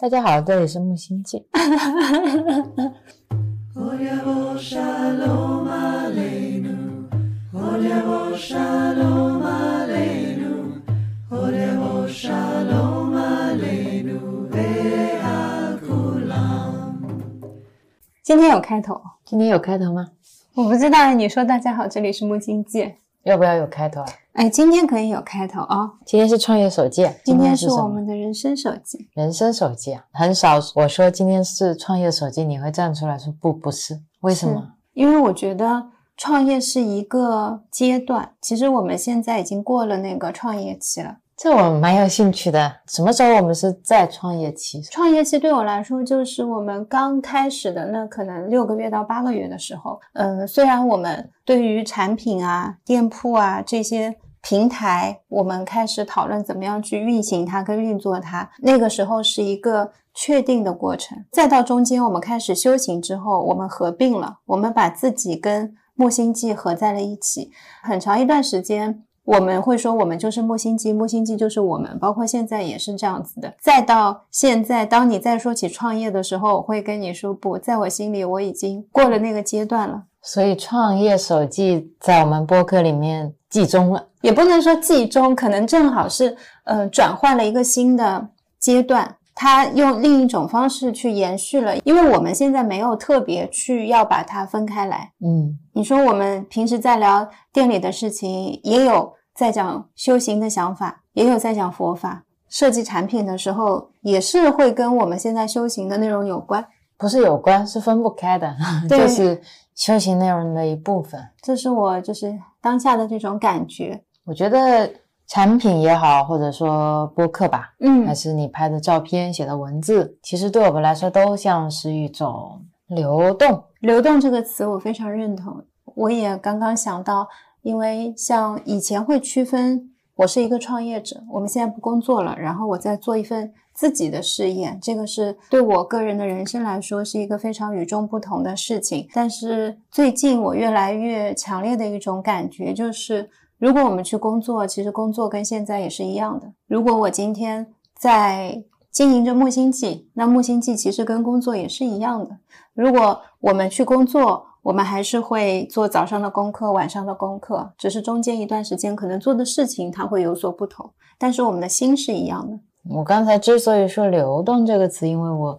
大家好，这里是木星记。今天有开头，今天有开头吗？我不知道。你说大家好，这里是木星记，要不要有开头啊？哎，今天可以有开头哦、今天是创业手记，今天是我们的人生手记。人生手记啊，很少我说今天是创业手记，你会站出来说不，不是，为什么？因为我觉得创业是一个阶段，其实我们现在已经过了那个创业期了。这我蛮有兴趣的。什么时候我们是在创业期？创业期对我来说，就是我们刚开始的那可能六个月到八个月的时候。嗯、虽然我们对于产品啊、店铺啊这些平台，我们开始讨论怎么样去运行它跟运作它，那个时候是一个确定的过程。再到中间，我们开始修行之后，我们合并了，我们把自己跟木星记合在了一起，很长一段时间。我们会说，我们就是木星机，木星机就是我们，包括现在也是这样子的。再到现在，当你再说起创业的时候，我会跟你说，不，在我心里我已经过了那个阶段了，所以创业手记在我们播客里面记中了。也不能说季中，可能正好是呃转换了一个新的阶段。它用另一种方式去延续了，因为我们现在没有特别去要把它分开来。嗯，你说我们平时在聊店里的事情，也有在讲修行的想法，也有在讲佛法。设计产品的时候，也是会跟我们现在修行的内容有关。不是有关，是分不开的，对就是修行内容的一部分。这是我就是当下的这种感觉。我觉得产品也好，或者说播客吧，嗯还嗯，是你拍的照片、写的文字，其实对我们来说都像是一种流动。流动这个词我非常认同。我也刚刚想到，因为像以前会区分，我是一个创业者，我们现在不工作了，然后我在做一份自己的事业，这个是对我个人的人生来说是一个非常与众不同的事情。但是最近我越来越强烈的一种感觉就是，如果我们去工作，其实工作跟现在也是一样的。如果我今天在经营着木星记，那木星记其实跟工作也是一样的。如果我们去工作，我们还是会做早上的功课、晚上的功课，只是中间一段时间可能做的事情它会有所不同，但是我们的心是一样的。我刚才之所以说“流动”这个词，因为我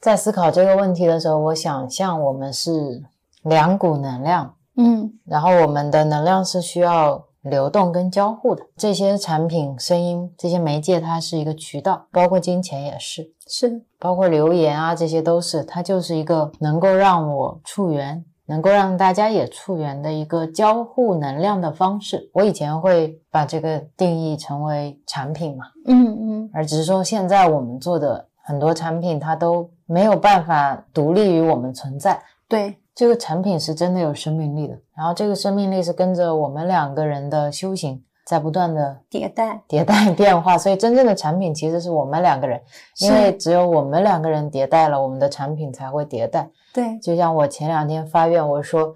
在思考这个问题的时候，我想象我们是两股能量，嗯然后我们的能量是需要流动跟交互的。这些产品、声音这些媒介，它是一个渠道，包括金钱也是，是，包括留言啊，这些都是，它就是一个能够让我触缘，能够让大家也触缘的一个交互能量的方式。我以前会把这个定义成为产品嘛，嗯嗯，而只是说现在我们做的很多产品，它都没有办法独立于我们存在。对，这个产品是真的有生命力的，然后这个生命力是跟着我们两个人的修行在不断的迭代，迭代 变化，所以真正的产品其实是我们两个人，因为只有我们两个人迭代了，我们的产品才会迭代。对，就像我前两天发愿，我说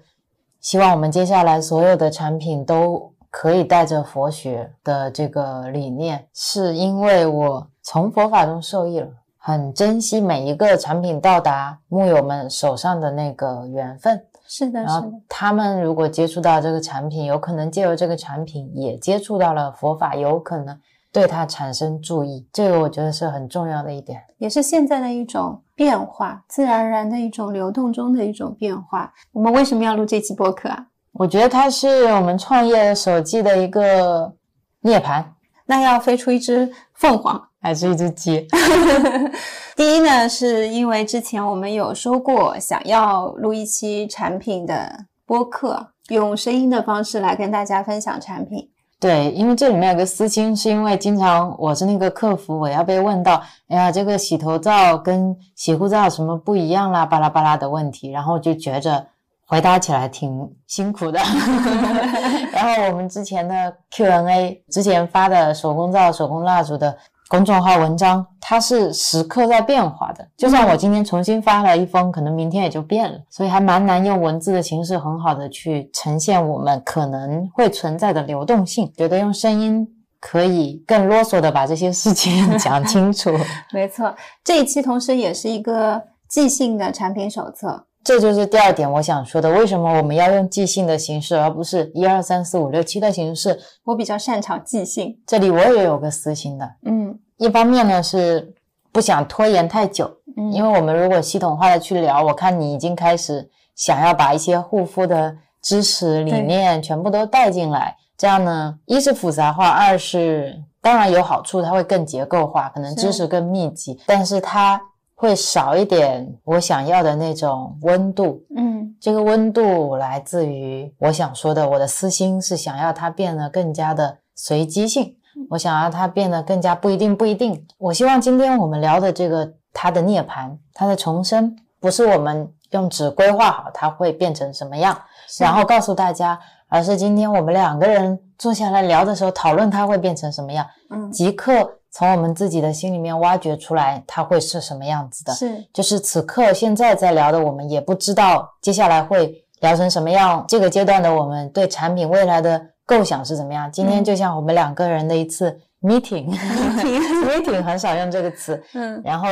希望我们接下来所有的产品都可以带着佛学的这个理念，是因为我从佛法中受益了，很珍惜每一个产品到达木友们手上的那个缘分。是的，然后是的，他们如果接触到这个产品，有可能借由这个产品也接触到了佛法，有可能对它产生注意。这个我觉得是很重要的一点。也是现在的一种变化，自然而然的一种流动中的一种变化。我们为什么要录这期播客啊？我觉得它是我们创业手机的一个涅槃，那要飞出一只凤凰。还是一只鸡。第一呢，是因为之前我们有说过，想要录一期产品的播客，用声音的方式来跟大家分享产品。对，因为这里面有个私心，是因为经常我是那个客服，我要被问到，哎呀，这个洗头皂跟洗护皂有什么不一样啦，巴拉巴拉的问题，然后就觉着回答起来挺辛苦的。然后我们之前的 Q&A，之前发的手工皂、手工蜡烛的公众号文章，它是时刻在变化的。就算我今天重新发了一封，可能明天也就变了，所以还蛮难用文字的形式很好的去呈现我们可能会存在的流动性。觉得用声音可以更啰嗦的把这些事情讲清楚。没错，这一期同时也是一个即兴的产品手册。这就是第二点我想说的，为什么我们要用即兴的形式，而不是一二三四五六七的形式？我比较擅长即兴，这里我也有个私心的。嗯一方面呢是不想拖延太久，嗯，因为我们如果系统化的去聊，我看你已经开始想要把一些护肤的知识理念全部都带进来，这样呢，一是复杂化，二是当然有好处，它会更结构化，可能知识更密集，但是它会少一点我想要的那种温度。嗯。这个温度来自于我想说的，我的私心是想要它变得更加的随机性，我想要它变得更加不一定不一定。我希望今天我们聊的这个它的涅槃，它的重生，不是我们用纸规划好它会变成什么样，然后告诉大家，而是今天我们两个人坐下来聊的时候讨论它会变成什么样，嗯即刻从我们自己的心里面挖掘出来它会是什么样子的。是就是此刻现在在聊的，我们也不知道接下来会聊成什么样。这个阶段的我们对产品未来的构想是怎么样？今天嗯就像我们两个人的一次 meeting，meeting 很少用这个词，嗯然后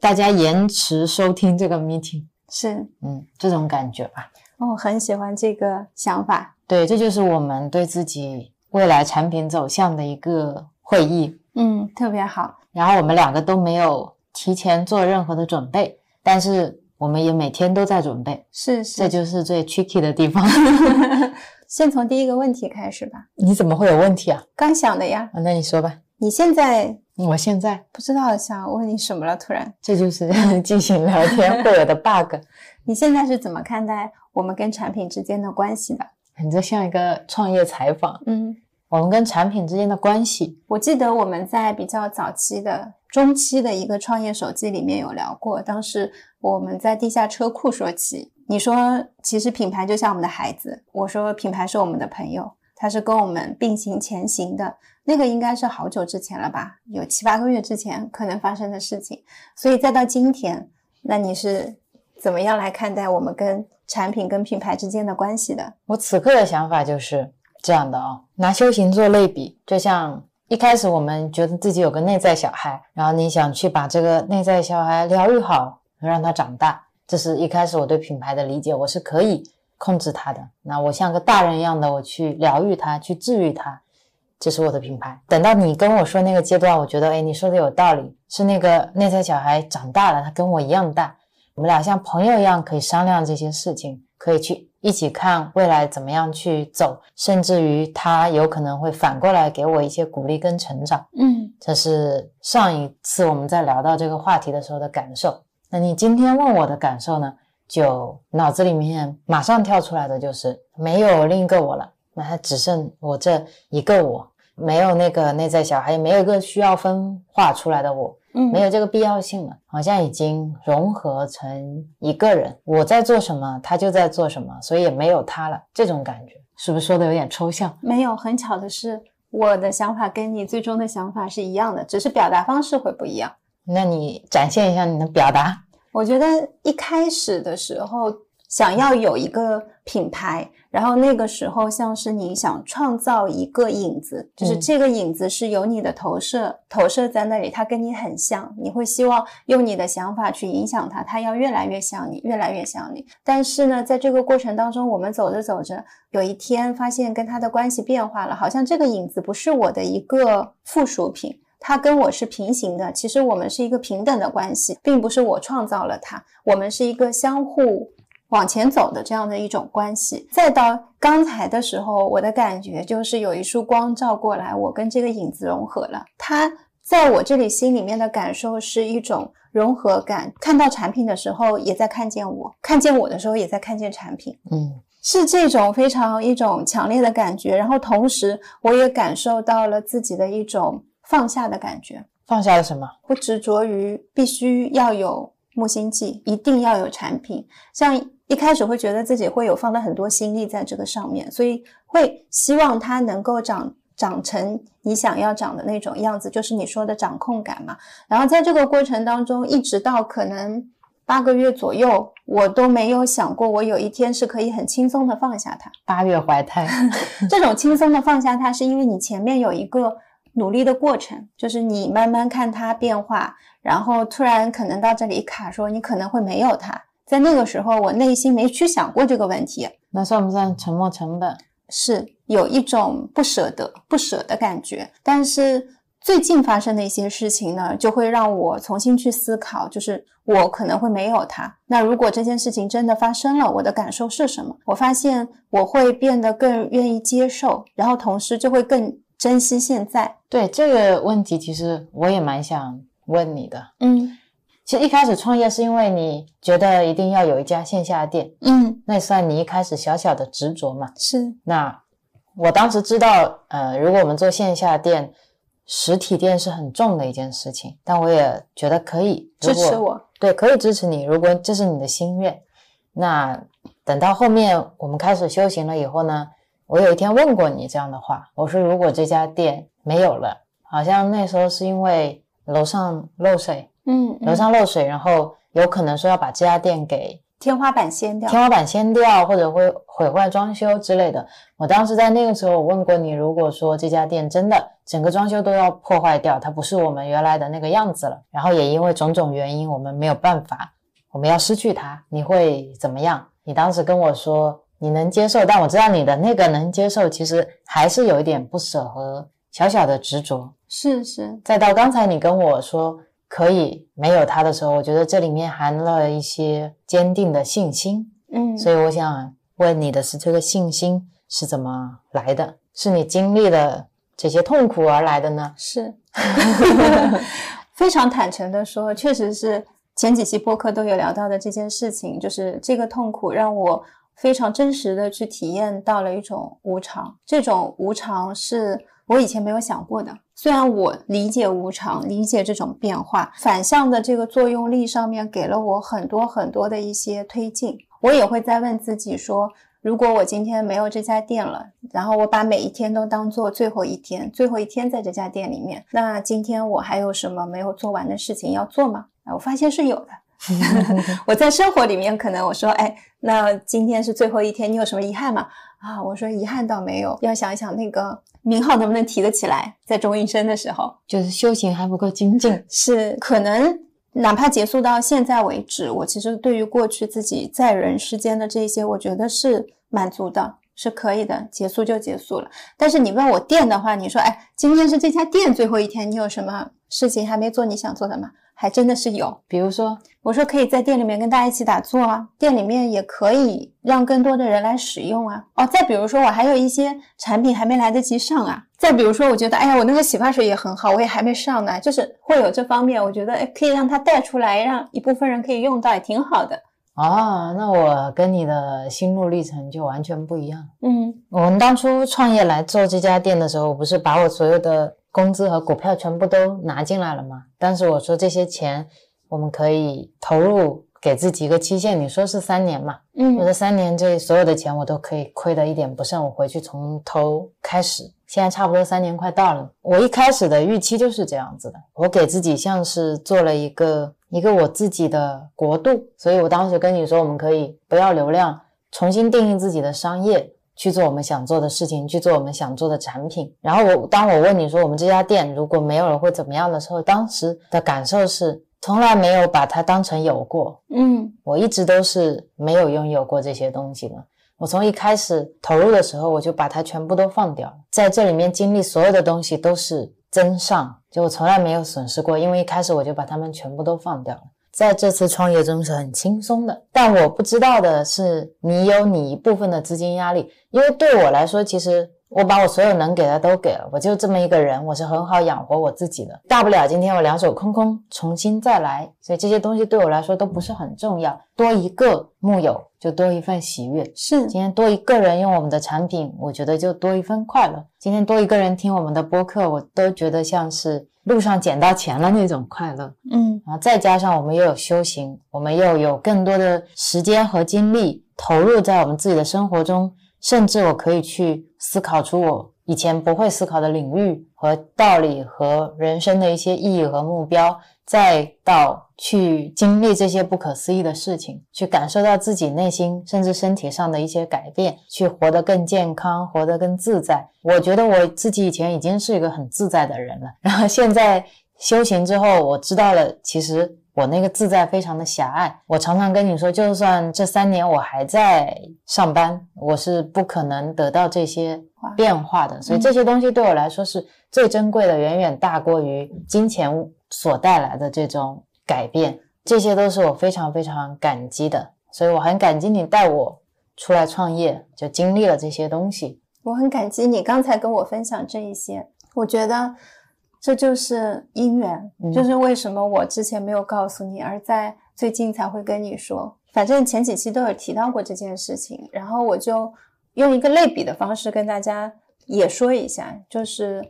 大家延迟收听这个 meeting，是嗯，这种感觉吧。哦，很喜欢这个想法。对，这就是我们对自己未来产品走向的一个会议。嗯，特别好。然后我们两个都没有提前做任何的准备，但是我们也每天都在准备。是是，这就是最 tricky 的地方。先从第一个问题开始吧。你怎么会有问题啊？刚想的呀，啊那你说吧。你现在我现在不知道想问你什么了，突然，这就是 进行聊天会有的 bug。你现在是怎么看待我们跟产品之间的关系的？你这像一个创业采访，嗯，我们跟产品之间的关系。我记得我们在比较早期的中期的一个创业手机里面有聊过，当时我们在地下车库说起，你说其实品牌就像我们的孩子，我说品牌是我们的朋友，它是跟我们并行前行的。那个应该是好久之前了吧，有七八个月之前可能发生的事情，所以再到今天，那你是怎么样来看待我们跟产品跟品牌之间的关系的？我此刻的想法就是这样的哦，拿修行做类比，就像一开始我们觉得自己有个内在小孩，然后你想去把这个内在小孩疗愈好，让他长大，这是一开始我对品牌的理解，我是可以控制他的。那我像个大人一样的，我去疗愈他，去治愈他，这是我的品牌。等到你跟我说那个阶段，我觉得，哎，你说的有道理，是那个内在小孩长大了，他跟我一样大，我们俩像朋友一样可以商量这些事情，可以去一起看未来怎么样去走，甚至于他有可能会反过来给我一些鼓励跟成长。嗯这是上一次我们在聊到这个话题的时候的感受。那你今天问我的感受呢？就脑子里面马上跳出来的就是没有另一个我了，那还只剩我这一个我，没有那个内在小孩，也没有一个需要分化出来的我，嗯，没有这个必要性了，好像已经融合成一个人。我在做什么，他就在做什么，所以也没有他了。这种感觉是不是说的有点抽象？没有，很巧的是，我的想法跟你最终的想法是一样的，只是表达方式会不一样。那你展现一下你的表达。我觉得一开始的时候想要有一个品牌，然后那个时候像是你想创造一个影子，就是嗯这个影子是由你的投射，投射在那里，它跟你很像，你会希望用你的想法去影响它，它要越来越像你，越来越像你。但是呢，在这个过程当中，我们走着走着，有一天发现跟它的关系变化了，好像这个影子不是我的一个附属品。它跟我是平行的，其实我们是一个平等的关系，并不是我创造了它，我们是一个相互往前走的这样的一种关系。再到刚才的时候，我的感觉就是有一束光照过来，我跟这个影子融合了。它在我这里心里面的感受是一种融合感，看到产品的时候也在看见我，看见我的时候也在看见产品。嗯是这种非常一种强烈的感觉，然后同时我也感受到了自己的一种放下的感觉，放下了什么？不执着于必须要有木星记，一定要有产品。像一开始会觉得自己会有放了很多心力在这个上面，所以会希望它能够长长成你想要长的那种样子，就是你说的掌控感嘛。然后在这个过程当中，一直到可能八个月左右，我都没有想过我有一天是可以很轻松的放下它。八月怀胎。这种轻松的放下它，是因为你前面有一个努力的过程，就是你慢慢看它变化，然后突然可能到这里一卡，说你可能会没有它。在那个时候，我内心没去想过这个问题，那算不算沉没成本？是有一种不舍得、不舍的感觉。但是最近发生的一些事情呢，就会让我重新去思考，就是我可能会没有它。那如果这件事情真的发生了，我的感受是什么？我发现我会变得更愿意接受，然后同时就会更珍惜现在。对这个问题，其实我也蛮想问你的。嗯。其实一开始创业是因为你觉得一定要有一家线下店，嗯，那也算你一开始小小的执着嘛。是。那我当时知道，呃，如果我们做线下店，实体店是很重的一件事情，但我也觉得可以支持我，对，可以支持你。如果这是你的心愿，那等到后面我们开始修行了以后呢，我有一天问过你这样的话，我说如果这家店没有了，好像那时候是因为楼上漏水。嗯，楼上漏水，然后有可能说要把这家店给天花板掀掉，天花板掀掉，或者会毁坏装修之类的。我当时在那个时候，我问过你，如果说这家店真的整个装修都要破坏掉，它不是我们原来的那个样子了，然后也因为种种原因，我们没有办法，我们要失去它，你会怎么样？你当时跟我说你能接受，但我知道你的那个能接受，其实还是有一点不舍和小小的执着。是是，再到刚才你跟我说。可以没有他的时候，我觉得这里面含了一些坚定的信心。嗯，所以我想问你的是，这个信心是怎么来的？是你经历了这些痛苦而来的呢？是，非常坦诚的说，确实是前几期播客都有聊到的这件事情，就是这个痛苦让我非常真实的去体验到了一种无常。这种无常是我以前没有想过的。虽然我理解无常，理解这种变化，反向的这个作用力上面给了我很多很多的一些推进。我也会在问自己说，如果我今天没有这家店了，然后我把每一天都当做最后一天，最后一天在这家店里面，那今天我还有什么没有做完的事情要做吗？啊我发现是有的。我在生活里面可能我说，哎，那今天是最后一天，你有什么遗憾吗？啊，我说遗憾倒没有，要想一想那个。名号能不能提得起来？在中医生的时候，就是修行还不够精进，是可能哪怕结束到现在为止，我其实对于过去自己在人世间的这些，我觉得是满足的，是可以的，结束就结束了。但是你问我店的话，你说，哎，今天是这家店最后一天，你有什么事情还没做你想做的吗？还真的是有，比如说，我说可以在店里面跟大家一起打坐啊，店里面也可以让更多的人来使用啊。哦，再比如说，我还有一些产品还没来得及上啊。再比如说，我觉得，哎呀，我那个洗发水也很好，我也还没上呢，就是会有这方面，我觉得，哎，可以让它带出来，让一部分人可以用到，也挺好的。哦，那我跟你的心路历程就完全不一样。嗯，我们当初创业来做这家店的时候，不是把我所有的。工资和股票全部都拿进来了嘛？但是我说这些钱我们可以投入，给自己一个期限。你说是三年嘛？嗯，我说三年这所有的钱我都可以亏得一点不剩，我回去从头开始。现在差不多三年快到了，我一开始的预期就是这样子的，我给自己像是做了一个一个我自己的国度，所以我当时跟你说，我们可以不要流量，重新定义自己的商业。去做我们想做的事情，去做我们想做的产品。然后我当我问你说我们这家店如果没有了会怎么样的时候，当时的感受是从来没有把它当成有过。嗯，我一直都是没有拥有过这些东西的。我从一开始投入的时候，我就把它全部都放掉了，在这里面经历所有的东西都是增上，就我从来没有损失过，因为一开始我就把它们全部都放掉了。在这次创业中是很轻松的，但我不知道的是，你有你一部分的资金压力。因为对我来说，其实我把我所有能给的都给了，我就这么一个人，我是很好养活我自己的。大不了今天我两手空空，重新再来。所以这些东西对我来说都不是很重要。多一个木友，就多一份喜悦。是，今天多一个人用我们的产品，我觉得就多一份快乐。今天多一个人听我们的播客，我都觉得像是。路上捡到钱了那种快乐，嗯，然后再加上我们又有修行，我们又有更多的时间和精力投入在我们自己的生活中，甚至我可以去思考出我以前不会思考的领域和道理和人生的一些意义和目标，再到去经历这些不可思议的事情，去感受到自己内心甚至身体上的一些改变，去活得更健康，活得更自在。我觉得我自己以前已经是一个很自在的人了，然后现在修行之后，我知道了，其实。我那个自在非常的狭隘，我常常跟你说，就算这三年我还在上班，我是不可能得到这些变化的。所以这些东西对我来说是最珍贵的，远远大过于金钱所带来的这种改变。这些都是我非常非常感激的，所以我很感激你带我出来创业，就经历了这些东西。我很感激你刚才跟我分享这一些，我觉得。这就是姻缘，就是为什么我之前没有告诉你，而在最近才会跟你说。反正前几期都有提到过这件事情，然后我就用一个类比的方式跟大家也说一下，就是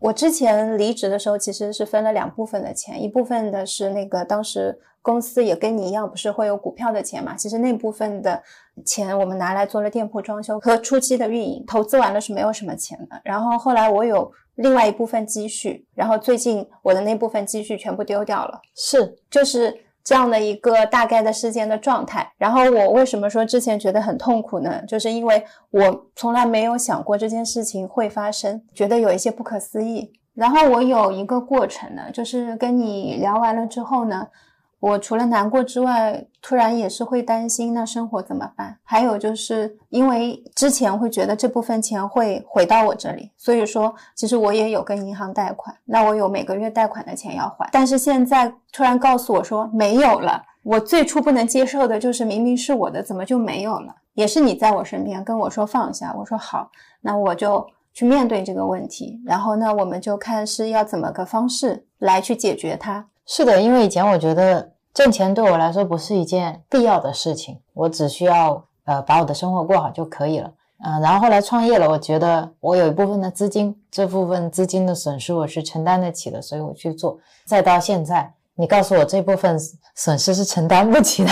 我之前离职的时候其实是分了两部分的钱，一部分的是那个当时公司也跟你一样，不是会有股票的钱嘛？其实那部分的钱我们拿来做了店铺装修和初期的运营，投资完了是没有什么钱的。然后后来我有。另外一部分积蓄，然后最近我的那部分积蓄全部丢掉了，是就是这样的一个大概的事件的状态。然后我为什么说之前觉得很痛苦呢？就是因为我从来没有想过这件事情会发生，觉得有一些不可思议。然后我有一个过程呢，就是跟你聊完了之后呢。我除了难过之外，突然也是会担心，那生活怎么办？还有就是因为之前会觉得这部分钱会回到我这里，所以说其实我也有跟银行贷款，那我有每个月贷款的钱要还。但是现在突然告诉我说没有了，我最初不能接受的就是明明是我的，怎么就没有了？也是你在我身边跟我说放下，我说好，那我就去面对这个问题，然后呢，我们就看是要怎么个方式来去解决它。是的，因为以前我觉得挣钱对我来说不是一件必要的事情，我只需要呃把我的生活过好就可以了。嗯，然后后来创业了，我觉得我有一部分的资金，这部分资金的损失我是承担得起的，所以我去做。再到现在，你告诉我这部分损失是承担不起的，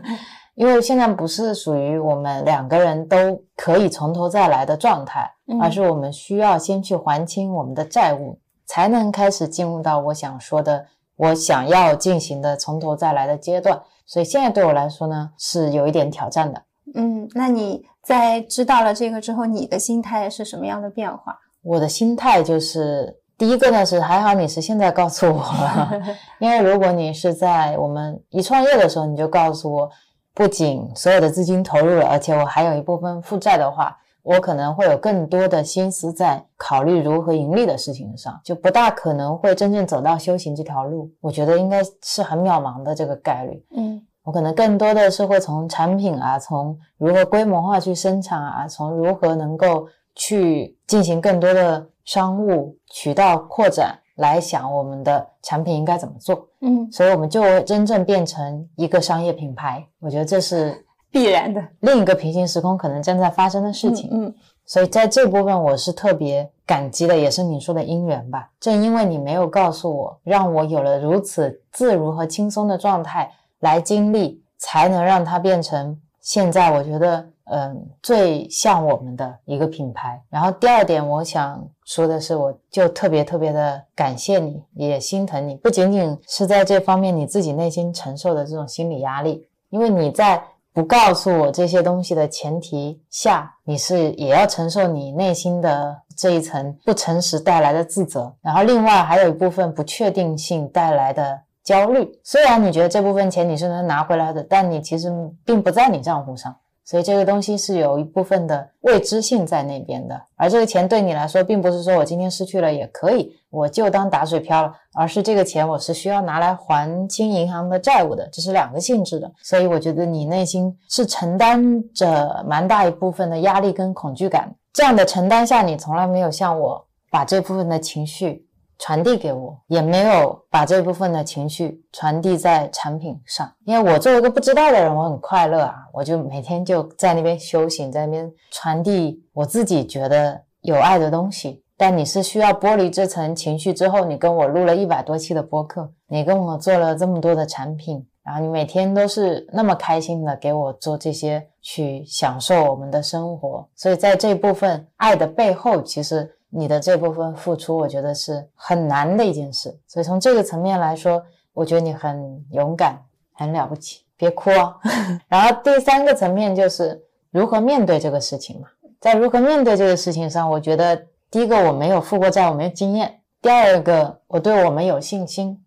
因为现在不是属于我们两个人都可以从头再来的状态，而是我们需要先去还清我们的债务，才能开始进入到我想说的。我想要进行的从头再来的阶段，所以现在对我来说呢是有一点挑战的。嗯，那你在知道了这个之后，你的心态是什么样的变化？我的心态就是第一个呢是还好你是现在告诉我了，因为如果你是在我们一创业的时候你就告诉我，不仅所有的资金投入了，而且我还有一部分负债的话。我可能会有更多的心思在考虑如何盈利的事情上，就不大可能会真正走到修行这条路。我觉得应该是很渺茫的这个概率。嗯，我可能更多的是会从产品啊，从如何规模化去生产啊，从如何能够去进行更多的商务渠道扩展来想我们的产品应该怎么做。嗯，所以我们就真正变成一个商业品牌。我觉得这是。必然的，另一个平行时空可能正在发生的事情。嗯，所以在这部分我是特别感激的，也是你说的因缘吧。正因为你没有告诉我，让我有了如此自如和轻松的状态来经历，才能让它变成现在我觉得嗯最像我们的一个品牌。然后第二点，我想说的是，我就特别特别的感谢你，也心疼你，不仅仅是在这方面你自己内心承受的这种心理压力，因为你在。不告诉我这些东西的前提下，你是也要承受你内心的这一层不诚实带来的自责，然后另外还有一部分不确定性带来的焦虑。虽然你觉得这部分钱你是能拿回来的，但你其实并不在你账户上。所以这个东西是有一部分的未知性在那边的，而这个钱对你来说，并不是说我今天失去了也可以，我就当打水漂了，而是这个钱我是需要拿来还清银行的债务的，这是两个性质的。所以我觉得你内心是承担着蛮大一部分的压力跟恐惧感，这样的承担下，你从来没有像我把这部分的情绪。传递给我，也没有把这部分的情绪传递在产品上。因为我作为一个不知道的人，我很快乐啊，我就每天就在那边修行，在那边传递我自己觉得有爱的东西。但你是需要剥离这层情绪之后，你跟我录了一百多期的播客，你跟我做了这么多的产品。然后你每天都是那么开心的给我做这些，去享受我们的生活。所以在这部分爱的背后，其实你的这部分付出，我觉得是很难的一件事。所以从这个层面来说，我觉得你很勇敢，很了不起。别哭哦。然后第三个层面就是如何面对这个事情嘛。在如何面对这个事情上，我觉得第一个我没有负过债，我没有经验；第二个我对我们有信心。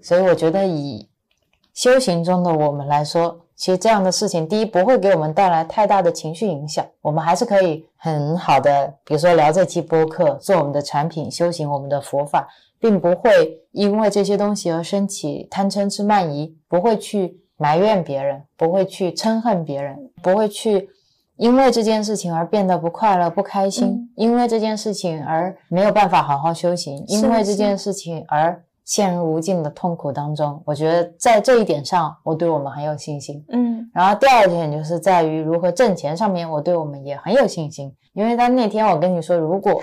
所以我觉得以修行中的我们来说，其实这样的事情，第一不会给我们带来太大的情绪影响，我们还是可以很好的，比如说聊这期播客，做我们的产品，修行我们的佛法，并不会因为这些东西而升起贪嗔痴慢疑，不会去埋怨别人，不会去嗔恨别人，不会去。因为这件事情而变得不快乐、不开心，因为这件事情而没有办法好好修行，因为这件事情而陷入无尽的痛苦当中。我觉得在这一点上，我对我们很有信心。嗯，然后第二点就是在于如何挣钱上面，我对我们也很有信心。因为他那天我跟你说，如果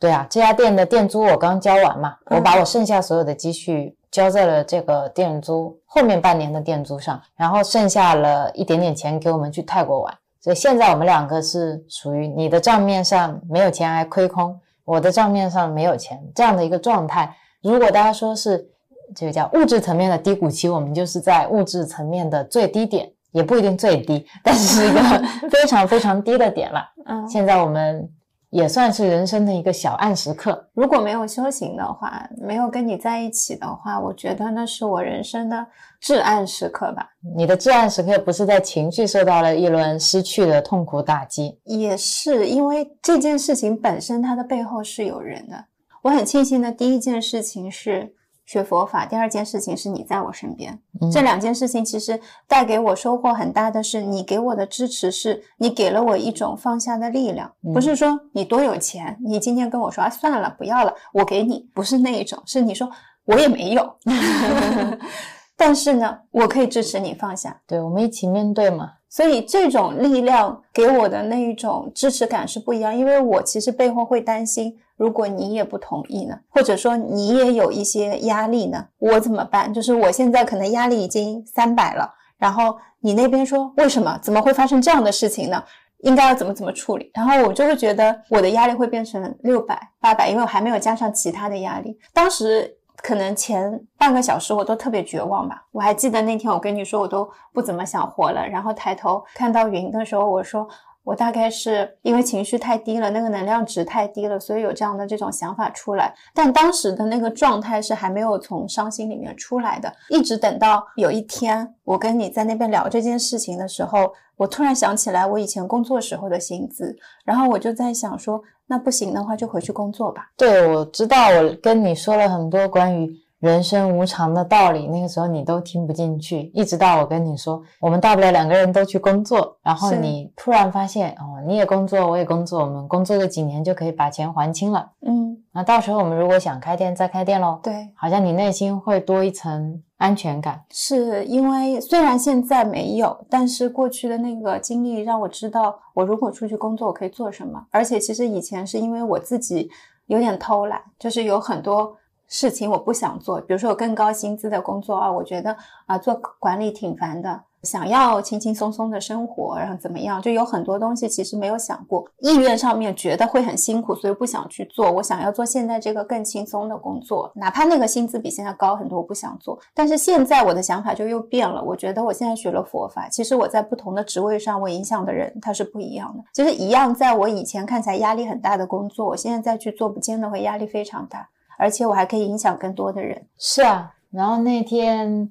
对啊，这家店的店租我刚交完嘛，我把我剩下所有的积蓄交在了这个店租后面半年的店租上，然后剩下了一点点钱给我们去泰国玩。所以现在我们两个是属于你的账面上没有钱还亏空，我的账面上没有钱这样的一个状态。如果大家说是这个叫物质层面的低谷期，我们就是在物质层面的最低点，也不一定最低，但是是一个 非常非常低的点了。嗯，现在我们。也算是人生的一个小暗时刻。如果没有修行的话，没有跟你在一起的话，我觉得那是我人生的至暗时刻吧。你的至暗时刻不是在情绪受到了一轮失去的痛苦打击，也是因为这件事情本身它的背后是有人的。我很庆幸的第一件事情是。学佛法，第二件事情是你在我身边，这两件事情其实带给我收获很大的是，你给我的支持是你给了我一种放下的力量，不是说你多有钱，你今天跟我说啊算了不要了，我给你，不是那一种，是你说我也没有 但是呢，我可以支持你放下，对我们一起面对嘛。所以这种力量给我的那一种支持感是不一样，因为我其实背后会担心，如果你也不同意呢，或者说你也有一些压力呢，我怎么办？就是我现在可能压力已经三百了，然后你那边说为什么？怎么会发生这样的事情呢？应该要怎么怎么处理？然后我就会觉得我的压力会变成六百、八百，因为我还没有加上其他的压力。当时。可能前半个小时我都特别绝望吧。我还记得那天我跟你说我都不怎么想活了，然后抬头看到云的时候，我说我大概是因为情绪太低了，那个能量值太低了，所以有这样的这种想法出来。但当时的那个状态是还没有从伤心里面出来的，一直等到有一天我跟你在那边聊这件事情的时候，我突然想起来我以前工作时候的薪资，然后我就在想说。那不行的话，就回去工作吧。对，我知道，我跟你说了很多关于人生无常的道理，那个时候你都听不进去。一直到我跟你说，我们大不了两个人都去工作，然后你突然发现，哦，你也工作，我也工作，我们工作个几年就可以把钱还清了。嗯，那到时候我们如果想开店，再开店喽。对，好像你内心会多一层。安全感是因为虽然现在没有，但是过去的那个经历让我知道，我如果出去工作我可以做什么。而且其实以前是因为我自己有点偷懒，就是有很多事情我不想做，比如说有更高薪资的工作啊，我觉得啊做管理挺烦的。想要轻轻松松的生活，然后怎么样？就有很多东西其实没有想过，意愿上面觉得会很辛苦，所以不想去做。我想要做现在这个更轻松的工作，哪怕那个薪资比现在高很多，我不想做。但是现在我的想法就又变了，我觉得我现在学了佛法，其实我在不同的职位上，我影响的人他是不一样的。就是一样，在我以前看起来压力很大的工作，我现在再去做，不见得会压力非常大，而且我还可以影响更多的人。是啊，然后那天。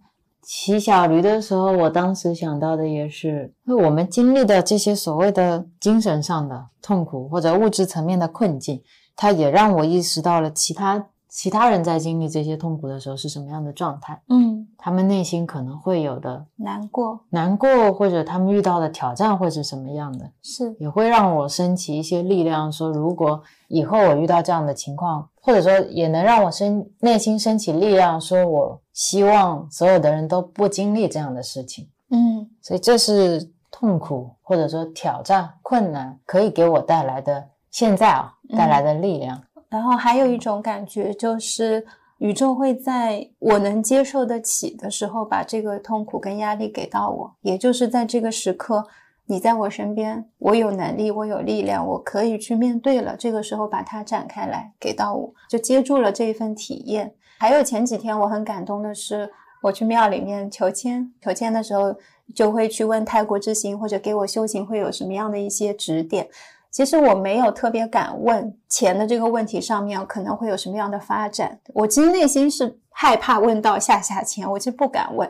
骑小驴的时候，我当时想到的也是，因为我们经历的这些所谓的精神上的痛苦或者物质层面的困境，它也让我意识到了其他其他人在经历这些痛苦的时候是什么样的状态。嗯，他们内心可能会有的难过，难过，或者他们遇到的挑战会是什么样的？是也会让我升起一些力量，说如果以后我遇到这样的情况。或者说，也能让我生内心升起力量，说我希望所有的人都不经历这样的事情。嗯，所以这是痛苦或者说挑战、困难可以给我带来的现在啊带来的力量。然后还有一种感觉就是，宇宙会在我能接受得起的时候，把这个痛苦跟压力给到我，也就是在这个时刻，你在我身边，我有能力，我有力量，我可以去面对了。这个时候把它展开来给到我，就接住了这一份体验。还有前几天我很感动的是，我去庙里面求签，求签的时候就会去问泰国之星，或者给我修行会有什么样的一些指点。其实我没有特别敢问钱的这个问题上面可能会有什么样的发展，我其实内心是害怕问到下下签，我就不敢问。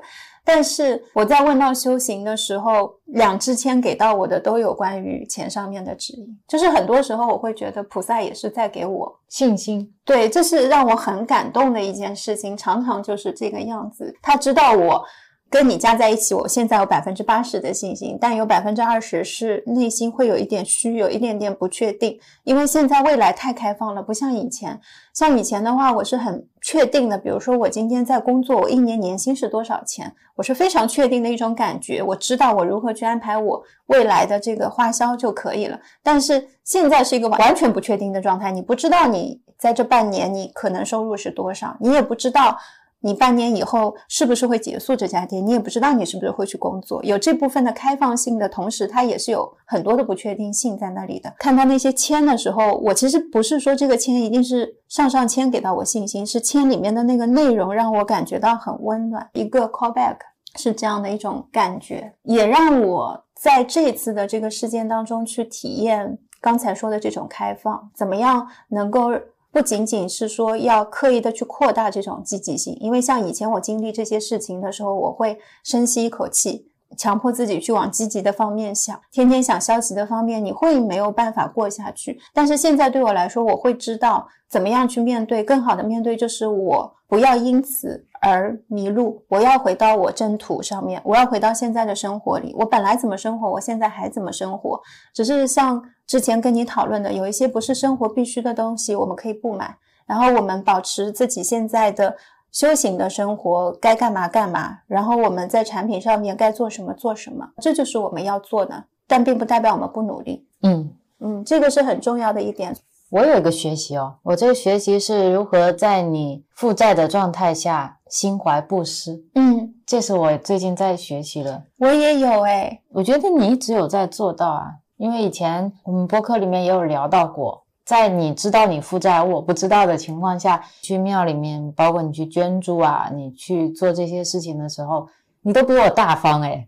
但是我在问到修行的时候，两支签给到我的都有关于钱上面的指引，就是很多时候我会觉得菩萨也是在给我信心，对，这是让我很感动的一件事情，常常就是这个样子，他知道我。跟你加在一起，我现在有百分之八十的信心，但有百分之二十是内心会有一点虚，有一点点不确定。因为现在未来太开放了，不像以前。像以前的话，我是很确定的。比如说，我今天在工作，我一年年薪是多少钱，我是非常确定的一种感觉。我知道我如何去安排我未来的这个花销就可以了。但是现在是一个完全不确定的状态，你不知道你在这半年你可能收入是多少，你也不知道。你半年以后是不是会结束这家店？你也不知道你是不是会去工作。有这部分的开放性的同时，它也是有很多的不确定性在那里的。看到那些签的时候，我其实不是说这个签一定是上上签给到我信心，是签里面的那个内容让我感觉到很温暖。一个 callback 是这样的一种感觉，也让我在这次的这个事件当中去体验刚才说的这种开放，怎么样能够。不仅仅是说要刻意的去扩大这种积极性，因为像以前我经历这些事情的时候，我会深吸一口气，强迫自己去往积极的方面想，天天想消极的方面，你会没有办法过下去。但是现在对我来说，我会知道怎么样去面对，更好的面对，就是我不要因此而迷路，我要回到我正途上面，我要回到现在的生活里，我本来怎么生活，我现在还怎么生活，只是像。之前跟你讨论的有一些不是生活必须的东西，我们可以不买，然后我们保持自己现在的修行的生活，该干嘛干嘛，然后我们在产品上面该做什么做什么，这就是我们要做的，但并不代表我们不努力。嗯嗯，这个是很重要的一点。我有一个学习哦，我这个学习是如何在你负债的状态下心怀布施。嗯，这是我最近在学习的。我也有哎，我觉得你一直有在做到啊。因为以前我们播客里面也有聊到过，在你知道你负债，我不知道的情况下，去庙里面，包括你去捐助啊，你去做这些事情的时候，你都比我大方诶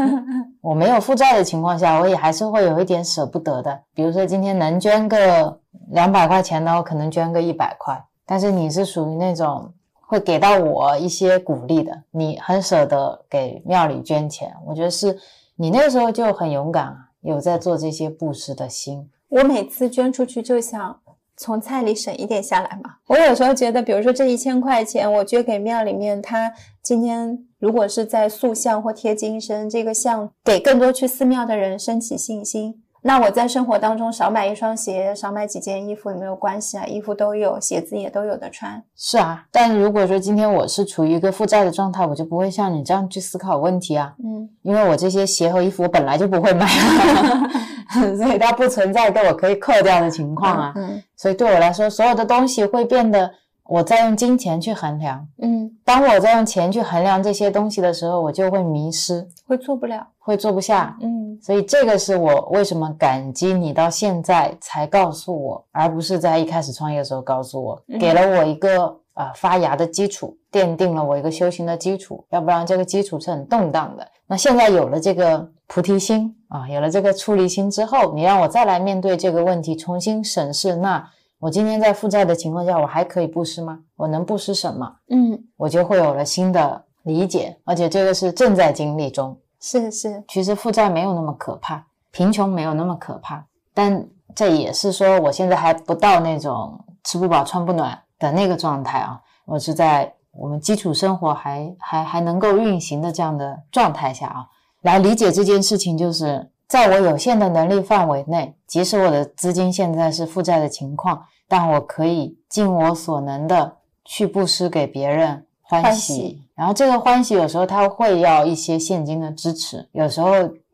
我没有负债的情况下，我也还是会有一点舍不得的。比如说今天能捐个两百块钱的，我可能捐个一百块。但是你是属于那种会给到我一些鼓励的，你很舍得给庙里捐钱，我觉得是你那个时候就很勇敢啊。有在做这些布施的心，我每次捐出去就想从菜里省一点下来嘛。我有时候觉得，比如说这一千块钱我捐给庙里面，他今天如果是在塑像或贴金身，这个像给更多去寺庙的人升起信心。那我在生活当中少买一双鞋，少买几件衣服也没有关系啊？衣服都有，鞋子也都有的穿。是啊，但如果说今天我是处于一个负债的状态，我就不会像你这样去思考问题啊。嗯，因为我这些鞋和衣服我本来就不会买，所以它不存在一个我可以扣掉的情况啊。嗯，所以对我来说，所有的东西会变得。我在用金钱去衡量，嗯，当我在用钱去衡量这些东西的时候，我就会迷失，会做不了，会做不下，嗯，所以这个是我为什么感激你到现在才告诉我，而不是在一开始创业的时候告诉我，给了我一个啊发芽的基础，奠定了我一个修行的基础，要不然这个基础是很动荡的。那现在有了这个菩提心啊，有了这个出离心之后，你让我再来面对这个问题，重新审视那。我今天在负债的情况下，我还可以布施吗？我能布施什么？嗯，我就会有了新的理解，而且这个是正在经历中。是是，其实负债没有那么可怕，贫穷没有那么可怕，但这也是说我现在还不到那种吃不饱穿不暖的那个状态啊。我是在我们基础生活还还还能够运行的这样的状态下啊，来理解这件事情，就是。在我有限的能力范围内，即使我的资金现在是负债的情况，但我可以尽我所能的去布施给别人欢喜。然后这个欢喜有时候他会要一些现金的支持，有时候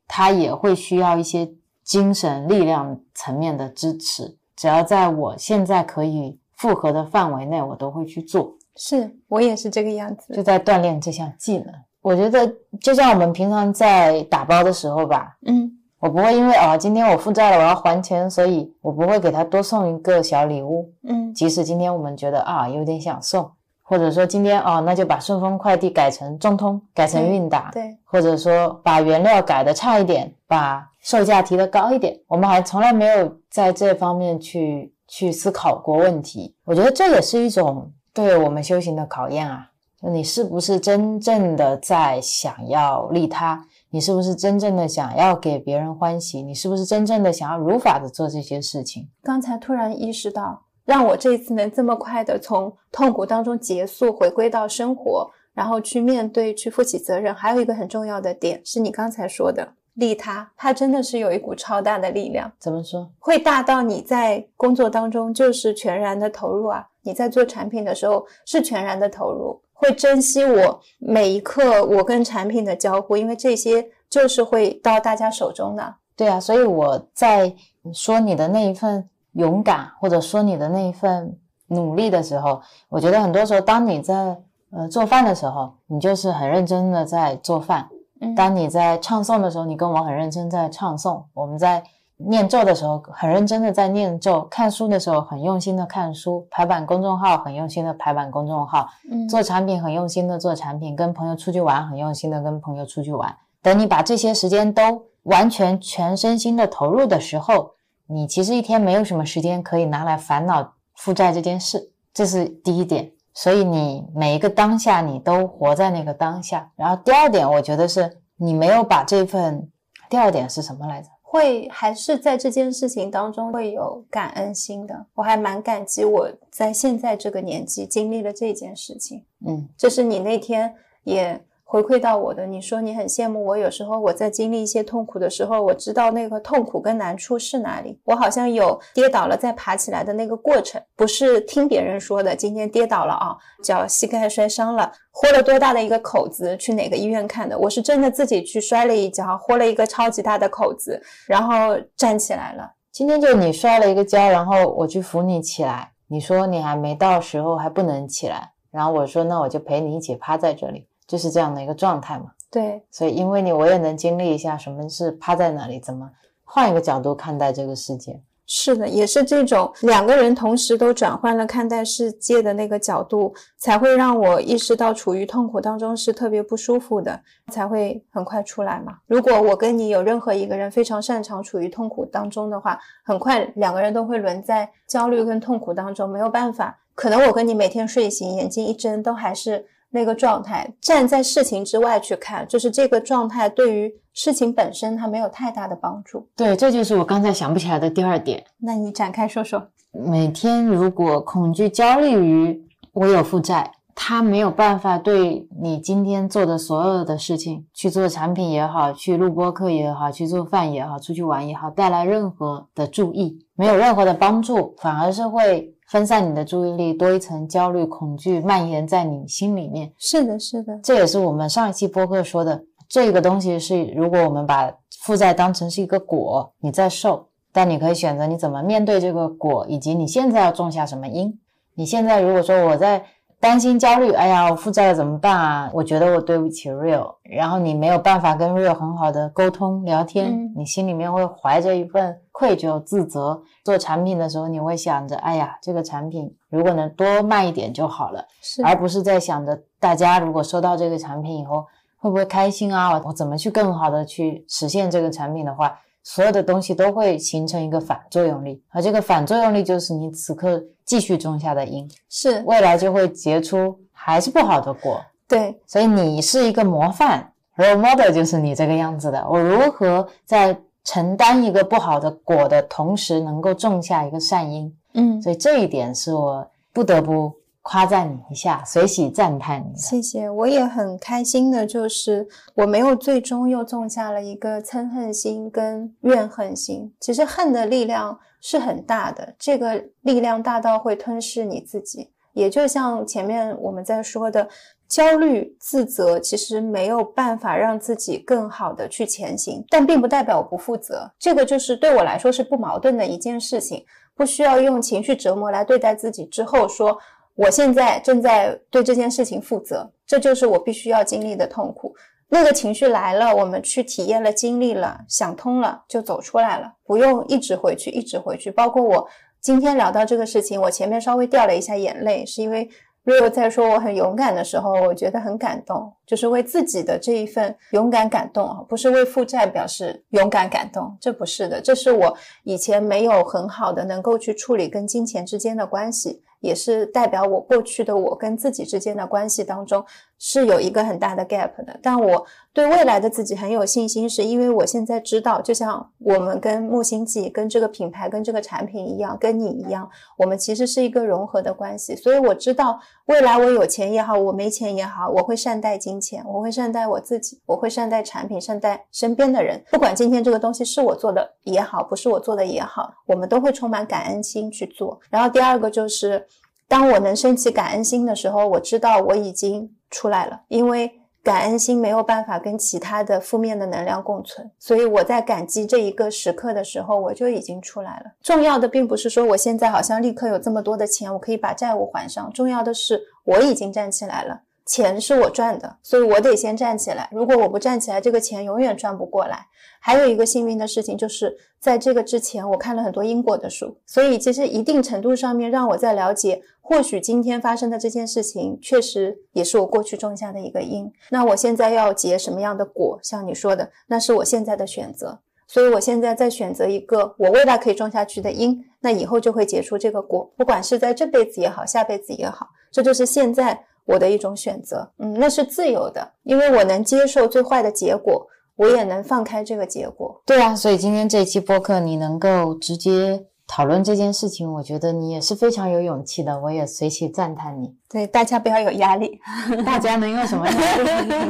他也会需要一些精神力量层面的支持。只要在我现在可以复合的范围内，我都会去做。是我也是这个样子，就在锻炼这项技能。我觉得就像我们平常在打包的时候吧，嗯我不会因为啊今天我负债了我要还钱，所以我不会给他多送一个小礼物。嗯即使今天我们觉得啊有点想送，或者说今天哦那就把顺丰快递改成中通，改成韵达，对，或者说把原料改的差一点，把售价提得高一点，我们还从来没有在这方面去去思考过问题。我觉得这也是一种对我们修行的考验啊。就你是不是真正的在想要利他？你是不是真正的想要给别人欢喜？你是不是真正的想要如法的做这些事情？刚才突然意识到，让我这一次能这么快的从痛苦当中结束，回归到生活，然后去面对、去负起责任，还有一个很重要的点是你刚才说的利他，它真的是有一股超大的力量，怎么说？会大到你在工作当中就是全然的投入啊，你在做产品的时候是全然的投入，会珍惜我每一刻我跟产品的交互，因为这些就是会到大家手中的。对啊，所以我在说你的那一份勇敢，或者说你的那一份努力的时候，我觉得很多时候，当你在呃做饭的时候，你就是很认真的在做饭；嗯当你在唱诵的时候，你跟我很认真在唱诵；我们在念咒的时候，很认真的在念咒；看书的时候，很用心的看书；排版公众号，很用心的排版公众号；嗯做产品很用心的做产品，跟朋友出去玩很用心的跟朋友出去玩。等你把这些时间都完全全身心的投入的时候，你其实一天没有什么时间可以拿来烦恼负债这件事，这是第一点。所以你每一个当下，你都活在那个当下。然后第二点，我觉得是你没有把这份，第二点是什么来着？会还是在这件事情当中会有感恩心的，我还蛮感激我在现在这个年纪经历了这件事情。嗯，这是你那天也回馈到我的，你说你很羡慕我，有时候我在经历一些痛苦的时候，我知道那个痛苦跟难处是哪里，我好像有跌倒了再爬起来的那个过程，不是听别人说的，今天跌倒了啊，脚膝盖摔伤了，豁了多大的一个口子，去哪个医院看的？我是真的自己去摔了一跤，豁了一个超级大的口子，然后站起来了。今天就你摔了一个跤，然后我去扶你起来，你说你还没到时候还不能起来，然后我说那我就陪你一起趴在这里，就是这样的一个状态嘛。对，所以因为你，我也能经历一下什么是趴在那里，怎么换一个角度看待这个世界。是的，也是这种两个人同时都转换了看待世界的那个角度，才会让我意识到处于痛苦当中是特别不舒服的，才会很快出来嘛。如果我跟你有任何一个人非常擅长处于痛苦当中的话，很快两个人都会沦在焦虑跟痛苦当中，没有办法。可能我跟你每天睡醒眼睛一睁都还是那个状态，站在事情之外去看，就是这个状态对于事情本身它没有太大的帮助。对，这就是我刚才想不起来的第二点。那你展开说说。每天如果恐惧、焦虑于我有负债，它没有办法对你今天做的所有的事情，去做产品也好，去录播课也好，去做饭也好，出去玩也好，带来任何的注意，没有任何的帮助，反而是会分散你的注意力，多一层焦虑、恐惧蔓延在你心里面。是的，是的，这也是我们上一期播客说的，这个东西是，如果我们把负债当成是一个果，你在受，但你可以选择你怎么面对这个果，以及你现在要种下什么因。你现在如果说我在担心、焦虑，哎呀，我负债了怎么办啊？我觉得我对不起 Real，然后你没有办法跟 Real 很好的沟通聊天，嗯你心里面会怀着一份愧疚、自责。做产品的时候，你会想着，哎呀，这个产品如果能多卖一点就好了。是而不是在想着大家如果收到这个产品以后会不会开心啊？我怎么去更好的去实现这个产品的话，所有的东西都会形成一个反作用力，而这个反作用力就是你此刻继续种下的因，是，未来就会结出还是不好的果。对，所以你是一个模范，role model 就是你这个样子的。我如何在承担一个不好的果的同时，能够种下一个善因？嗯，所以这一点是我不得不夸赞你一下，随喜赞叹你。谢谢，我也很开心的，就是我没有最终又种下了一个嗔恨心跟怨恨心。其实恨的力量是很大的，这个力量大到会吞噬你自己。也就像前面我们在说的，焦虑、自责，其实没有办法让自己更好的去前行，但并不代表我不负责。这个就是对我来说是不矛盾的一件事情，不需要用情绪折磨来对待自己。之后说我现在正在对这件事情负责，这就是我必须要经历的痛苦。那个情绪来了，我们去体验了、经历了、想通了，就走出来了，不用一直回去，一直回去。包括我今天聊到这个事情，我前面稍微掉了一下眼泪，是因为。如果在说我很勇敢的时候，我觉得很感动，就是为自己的这一份勇敢感动啊，不是为负债表示勇敢感动，这不是的，这是我以前没有很好的能够去处理跟金钱之间的关系。也是代表我过去的我跟自己之间的关系当中是有一个很大的 gap 的，但我对未来的自己很有信心，是因为我现在知道，就像我们跟木星记、跟这个品牌、跟这个产品一样，跟你一样，我们其实是一个融合的关系。所以我知道未来我有钱也好，我没钱也好，我会善待金钱，我会善待我自己，我会善待产品，善待身边的人。不管今天这个东西是我做的也好，不是我做的也好，我们都会充满感恩心去做。然后第二个就是。当我能升起感恩心的时候，我知道我已经出来了，因为感恩心没有办法跟其他的负面的能量共存，所以我在感激这一个时刻的时候，我就已经出来了。重要的并不是说我现在好像立刻有这么多的钱，我可以把债务还上，重要的是我已经站起来了。钱是我赚的，所以我得先站起来。如果我不站起来，这个钱永远赚不过来。还有一个幸运的事情，就是在这个之前，我看了很多因果的书，所以其实一定程度上面让我在了解，或许今天发生的这件事情，确实也是我过去种下的一个因。那我现在要结什么样的果？像你说的，那是我现在的选择。所以我现在在选择一个我未来可以种下去的因，那以后就会结出这个果，不管是在这辈子也好，下辈子也好，这就是现在。我的一种选择，嗯，那是自由的，因为我能接受最坏的结果，我也能放开这个结果。对啊，所以今天这一期播客，你能够直接讨论这件事情，我觉得你也是非常有勇气的，我也随喜赞叹你。对，大家不要有压力，大家能有什么压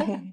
力？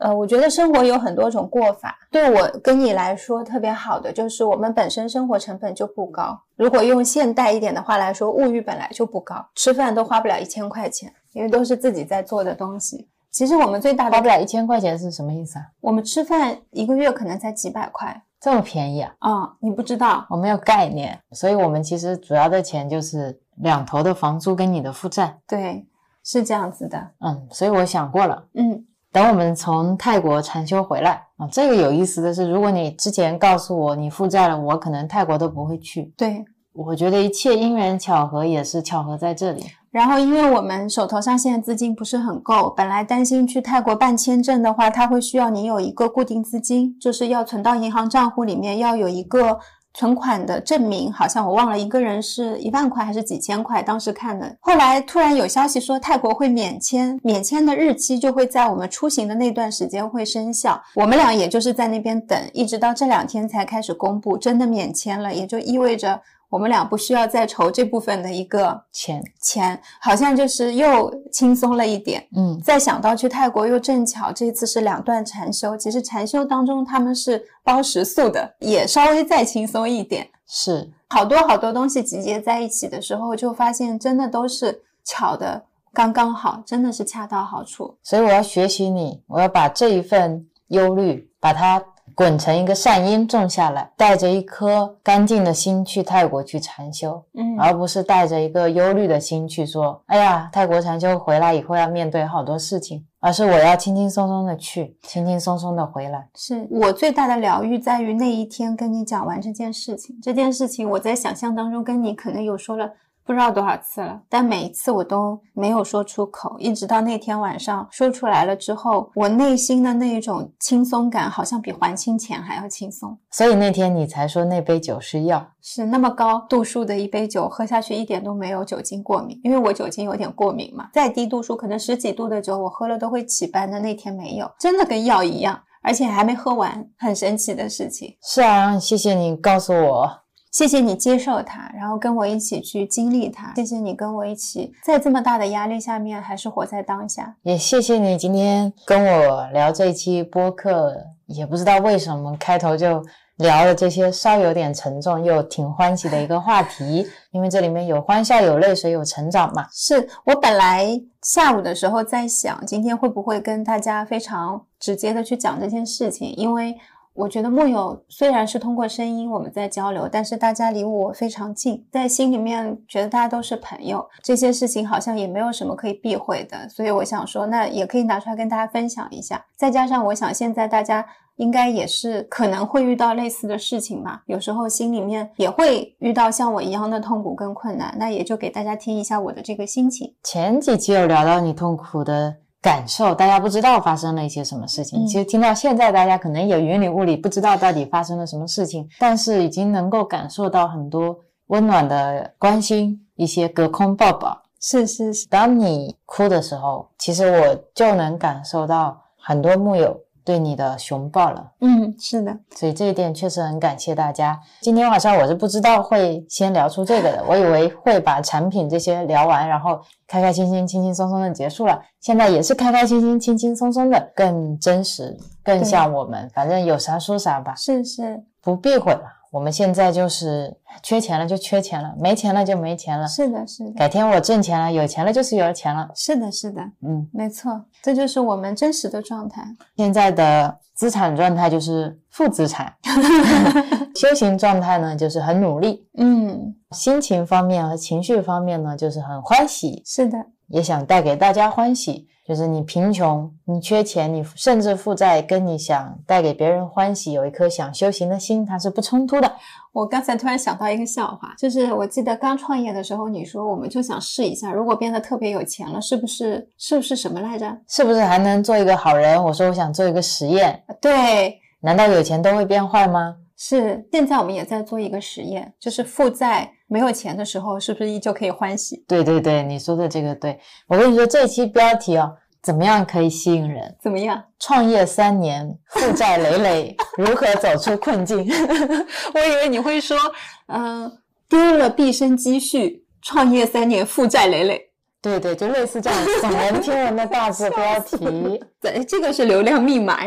呃，我觉得生活有很多种过法。对我跟你来说特别好的，就是我们本身生活成本就不高。如果用现代一点的话来说，物欲本来就不高，吃饭都花不了一千块钱，因为都是自己在做的东西。其实我们最大的花不了一千块钱是什么意思啊？我们吃饭一个月可能才几百块，这么便宜啊？啊，你不知道，我没有概念。所以我们其实主要的钱就是两头的房租跟你的负债。对，是这样子的。嗯，所以我想过了。嗯。等我们从泰国禅修回来啊，这个有意思的是，如果你之前告诉我你负债了，我可能泰国都不会去。对，我觉得一切因缘巧合也是巧合在这里。然后，因为我们手头上现在资金不是很够，本来担心去泰国办签证的话，他会需要你有一个固定资金，就是要存到银行账户里面，要有一个。存款的证明好像我忘了，一个人是一万块还是几千块？当时看的，后来突然有消息说泰国会免签，免签的日期就会在我们出行的那段时间会生效。我们俩也就是在那边等，一直到这两天才开始公布，真的免签了，也就意味着。我们俩不需要再筹这部分的一个钱钱，好像就是又轻松了一点。嗯，再想到去泰国又正巧这次是两段禅修，其实禅修当中他们是包食宿的，也稍微再轻松一点。是好多好多东西集结在一起的时候，就发现真的都是巧的刚刚好，真的是恰到好处。所以我要学习你，我要把这一份忧虑把它。滚成一个善因种下来，带着一颗干净的心去泰国去禅修，嗯，而不是带着一个忧虑的心去说，哎呀，泰国禅修回来以后要面对好多事情，而是我要轻轻松松的去，轻轻松松的回来。是我最大的疗愈在于那一天跟你讲完这件事情，这件事情我在想象当中跟你可能有说了。不知道多少次了，但每一次我都没有说出口，一直到那天晚上说出来了之后，我内心的那一种轻松感，好像比还清钱还要轻松。所以那天你才说那杯酒是药，是那么高度数的一杯酒，喝下去一点都没有酒精过敏，因为我酒精有点过敏嘛。再低度数，可能十几度的酒，我喝了都会起斑的。那天没有，真的跟药一样，而且还没喝完，很神奇的事情。是啊，谢谢你告诉我。谢谢你接受它，然后跟我一起去经历它。谢谢你跟我一起在这么大的压力下面，还是活在当下。也谢谢你今天跟我聊这期播客，也不知道为什么开头就聊了这些稍有点沉重又挺欢喜的一个话题，因为这里面有欢笑有泪水有成长嘛。是我本来下午的时候在想，今天会不会跟大家非常直接的去讲这件事情，因为。我觉得木有虽然是通过声音我们在交流，但是大家离我非常近，在心里面觉得大家都是朋友，这些事情好像也没有什么可以避讳的，所以我想说，那也可以拿出来跟大家分享一下。再加上我想现在大家应该也是可能会遇到类似的事情嘛，有时候心里面也会遇到像我一样的痛苦跟困难，那也就给大家听一下我的这个心情。前几期有聊到你痛苦的。感受，大家不知道发生了一些什么事情。其实听到现在，大家可能也云里雾里，不知道到底发生了什么事情，但是已经能够感受到很多温暖的关心，一些隔空抱抱。是是是，当你哭的时候，其实我就能感受到很多木友。对你的熊抱了，嗯，是的，所以这一点确实很感谢大家。今天晚上我是不知道会先聊出这个的，我以为会把产品这些聊完，然后开开心心、轻轻松松的结束了。现在也是开开心心、轻轻松松的，更真实，更像我们。反正有啥说啥吧，是是，不避讳了。我们现在就是缺钱了就缺钱了，没钱了就没钱了。是的，是的。改天我挣钱了，有钱了就是有钱了。是的，是的。嗯，没错，这就是我们真实的状态。现在的资产状态就是负资产，修行状态呢就是很努力。嗯，心情方面和情绪方面呢就是很欢喜。是的，也想带给大家欢喜。就是你贫穷，你缺钱，你甚至负债，跟你想带给别人欢喜，有一颗想修行的心，它是不冲突的。我刚才突然想到一个笑话，就是我记得刚创业的时候，你说我们就想试一下，如果变得特别有钱了，是不是是不是什么来着？是不是还能做一个好人？我说我想做一个实验。对，难道有钱都会变坏吗？是。现在我们也在做一个实验，就是负债。没有钱的时候，是不是依旧可以欢喜？对对对，你说的这个对。我跟你说，这期标题哦，怎么样可以吸引人？怎么样？创业三年，负债累累，如何走出困境？我以为你会说，嗯，丢了毕生积蓄，创业三年，负债累累。对对，就类似这样耸人听闻的大字标题。对，这个是流量密码。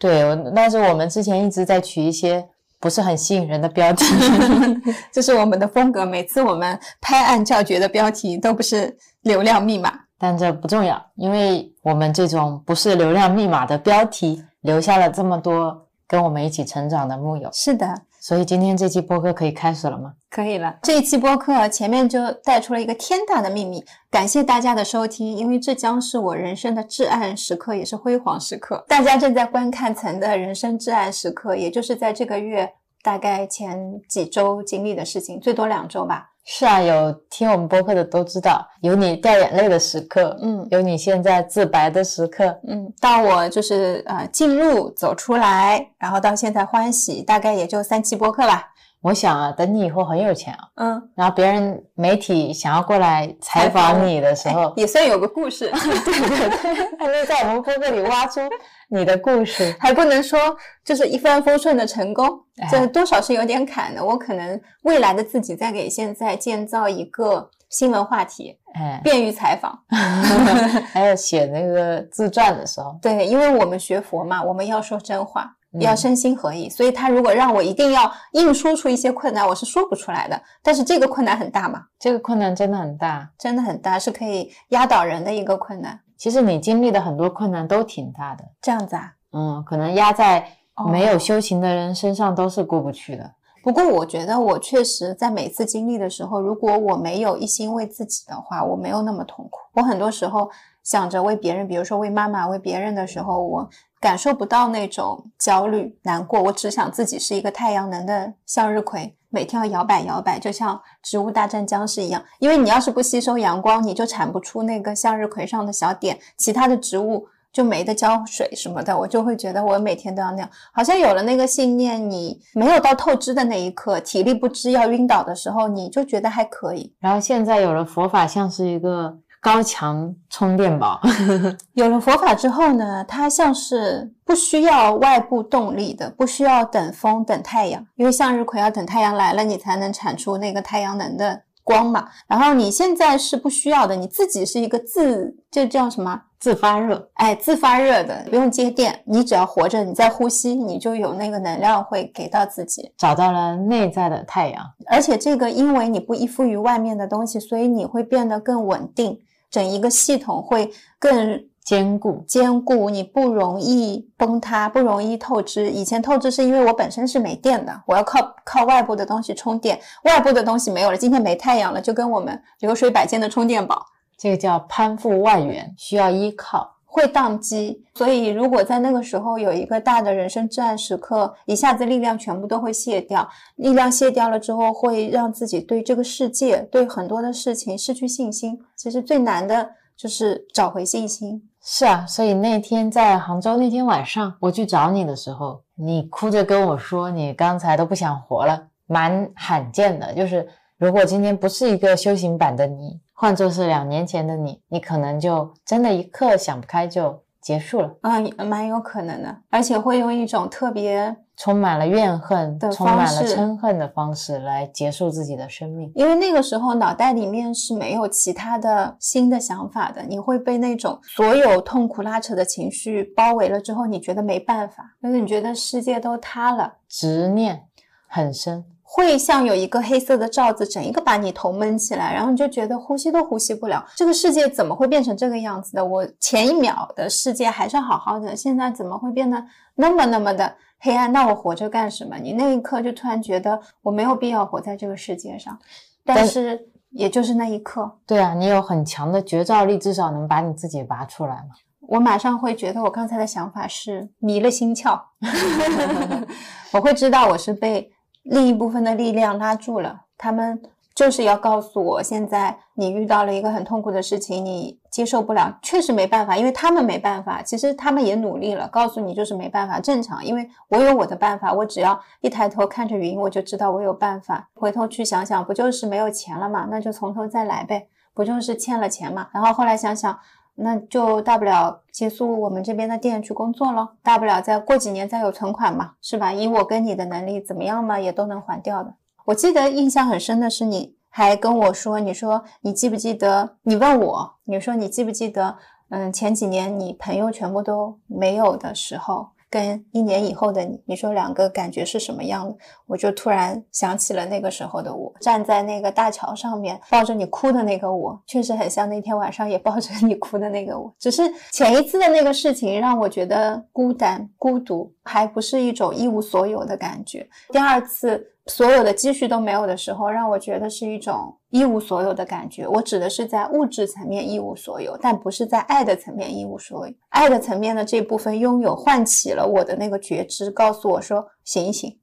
对，但是我们之前一直在取一些。不是很吸引人的标题，这是我们的风格。每次我们拍案叫绝的标题都不是流量密码，但这不重要，因为我们这种不是流量密码的标题，留下了这么多跟我们一起成长的木友。是的。所以今天这期播客可以开始了吗？可以了。这一期播客前面就带出了一个天大的秘密，感谢大家的收听，因为这将是我人生的至暗时刻，也是辉煌时刻。大家正在观看层的人生至暗时刻，也就是在这个月大概前几周经历的事情，最多两周吧。是啊，有听我们播客的都知道，有你掉眼泪的时刻，嗯，有你现在自白的时刻，嗯，到我就是呃进入走出来，然后到现在欢喜，大概也就三期播客吧。我想啊，等你以后很有钱啊，嗯，然后别人媒体想要过来采访你的时候，也算有个故事，对对对，还能在我们播客里挖出你的故事，还不能说就是一帆风顺的成功，这多少是有点坎的。我可能未来的自己在给现在建造一个新闻话题，哎，便于采访，还有写那个自传的时候，对，因为我们学佛嘛，我们要说真话。要身心合一，所以他如果让我一定要硬说出一些困难，我是说不出来的。但是这个困难很大嘛？这个困难真的很大，真的很大，是可以压倒人的一个困难。其实你经历的很多困难都挺大的，这样子啊？嗯，可能压在没有修行的人身上都是过不去的。不过我觉得我确实在每次经历的时候，如果我没有一心为自己的话，我没有那么痛苦。我很多时候想着为别人，比如说为妈妈、为别人的时候，我。感受不到那种焦虑、难过，我只想自己是一个太阳能的向日葵，每天要摇摆摇摆，就像植物大战僵尸一样。因为你要是不吸收阳光，你就产不出那个向日葵上的小点，其他的植物就没得浇水什么的。我就会觉得我每天都要那样，好像有了那个信念，你没有到透支的那一刻，体力不支要晕倒的时候，你就觉得还可以。然后现在有了佛法，像是一个。高强充电宝，有了佛法之后呢，它像是不需要外部动力的，不需要等风等太阳，因为向日葵要等太阳来了，你才能产出那个太阳能的光嘛。然后你现在是不需要的，你自己是一个自，这叫什么？自发热，哎，自发热的，不用接电，你只要活着，你在呼吸，你就有那个能量会给到自己，找到了内在的太阳。而且这个，因为你不依附于外面的东西，所以你会变得更稳定。整一个系统会更坚固，坚固，你不容易崩塌，不容易透支。以前透支是因为我本身是没电的，我要靠靠外部的东西充电，外部的东西没有了，今天没太阳了，就跟我们流水摆件的充电宝，这个叫攀附外援，需要依靠。会宕机，所以如果在那个时候有一个大的人生至暗时刻，一下子力量全部都会卸掉。力量卸掉了之后，会让自己对这个世界、对很多的事情失去信心。其实最难的就是找回信心。是啊，所以那天在杭州那天晚上，我去找你的时候，你哭着跟我说，你刚才都不想活了，蛮罕见的。就是如果今天不是一个修行版的你。换作是两年前的你，你可能就真的一刻想不开就结束了。嗯，蛮有可能的，而且会用一种特别充满了怨恨、充满了嗔恨的方式来结束自己的生命。因为那个时候脑袋里面是没有其他的新的想法的，你会被那种所有痛苦拉扯的情绪包围了之后，你觉得没办法，就是你觉得世界都塌了，执念很深。会像有一个黑色的罩子，整一个把你头闷起来，然后你就觉得呼吸都呼吸不了。这个世界怎么会变成这个样子的？我前一秒的世界还是好好的，现在怎么会变得那么那么的黑暗？那我活着干什么？你那一刻就突然觉得我没有必要活在这个世界上。但是也就是那一刻，对啊，你有很强的觉照力，至少能把你自己拔出来嘛。我马上会觉得我刚才的想法是迷了心窍，我会知道我是被。另一部分的力量拉住了，他们就是要告诉我，现在你遇到了一个很痛苦的事情，你接受不了，确实没办法，因为他们没办法，其实他们也努力了，告诉你就是没办法，正常，因为我有我的办法，我只要一抬头看着云，我就知道我有办法，回头去想想，不就是没有钱了嘛，那就从头再来呗，不就是欠了钱嘛，然后后来想想。那就大不了结束我们这边的店去工作咯，大不了再过几年再有存款嘛，是吧？以我跟你的能力，怎么样嘛，也都能还掉的。我记得印象很深的是，你还跟我说，你说你记不记得？你问我，你说你记不记得？嗯，前几年你朋友全部都没有的时候。跟一年以后的你，你说两个感觉是什么样的？我就突然想起了那个时候的我，站在那个大桥上面抱着你哭的那个我，确实很像那天晚上也抱着你哭的那个我。只是前一次的那个事情让我觉得孤单、孤独，还不是一种一无所有的感觉。第二次。所有的积蓄都没有的时候，让我觉得是一种一无所有的感觉。我指的是在物质层面一无所有，但不是在爱的层面一无所有。爱的层面的这部分拥有，唤起了我的那个觉知，告诉我说：“醒一醒，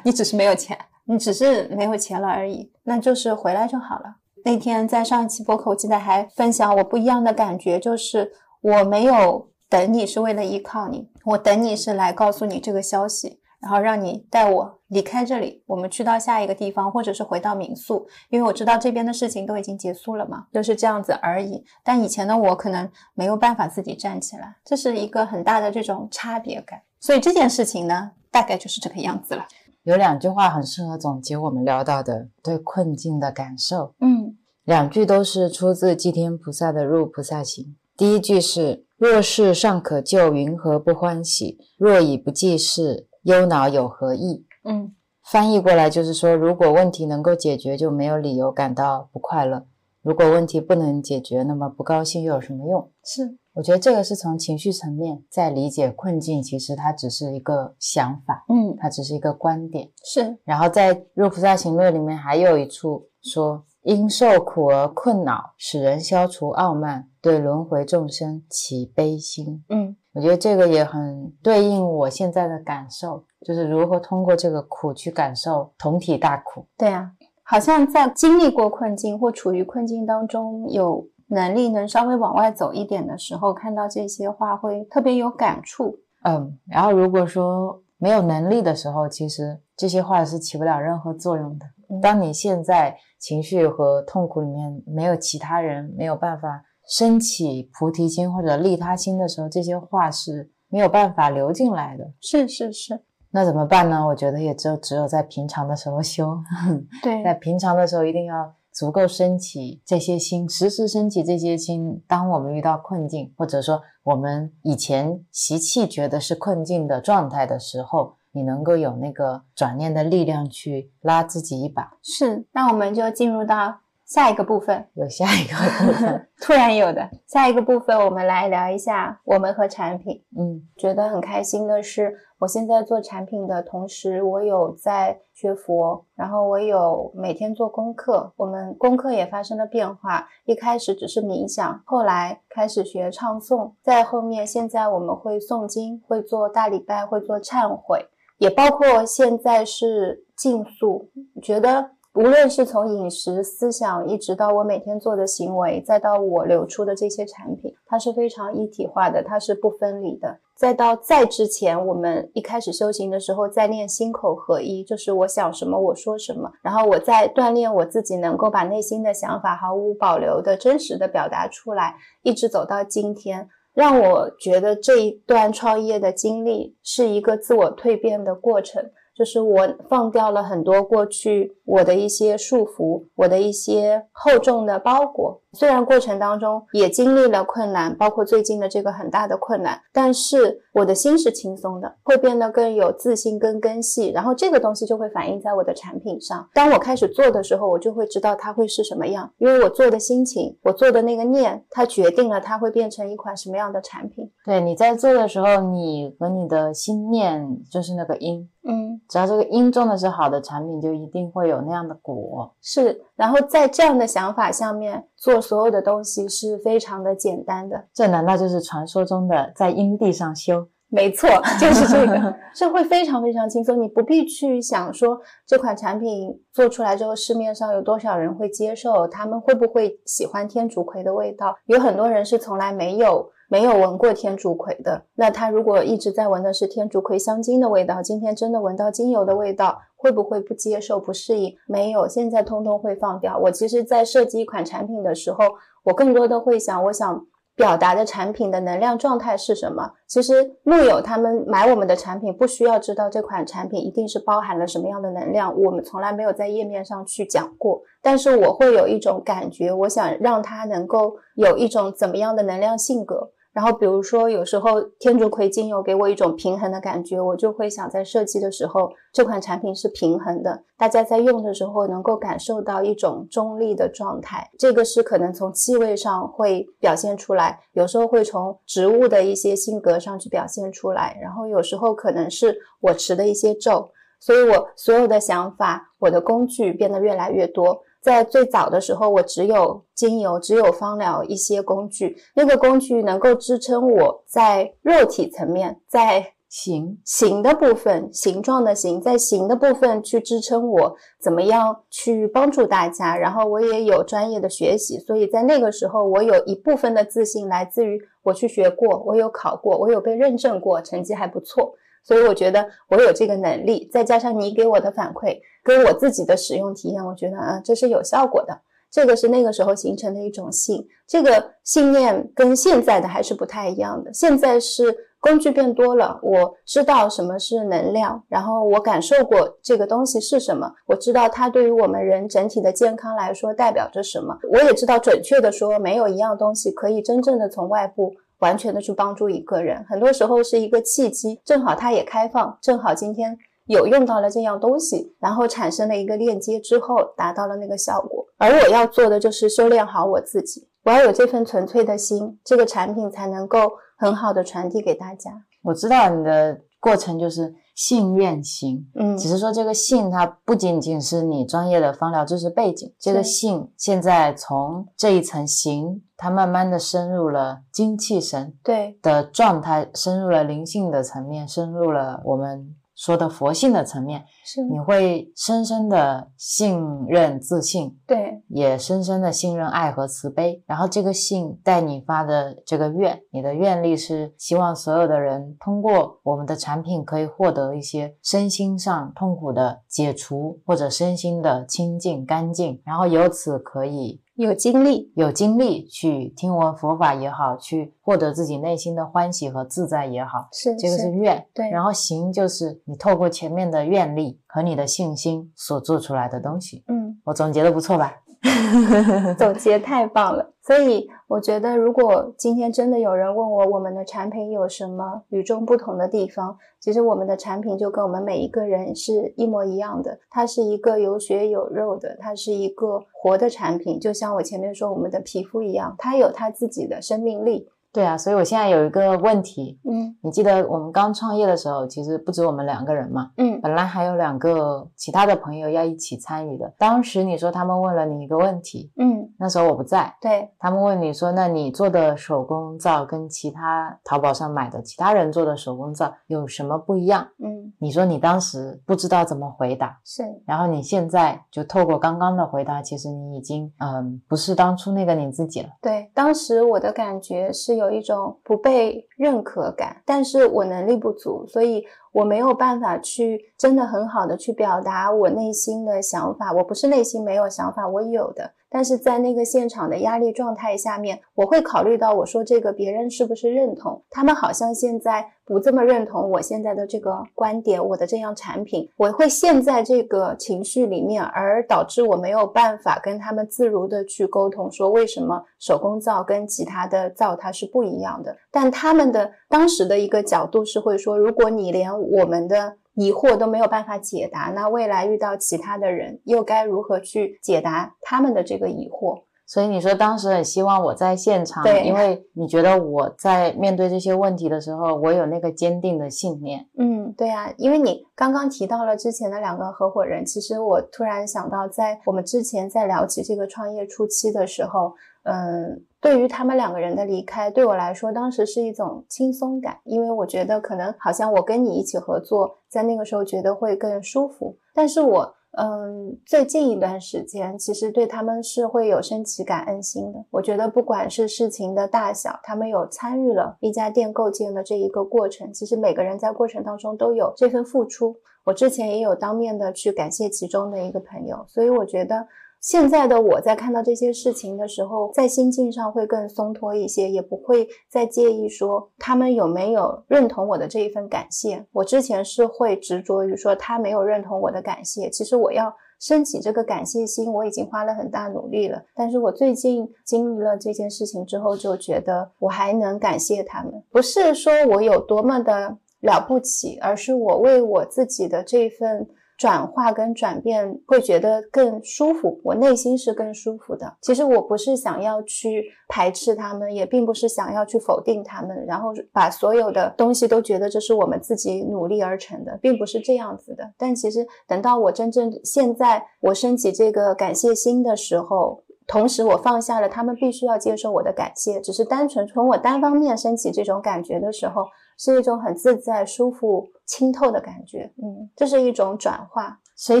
你只是没有钱，你只是没有钱了而已，那就是回来就好了。”那天在上一期播客，我记得还分享我不一样的感觉，就是我没有等你是为了依靠你，我等你是来告诉你这个消息。然后让你带我离开这里，我们去到下一个地方，或者是回到民宿，因为我知道这边的事情都已经结束了嘛，就是这样子而已。但以前的我可能没有办法自己站起来，这是一个很大的这种差别感。所以这件事情呢，大概就是这个样子了。有两句话很适合总结我们聊到的对困境的感受，嗯，两句都是出自祭天菩萨的《入菩萨行》。第一句是：若是尚可救，云何不欢喜？若已不济事。忧恼有何益？嗯，翻译过来就是说，如果问题能够解决，就没有理由感到不快乐；如果问题不能解决，那么不高兴又有什么用？是，我觉得这个是从情绪层面在理解困境，其实它只是一个想法，嗯，它只是一个观点。是，然后在《入菩萨行论》里面还有一处说。因受苦而困恼，使人消除傲慢，对轮回众生起悲心。嗯，我觉得这个也很对应我现在的感受，就是如何通过这个苦去感受同体大苦。对啊，好像在经历过困境或处于困境当中，有能力能稍微往外走一点的时候，看到这些话会特别有感触。嗯，然后如果说没有能力的时候，其实这些话是起不了任何作用的。当你现在。情绪和痛苦里面没有其他人，没有办法升起菩提心或者利他心的时候，这些话是没有办法流进来的。是是是，那怎么办呢？我觉得也只有只有在平常的时候修。对，在平常的时候一定要足够升起这些心，时时升起这些心。当我们遇到困境，或者说我们以前习气觉得是困境的状态的时候。你能够有那个转念的力量去拉自己一把，是。那我们就进入到下一个部分有下一个部分，突然有的下一个部分，我们来聊一下我们和产品。嗯，觉得很开心的是，我现在做产品的同时，我有在学佛，然后我有每天做功课。我们功课也发生了变化，一开始只是冥想，后来开始学唱诵，在后面现在我们会诵经，会做大礼拜，会做忏悔，也包括现在是竞速。觉得。无论是从饮食、思想，一直到我每天做的行为，再到我流出的这些产品，它是非常一体化的，它是不分离的。再到在之前，我们一开始修行的时候，在练心口合一，就是我想什么我说什么，然后我在锻炼我自己，能够把内心的想法毫无保留的真实的表达出来，一直走到今天，让我觉得这一段创业的经历是一个自我蜕变的过程。就是我放掉了很多过去我的一些束缚，我的一些厚重的包裹。虽然过程当中也经历了困难，包括最近的这个很大的困难，但是我的心是轻松的，会变得更有自信、更根系。然后这个东西就会反映在我的产品上。当我开始做的时候，我就会知道它会是什么样，因为我做的心情，我做的那个念，它决定了它会变成一款什么样的产品。对，你在做的时候，你和你的心念就是那个因。嗯，只要这个因种的是好的产品，就一定会有那样的果。是，然后在这样的想法下面做所有的东西是非常的简单的。这难道就是传说中的在因地上修？没错，就是这个，这会非常非常轻松。你不必去想说这款产品做出来之后市面上有多少人会接受，他们会不会喜欢天竺葵的味道？有很多人是从来没有。没有闻过天竺葵的，那他如果一直在闻的是天竺葵香精的味道，今天真的闻到精油的味道，会不会不接受、不适应？没有，现在通通会放掉。我其实，在设计一款产品的时候，我更多的会想，我想。表达的产品的能量状态是什么？其实木友他们买我们的产品，不需要知道这款产品一定是包含了什么样的能量，我们从来没有在页面上去讲过。但是我会有一种感觉，我想让他能够有一种怎么样的能量性格。然后，比如说，有时候天竺葵精油给我一种平衡的感觉，我就会想在设计的时候，这款产品是平衡的，大家在用的时候能够感受到一种中立的状态。这个是可能从气味上会表现出来，有时候会从植物的一些性格上去表现出来，然后有时候可能是我持的一些咒，所以我所有的想法，我的工具变得越来越多。在最早的时候，我只有精油，只有芳疗一些工具，那个工具能够支撑我在肉体层面，在形形的部分，形状的形，在形的部分去支撑我怎么样去帮助大家。然后我也有专业的学习，所以在那个时候，我有一部分的自信来自于我去学过，我有考过，我有被认证过，成绩还不错。所以我觉得我有这个能力，再加上你给我的反馈，跟我自己的使用体验，我觉得啊，这是有效果的。这个是那个时候形成的一种信，这个信念跟现在的还是不太一样的。现在是工具变多了，我知道什么是能量，然后我感受过这个东西是什么，我知道它对于我们人整体的健康来说代表着什么，我也知道准确的说，没有一样东西可以真正的从外部。完全的去帮助一个人，很多时候是一个契机，正好它也开放，正好今天有用到了这样东西，然后产生了一个链接之后，达到了那个效果。而我要做的就是修炼好我自己，我要有这份纯粹的心，这个产品才能够很好的传递给大家。我知道你的过程就是。信愿行，嗯，只是说这个信，它不仅仅是你专业的芳疗知识背景，这个信现在从这一层行，它慢慢的深入了精气神对。的状态，深入了灵性的层面，深入了我们。说的佛性的层面，是你会深深的信任自信，对，也深深的信任爱和慈悲。然后这个信带你发的这个愿，你的愿力是希望所有的人通过我们的产品可以获得一些身心上痛苦的解除，或者身心的清净干净，然后由此可以。有精力，有精力去听闻佛法也好，去获得自己内心的欢喜和自在也好，是这个是愿。对，然后行就是你透过前面的愿力和你的信心所做出来的东西。嗯，我总结的不错吧？总结太棒了。所以我觉得，如果今天真的有人问我，我们的产品有什么与众不同的地方，其实我们的产品就跟我们每一个人是一模一样的。它是一个有血有肉的，它是一个活的产品，就像我前面说我们的皮肤一样，它有它自己的生命力。对啊，所以我现在有一个问题，嗯你记得我们刚创业的时候，其实不止我们两个人嘛，嗯本来还有两个其他的朋友要一起参与的。当时你说他们问了你一个问题，嗯，那时候我不在，对，他们问你说，那你做的手工皂跟其他淘宝上买的其他人做的手工皂有什么不一样？嗯你说你当时不知道怎么回答，是，然后你现在就透过刚刚的回答，其实你已经嗯不是当初那个你自己了。对。当时我的感觉是有有一种不被认可感，但是我能力不足，所以我没有办法去真的很好的去表达我内心的想法。我不是内心没有想法，我有的。但是在那个现场的压力状态下面，我会考虑到我说这个别人是不是认同？他们好像现在不这么认同我现在的这个观点，我的这样产品，我会陷在这个情绪里面，而导致我没有办法跟他们自如的去沟通，说为什么手工皂跟其他的皂它是不一样的。但他们的当时的一个角度是会说，如果你连我们的疑惑都没有办法解答，那未来遇到其他的人又该如何去解答他们的这个疑惑？所以你说当时很希望我在现场，对因为你觉得我在面对这些问题的时候，我有那个坚定的信念。嗯，对啊，因为你刚刚提到了之前的两个合伙人，其实我突然想到，在我们之前在聊起这个创业初期的时候，嗯，对于他们两个人的离开，对我来说当时是一种轻松感，因为我觉得可能好像我跟你一起合作，在那个时候觉得会更舒服，但是我。嗯，最近一段时间，其实对他们是会有升起感恩心的。我觉得，不管是事情的大小，他们有参与了一家店构建的这一个过程。其实每个人在过程当中都有这份付出。我之前也有当面的去感谢其中的一个朋友，所以我觉得现在的我在看到这些事情的时候，在心境上会更松脱一些，也不会再介意说他们有没有认同我的这一份感谢。我之前是会执着于说他没有认同我的感谢，其实我要升起这个感谢心，我已经花了很大努力了。但是我最近经历了这件事情之后，就觉得我还能感谢他们，不是说我有多么的了不起，而是我为我自己的这份。转化跟转变会觉得更舒服，我内心是更舒服的。其实我不是想要去排斥他们，也并不是想要去否定他们，然后把所有的东西都觉得这是我们自己努力而成的，并不是这样子的。但其实等到我真正现在我升起这个感谢心的时候，同时我放下了他们必须要接受我的感谢，只是单纯从我单方面升起这种感觉的时候。是一种很自在、舒服、清透的感觉，嗯，这是一种转化。随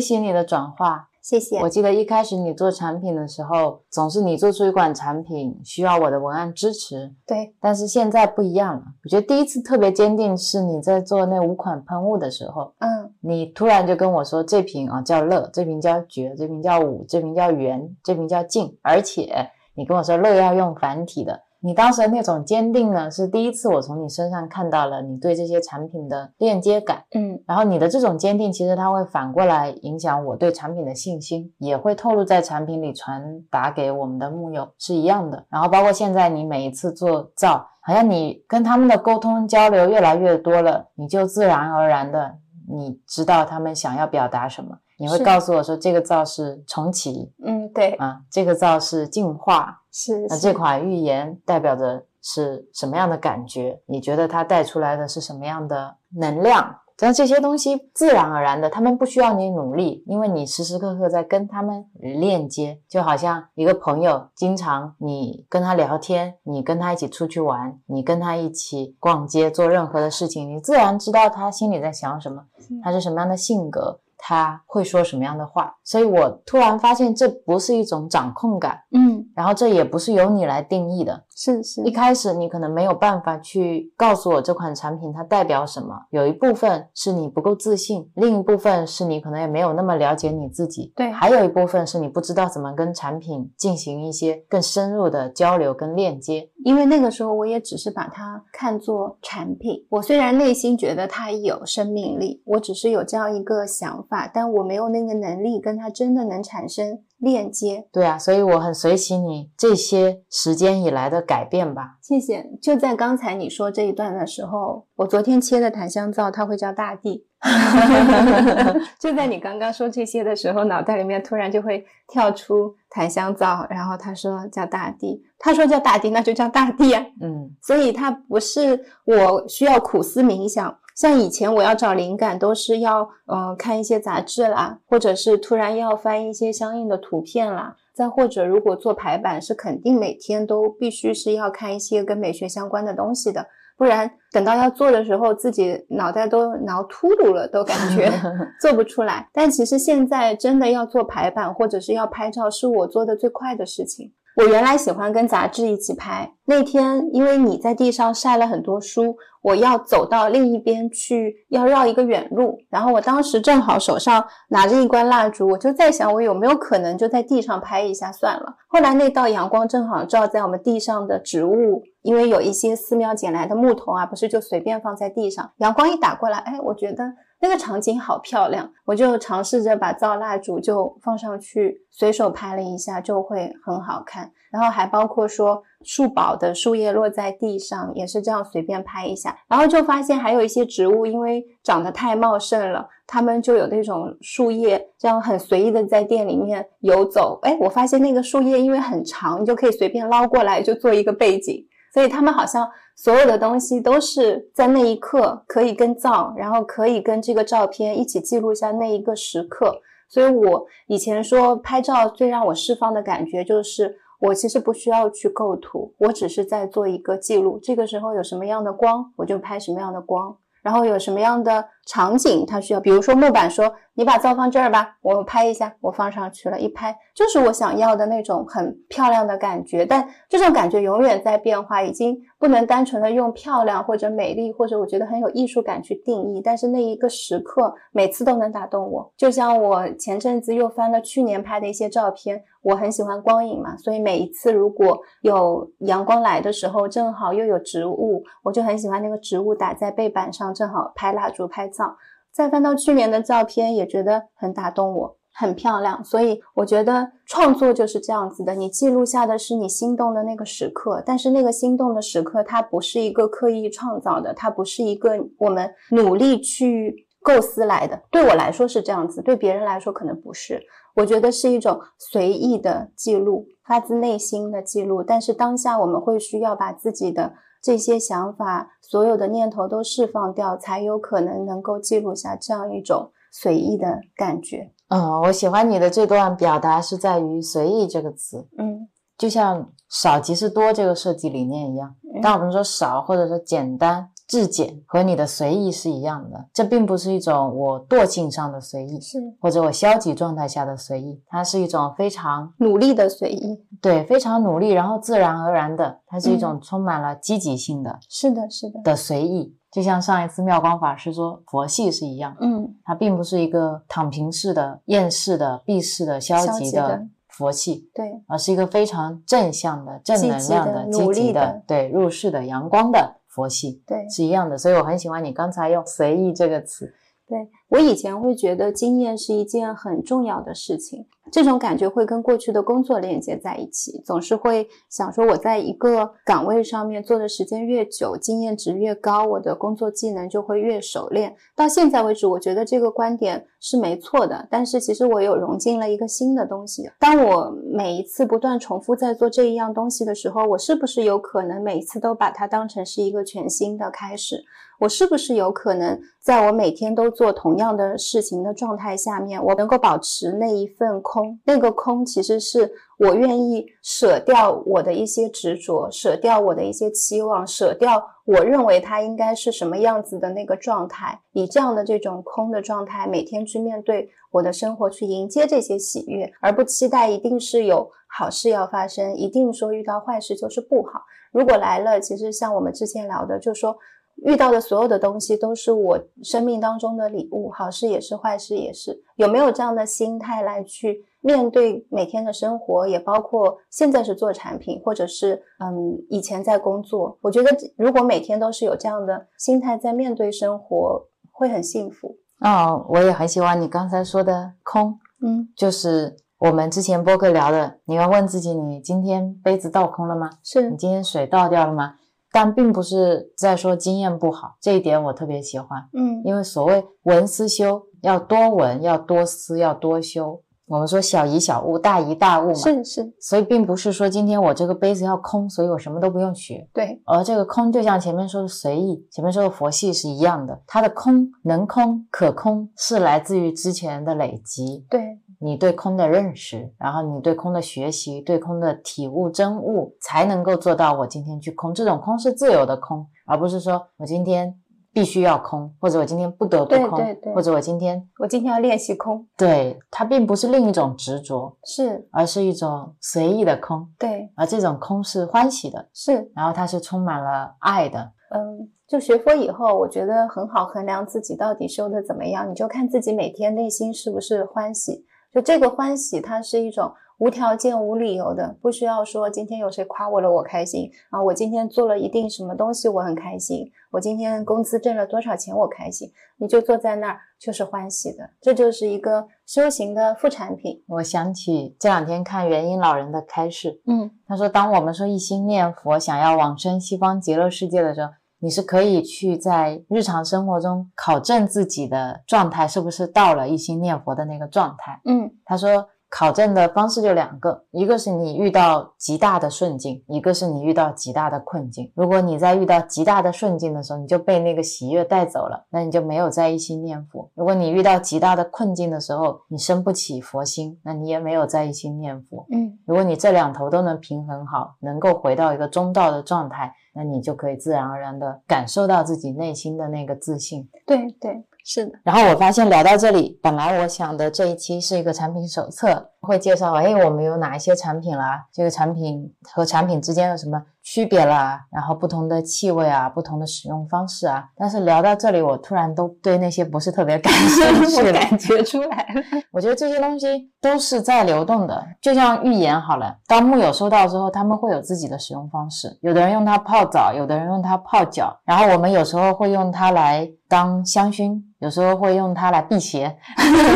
喜你的转化，谢谢。我记得一开始你做产品的时候，总是你做出一款产品需要我的文案支持，对。但是现在不一样了，我觉得第一次特别坚定是你在做那五款喷雾的时候，嗯，你突然就跟我说这瓶啊叫乐，这瓶叫绝，这瓶叫舞，这瓶叫圆，这瓶叫静，而且你跟我说乐要用繁体的。你当时的那种坚定呢，是第一次我从你身上看到了你对这些产品的链接感，嗯，然后你的这种坚定，其实它会反过来影响我对产品的信心，也会透露在产品里传达给我们的木友是一样的。然后包括现在你每一次做皂，好像你跟他们的沟通交流越来越多了，你就自然而然的你知道他们想要表达什么，你会告诉我说这个皂是重启，嗯，对，啊，这个皂是净化。是，那这款预言代表着是什么样的感觉？你觉得它带出来的是什么样的能量？那这些东西自然而然的，他们不需要你努力，因为你时时刻刻在跟他们链接，就好像一个朋友，经常你跟他聊天，你跟他一起出去玩，你跟他一起逛街，做任何的事情，你自然知道他心里在想什么，他是什么样的性格。他会说什么样的话，所以我突然发现这不是一种掌控感，嗯，然后这也不是由你来定义的，是是。一开始你可能没有办法去告诉我这款产品它代表什么，有一部分是你不够自信，另一部分是你可能也没有那么了解你自己，对，还有一部分是你不知道怎么跟产品进行一些更深入的交流跟链接，因为那个时候我也只是把它看作产品，我虽然内心觉得它有生命力，我只是有这样一个想法。但我没有那个能力跟他真的能产生链接。对啊，所以我很随喜你这些时间以来的改变吧。谢谢。就在刚才你说这一段的时候，我昨天切的檀香皂，它会叫大地。就在你刚刚说这些的时候，脑袋里面突然就会跳出檀香皂，然后他说叫大地，他说叫大地，那就叫大地啊。嗯，所以它不是我需要苦思冥想。像以前我要找灵感，都是要嗯看一些杂志啦，或者是突然要翻一些相应的图片啦。再或者如果做排版，是肯定每天都必须是要看一些跟美学相关的东西的，不然等到要做的时候，自己脑袋都挠秃噜了，都感觉 做不出来。但其实现在真的要做排版或者是要拍照，是我做的最快的事情。我原来喜欢跟杂志一起拍，那天因为你在地上晒了很多书，我要走到另一边去，要绕一个远路。然后我当时正好手上拿着一罐蜡烛，我就在想，我有没有可能就在地上拍一下算了。后来那道阳光正好照在我们地上的植物，因为有一些寺庙捡来的木头啊，不是就随便放在地上，阳光一打过来，哎，我觉得。那个场景好漂亮，我就尝试着把造蜡烛就放上去，随手拍了一下，就会很好看。然后还包括说树宝的树叶落在地上，也是这样随便拍一下。然后就发现还有一些植物，因为长得太茂盛了，它们就有那种树叶这样很随意的在店里面游走。哎，我发现那个树叶因为很长，你就可以随便捞过来就做一个背景。所以他们好像所有的东西都是在那一刻可以跟照，然后可以跟这个照片一起记录下那一个时刻。所以我以前说拍照最让我释放的感觉，就是我其实不需要去构图，我只是在做一个记录。这个时候有什么样的光，我就拍什么样的光。然后有什么样的场景，它需要，比如说木板说，你把灶放这儿吧，我拍一下，我放上去了，一拍就是我想要的那种很漂亮的感觉。但这种感觉永远在变化，已经不能单纯的用漂亮或者美丽或者我觉得很有艺术感去定义。但是那一个时刻，每次都能打动我。就像我前阵子又翻了去年拍的一些照片。我很喜欢光影嘛，所以每一次如果有阳光来的时候，正好又有植物，我就很喜欢那个植物打在背板上，正好拍蜡烛拍照。再翻到去年的照片，也觉得很打动我，很漂亮。所以我觉得创作就是这样子的，你记录下的是你心动的那个时刻，但是那个心动的时刻，它不是一个刻意创造的，它不是一个我们努力去构思来的。对我来说是这样子，对别人来说可能不是。我觉得是一种随意的记录，发自内心的记录。但是当下我们会需要把自己的这些想法、所有的念头都释放掉，才有可能能够记录下这样一种随意的感觉。嗯，我喜欢你的这段表达是在于“随意”这个词。嗯，就像少即是多这个设计理念一样，当我们说少或者说简单。质检和你的随意是一样的，这并不是一种我惰性上的随意，是或者我消极状态下的随意，它是一种非常努力的随意，对，非常努力，然后自然而然的，它是一种充满了积极性的，是的，是的的随意，就像上一次妙光法师说佛系是一样，嗯，它并不是一个躺平式的、厌世的、避世的、消极的佛系，对，而是一个非常正向的、正能量的、积极的，对，入世的、阳光的。佛系对是一样的，所以我很喜欢你刚才用“随意”这个词。对我以前会觉得经验是一件很重要的事情。这种感觉会跟过去的工作链接在一起，总是会想说，我在一个岗位上面做的时间越久，经验值越高，我的工作技能就会越熟练。到现在为止，我觉得这个观点是没错的。但是其实我有融进了一个新的东西。当我每一次不断重复在做这一样东西的时候，我是不是有可能每一次都把它当成是一个全新的开始？我是不是有可能在我每天都做同样的事情的状态下面，我能够保持那一份？空，那个空其实是我愿意舍掉我的一些执着，舍掉我的一些期望，舍掉我认为它应该是什么样子的那个状态，以这样的这种空的状态，每天去面对我的生活，去迎接这些喜悦，而不期待一定是有好事要发生，一定说遇到坏事就是不好。如果来了，其实像我们之前聊的，就说。遇到的所有的东西都是我生命当中的礼物，好事也是，坏事也是。有没有这样的心态来去面对每天的生活？也包括现在是做产品，或者是嗯以前在工作。我觉得如果每天都是有这样的心态在面对生活，会很幸福。哦，我也很喜欢你刚才说的空，嗯，就是。我们之前播客聊的，你要问自己，你今天杯子倒空了吗？是你今天水倒掉了吗？但并不是在说经验不好，这一点我特别喜欢，嗯。因为所谓文思修，要多闻，要多思，要多修。我们说小疑小悟，大疑大悟嘛，是是，所以并不是说今天我这个杯子要空，所以我什么都不用学。对，而这个空，就像前面说的随意，前面说的佛系是一样的，它的空能空可空是来自于之前的累积，对，你对空的认识，然后你对空的学习，对空的体悟真悟，才能够做到我今天去空。这种空是自由的空，而不是说我今天必须要空，或者我今天不得不空，对对对或者我今天我今天要练习空，对它并不是另一种执着，是，而是一种随意的空，对，而这种空是欢喜的，是，然后它是充满了爱的。嗯，就学佛以后，我觉得很好衡量自己到底修的怎么样，你就看自己每天内心是不是欢喜。就这个欢喜，它是一种无条件、无理由的，不需要说今天有谁夸我了我开心啊，我今天做了一定什么东西我很开心，我今天工资挣了多少钱我开心，你就坐在那儿就是欢喜的，这就是一个修行的副产品。我想起这两天看元音老人的开示，嗯他说，当我们说一心念佛，想要往生西方极乐世界的时候，你是可以去在日常生活中考证自己的状态是不是到了一心念佛的那个状态。嗯他说，考证的方式就两个，一个是你遇到极大的顺境，一个是你遇到极大的困境。如果你在遇到极大的顺境的时候，你就被那个喜悦带走了，那你就没有在一心念佛；如果你遇到极大的困境的时候，你生不起佛心，那你也没有在一心念佛。嗯如果你这两头都能平衡好，能够回到一个中道的状态，那你就可以自然而然的感受到自己内心的那个自信。对对，是的，然后我发现聊到这里，本来我想的这一期是一个产品手册，会介绍哎我们有哪一些产品啦，这个产品和产品之间有什么区别啦，然后不同的气味啊，不同的使用方式啊。但是聊到这里，我突然都对那些不是特别感兴趣 我了。感觉出来了。我觉得这些东西都是在流动的，就像浴盐好了，当木友收到之后，他们会有自己的使用方式。有的人用它泡澡，有的人用它泡脚，然后我们有时候会用它来当香薰，有时候会用它来辟邪，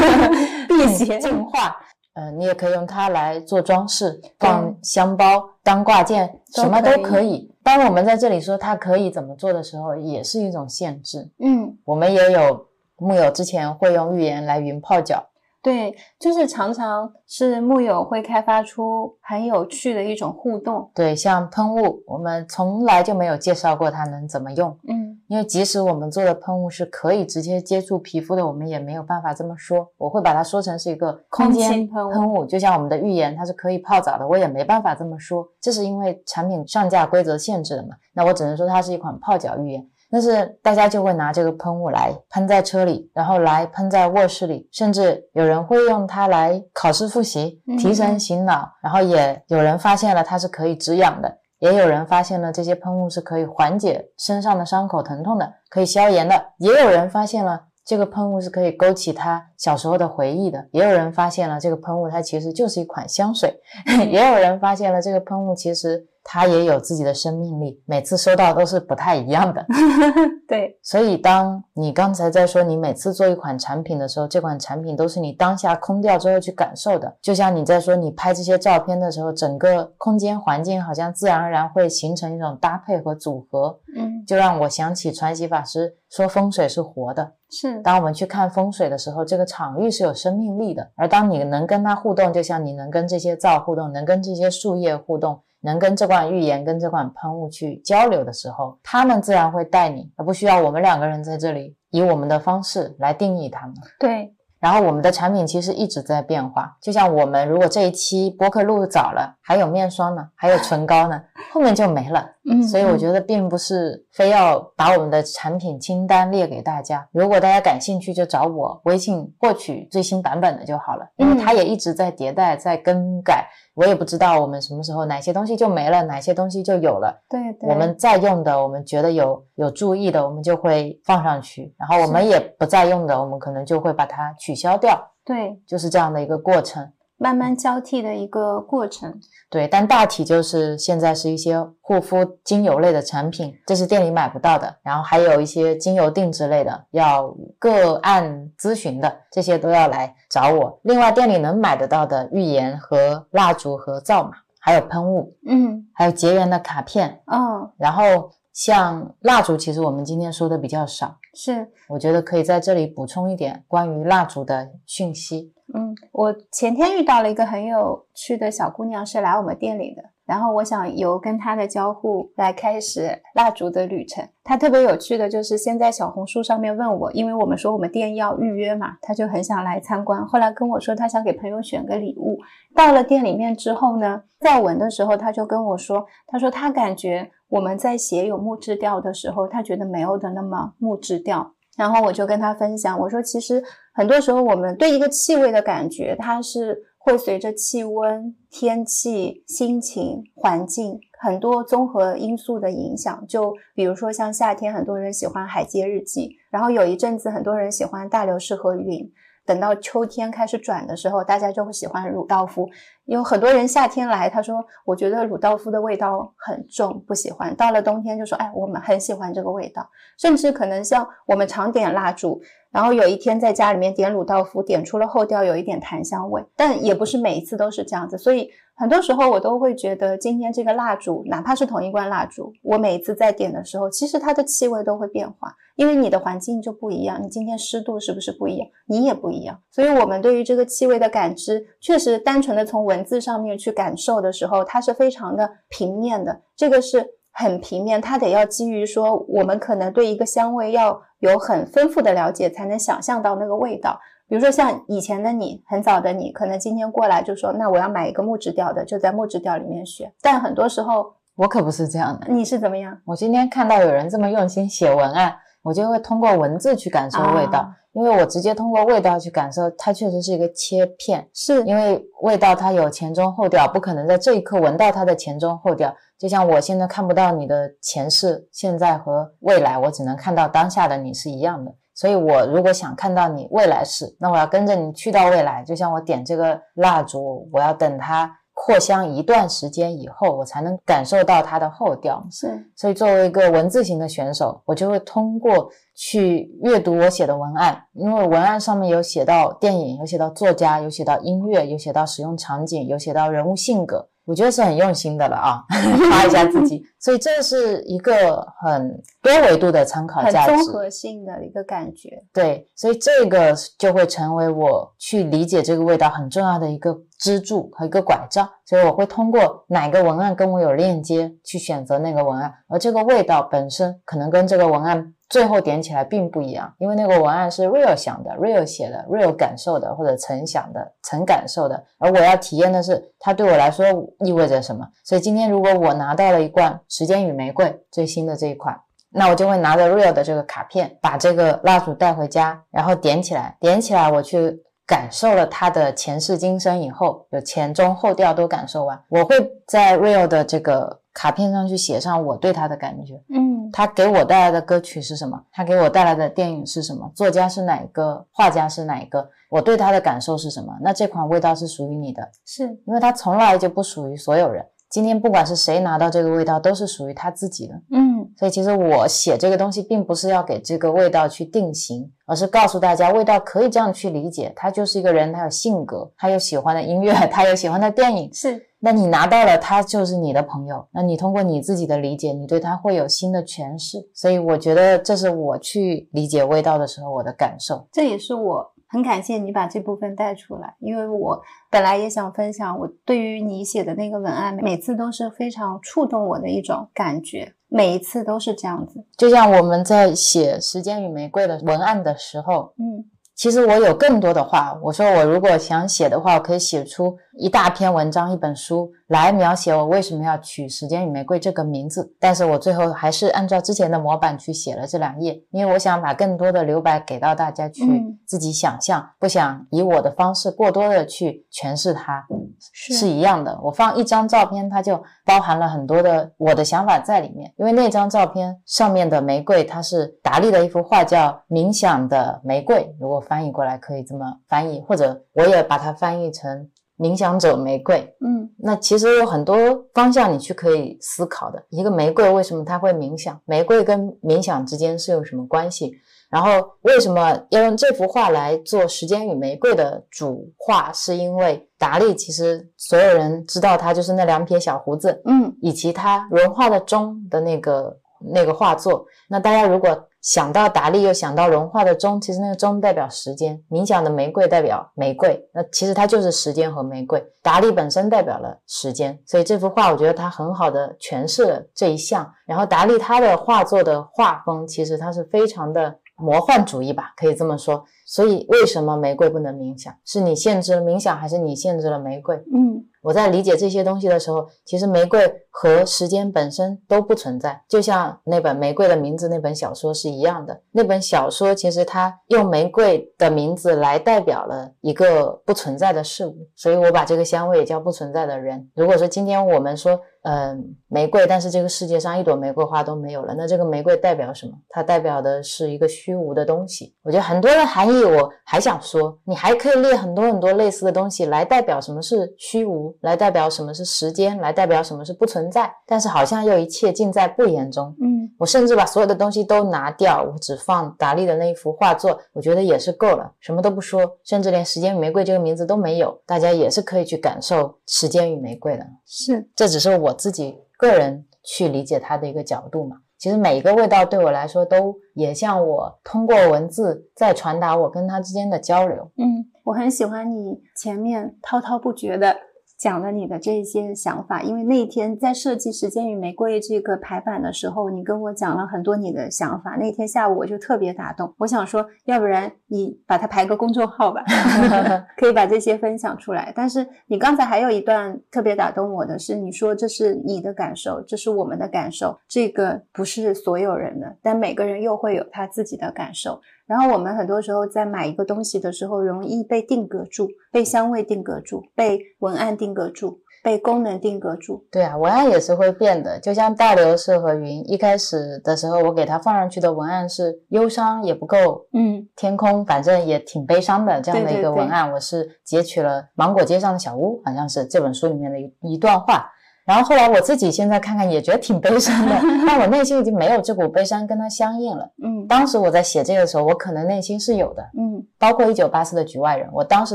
辟邪净化。呃，你也可以用它来做装饰，放香包、当挂件，什么都可以。当我们在这里说它可以怎么做的时候，也是一种限制。嗯。我们也有木友之前会用浴盐来匀泡脚，对，就是常常是木友会开发出很有趣的一种互动。对，像喷雾，我们从来就没有介绍过它能怎么用，嗯因为即使我们做的喷雾是可以直接接触皮肤的，我们也没有办法这么说。我会把它说成是一个空空间喷雾喷雾，就像我们的浴盐，它是可以泡澡的，我也没办法这么说，这是因为产品上架规则限制的嘛。那我只能说它是一款泡脚浴盐。但是大家就会拿这个喷雾来喷在车里，然后来喷在卧室里，甚至有人会用它来考试复习、提神嗯醒脑，然后也有人发现了它是可以止痒的，也有人发现了这些喷雾是可以缓解身上的伤口疼痛的，可以消炎的，也有人发现了。这个喷雾是可以勾起他小时候的回忆的，也有人发现了这个喷雾它其实就是一款香水，也有人发现了这个喷雾其实它也有自己的生命力，每次收到都是不太一样的。对，所以，当你刚才在说你每次做一款产品的时候，这款产品都是你当下空掉之后去感受的。就像你在说你拍这些照片的时候，整个空间环境好像自然而然会形成一种搭配和组合，嗯，就让我想起传习法师说风水是活的。是，当我们去看风水的时候，这个场域是有生命力的。而当你能跟它互动，就像你能跟这些皂互动，能跟这些树叶互动，能跟这款浴盐、跟这款喷雾去交流的时候，他们自然会带你，而不需要我们两个人在这里以我们的方式来定义他们。对，然后我们的产品其实一直在变化，就像我们如果这一期播客录早了，还有面霜呢，还有唇膏呢，后面就没了。嗯，所以我，觉得并不是非要把我们的产品清单列给大家，如果大家感兴趣，就找我微信获取最新版本的就好了，因为它也一直在迭代、在更改。我也不知道我们什么时候哪些东西就没了，哪些东西就有了。对对，我们在用的，我们觉得有有注意的，我们就会放上去；然后我们也不再用的，我们可能就会把它取消掉，对就是这样的一个过程。慢慢交替的一个过程。对，但大体就是现在是一些护肤精油类的产品，这是店里买不到的。然后还有一些精油定制类的，要个案咨询的，这些都要来找我。另外，店里能买得到的浴盐和蜡烛和皂嘛，还有喷雾，嗯还有结缘的卡片。嗯，然后像蜡烛，其实我们今天说的比较少，是。我觉得可以在这里补充一点关于蜡烛的讯息。嗯，我前天遇到了一个很有趣的小姑娘，是来我们店里的。然后我想由跟她的交互来开始蜡烛的旅程。她特别有趣的就是先在小红书上面问我，因为我们说我们店要预约嘛，她就很想来参观。后来跟我说她想给朋友选个礼物。到了店里面之后呢，在闻的时候，她就跟我说，她说她感觉我们在写有木质调的时候，她觉得没有的那么木质调。然后我就跟她分享，我说其实很多时候我们对一个气味的感觉，它是会随着气温、天气、心情、环境很多综合因素的影响。就比如说像夏天，很多人喜欢海街日记，然后有一阵子很多人喜欢大流士和云。等到秋天开始转的时候，大家就会喜欢鲁道夫。有很多人夏天来，他说我觉得鲁道夫的味道很重，不喜欢。到了冬天就说，哎，我们很喜欢这个味道。甚至可能像我们常点蜡烛，然后有一天在家里面点鲁道夫，点出了后调有一点檀香味，但也不是每一次都是这样子。所以很多时候我都会觉得，今天这个蜡烛，哪怕是同一罐蜡烛，我每一次在点的时候，其实它的气味都会变化。因为你的环境就不一样，你今天湿度是不是不一样？你也不一样，所以我们对于这个气味的感知，确实单纯的从文字上面去感受的时候，它是非常的平面的。这个是很平面，它得要基于说，我们可能对一个香味要有很丰富的了解，才能想象到那个味道。比如说像以前的你，很早的你，可能今天过来就说，那我要买一个木质调的，就在木质调里面选。但很多时候，我可不是这样的。你是怎么样？我今天看到有人这么用心写文案。我就会通过文字去感受味道，啊因为我直接通过味道去感受，它确实是一个切片，是因为味道它有前中后调，不可能在这一刻闻到它的前中后调。就像我现在看不到你的前世、现在和未来，我只能看到当下的你是一样的。所以我如果想看到你未来式，那我要跟着你去到未来。就像我点这个蜡烛，我要等它扩香一段时间以后，我才能感受到它的后调。是所以作为一个文字型的选手，我就会通过去阅读我写的文案，因为文案上面有写到电影，有写到作家，有写到音乐，有写到使用场景，有写到人物性格，我觉得是很用心的了啊，夸一下自己。所以这是一个很多维度的参考价值，综合性的一个感觉。对，所以这个就会成为我去理解这个味道很重要的一个支柱和一个拐杖。所以我会通过哪个文案跟我有链接去选择那个文案，而这个味道本身可能跟这个文案最后点起来并不一样，因为那个文案是 real 想的、real 写的、real 感受的，或者曾想的、曾感受的，而我要体验的是它对我来说意味着什么。所以今天如果我拿到了一罐时间与玫瑰最新的这一款。那我就会拿着 real 的这个卡片，把这个蜡烛带回家，然后点起来，点起来，我去感受了它的前世今生以后，有前中后调都感受完，我会在 real 的这个卡片上去写上我对他的感觉，嗯他给我带来的歌曲是什么，他给我带来的电影是什么，作家是哪一个，画家是哪一个，我对他的感受是什么，那这款味道是属于你的，是因为它从来就不属于所有人。今天不管是谁拿到这个味道，都是属于他自己的。嗯所以其实我写这个东西，并不是要给这个味道去定型，而是告诉大家，味道可以这样去理解，他就是一个人，他有性格，他有喜欢的音乐，他有喜欢的电影。是那你拿到了，他就是你的朋友。那你通过你自己的理解，你对他会有新的诠释。所以我觉得这是我去理解味道的时候我的感受。这也是我很感谢你把这部分带出来，因为我本来也想分享，我对于你写的那个文案，每次都是非常触动我的一种感觉，每一次都是这样子。就像我们在写《时间与玫瑰》的文案的时候，嗯其实我有更多的话，我说我如果想写的话，我可以写出一大篇文章、一本书来描写我为什么要取《时间与玫瑰》这个名字。但是我最后还是按照之前的模板去写了这两页，因为我想把更多的留白给到大家去嗯自己想象，不想以我的方式过多的去诠释它。是是一样的。我放一张照片，它就包含了很多的我的想法在里面。因为那张照片上面的玫瑰，它是达利的一幅画，叫《冥想的玫瑰》。如果翻译过来可以这么翻译，或者我也把它翻译成冥想者玫瑰。嗯那其实有很多方向你去可以思考的。一个玫瑰为什么它会冥想？玫瑰跟冥想之间是有什么关系？然后为什么要用这幅画来做《时间与玫瑰》的主画？是因为达利其实所有人知道他就是那两撇小胡子，嗯以及他融化的钟的那个那个画作。那大家如果想到达利，又想到融化的钟，其实那个钟代表时间，冥想的玫瑰代表玫瑰，那其实它就是时间和玫瑰。达利本身代表了时间，所以这幅画我觉得它很好的诠释了这一项。然后达利他的画作的画风，其实它是非常的魔幻主义吧，可以这么说。所以为什么玫瑰不能冥想？是你限制了冥想，还是你限制了玫瑰？嗯我在理解这些东西的时候，其实玫瑰和时间本身都不存在，就像那本《玫瑰的名字》那本小说是一样的。那本小说其实它用玫瑰的名字来代表了一个不存在的事物，所以我把这个香味也叫不存在的人。如果说今天我们说，嗯、玫瑰，但是这个世界上一朵玫瑰花都没有了，那这个玫瑰代表什么？它代表的是一个虚无的东西。我觉得很多的含义，我还想说，你还可以列很多很多类似的东西来代表什么是虚无，来代表什么是时间，来代表什么是不存在。但是好像又一切尽在不言中。嗯我甚至把所有的东西都拿掉，我只放达利的那一幅画作，我觉得也是够了，什么都不说，甚至连“时间与玫瑰”这个名字都没有，大家也是可以去感受“时间与玫瑰”的。是这只是我自己个人去理解它的一个角度嘛。其实每一个味道对我来说，都也像我通过文字在传达我跟它之间的交流。嗯，我很喜欢你前面滔滔不绝的讲了你的这些想法，因为那一天在设计《时间与玫瑰》这个排版的时候，你跟我讲了很多你的想法。那天下午我就特别打动，我想说，要不然你把它排个公众号吧，可以把这些分享出来。但是你刚才还有一段特别打动我的是，你说这是你的感受，这是我们的感受，这个不是所有人的，但每个人又会有他自己的感受。然后我们很多时候在买一个东西的时候，容易被定格住，被香味定格住，被文案定格住，被功能定格住。对啊，文案也是会变的，就像大流士和云，一开始的时候我给它放上去的文案是忧伤也不够，嗯天空反正也挺悲伤的这样的一个文案，我是截取了《芒果街上的小屋》，好像是这本书里面的一一段话。然后后来我自己现在看看也觉得挺悲伤的，但我内心已经没有这股悲伤跟它相应了。嗯当时我在写这个的时候，我可能内心是有的，嗯包括一九八四的局外人，我当时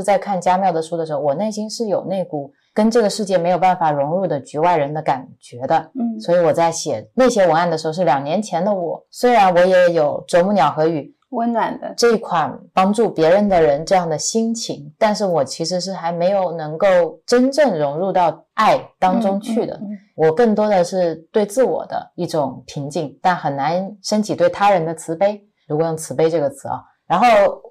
在看加缪的书的时候，我内心是有那股跟这个世界没有办法融入的局外人的感觉的。嗯所以我在写那些文案的时候，是两年前的我。虽然我也有啄木鸟和雨温暖的。这一款帮助别人的人这样的心情，但是我其实是还没有能够真正融入到爱当中去的。嗯嗯我更多的是对自我的一种平静，但很难升起对他人的慈悲。如果用慈悲这个词啊，然后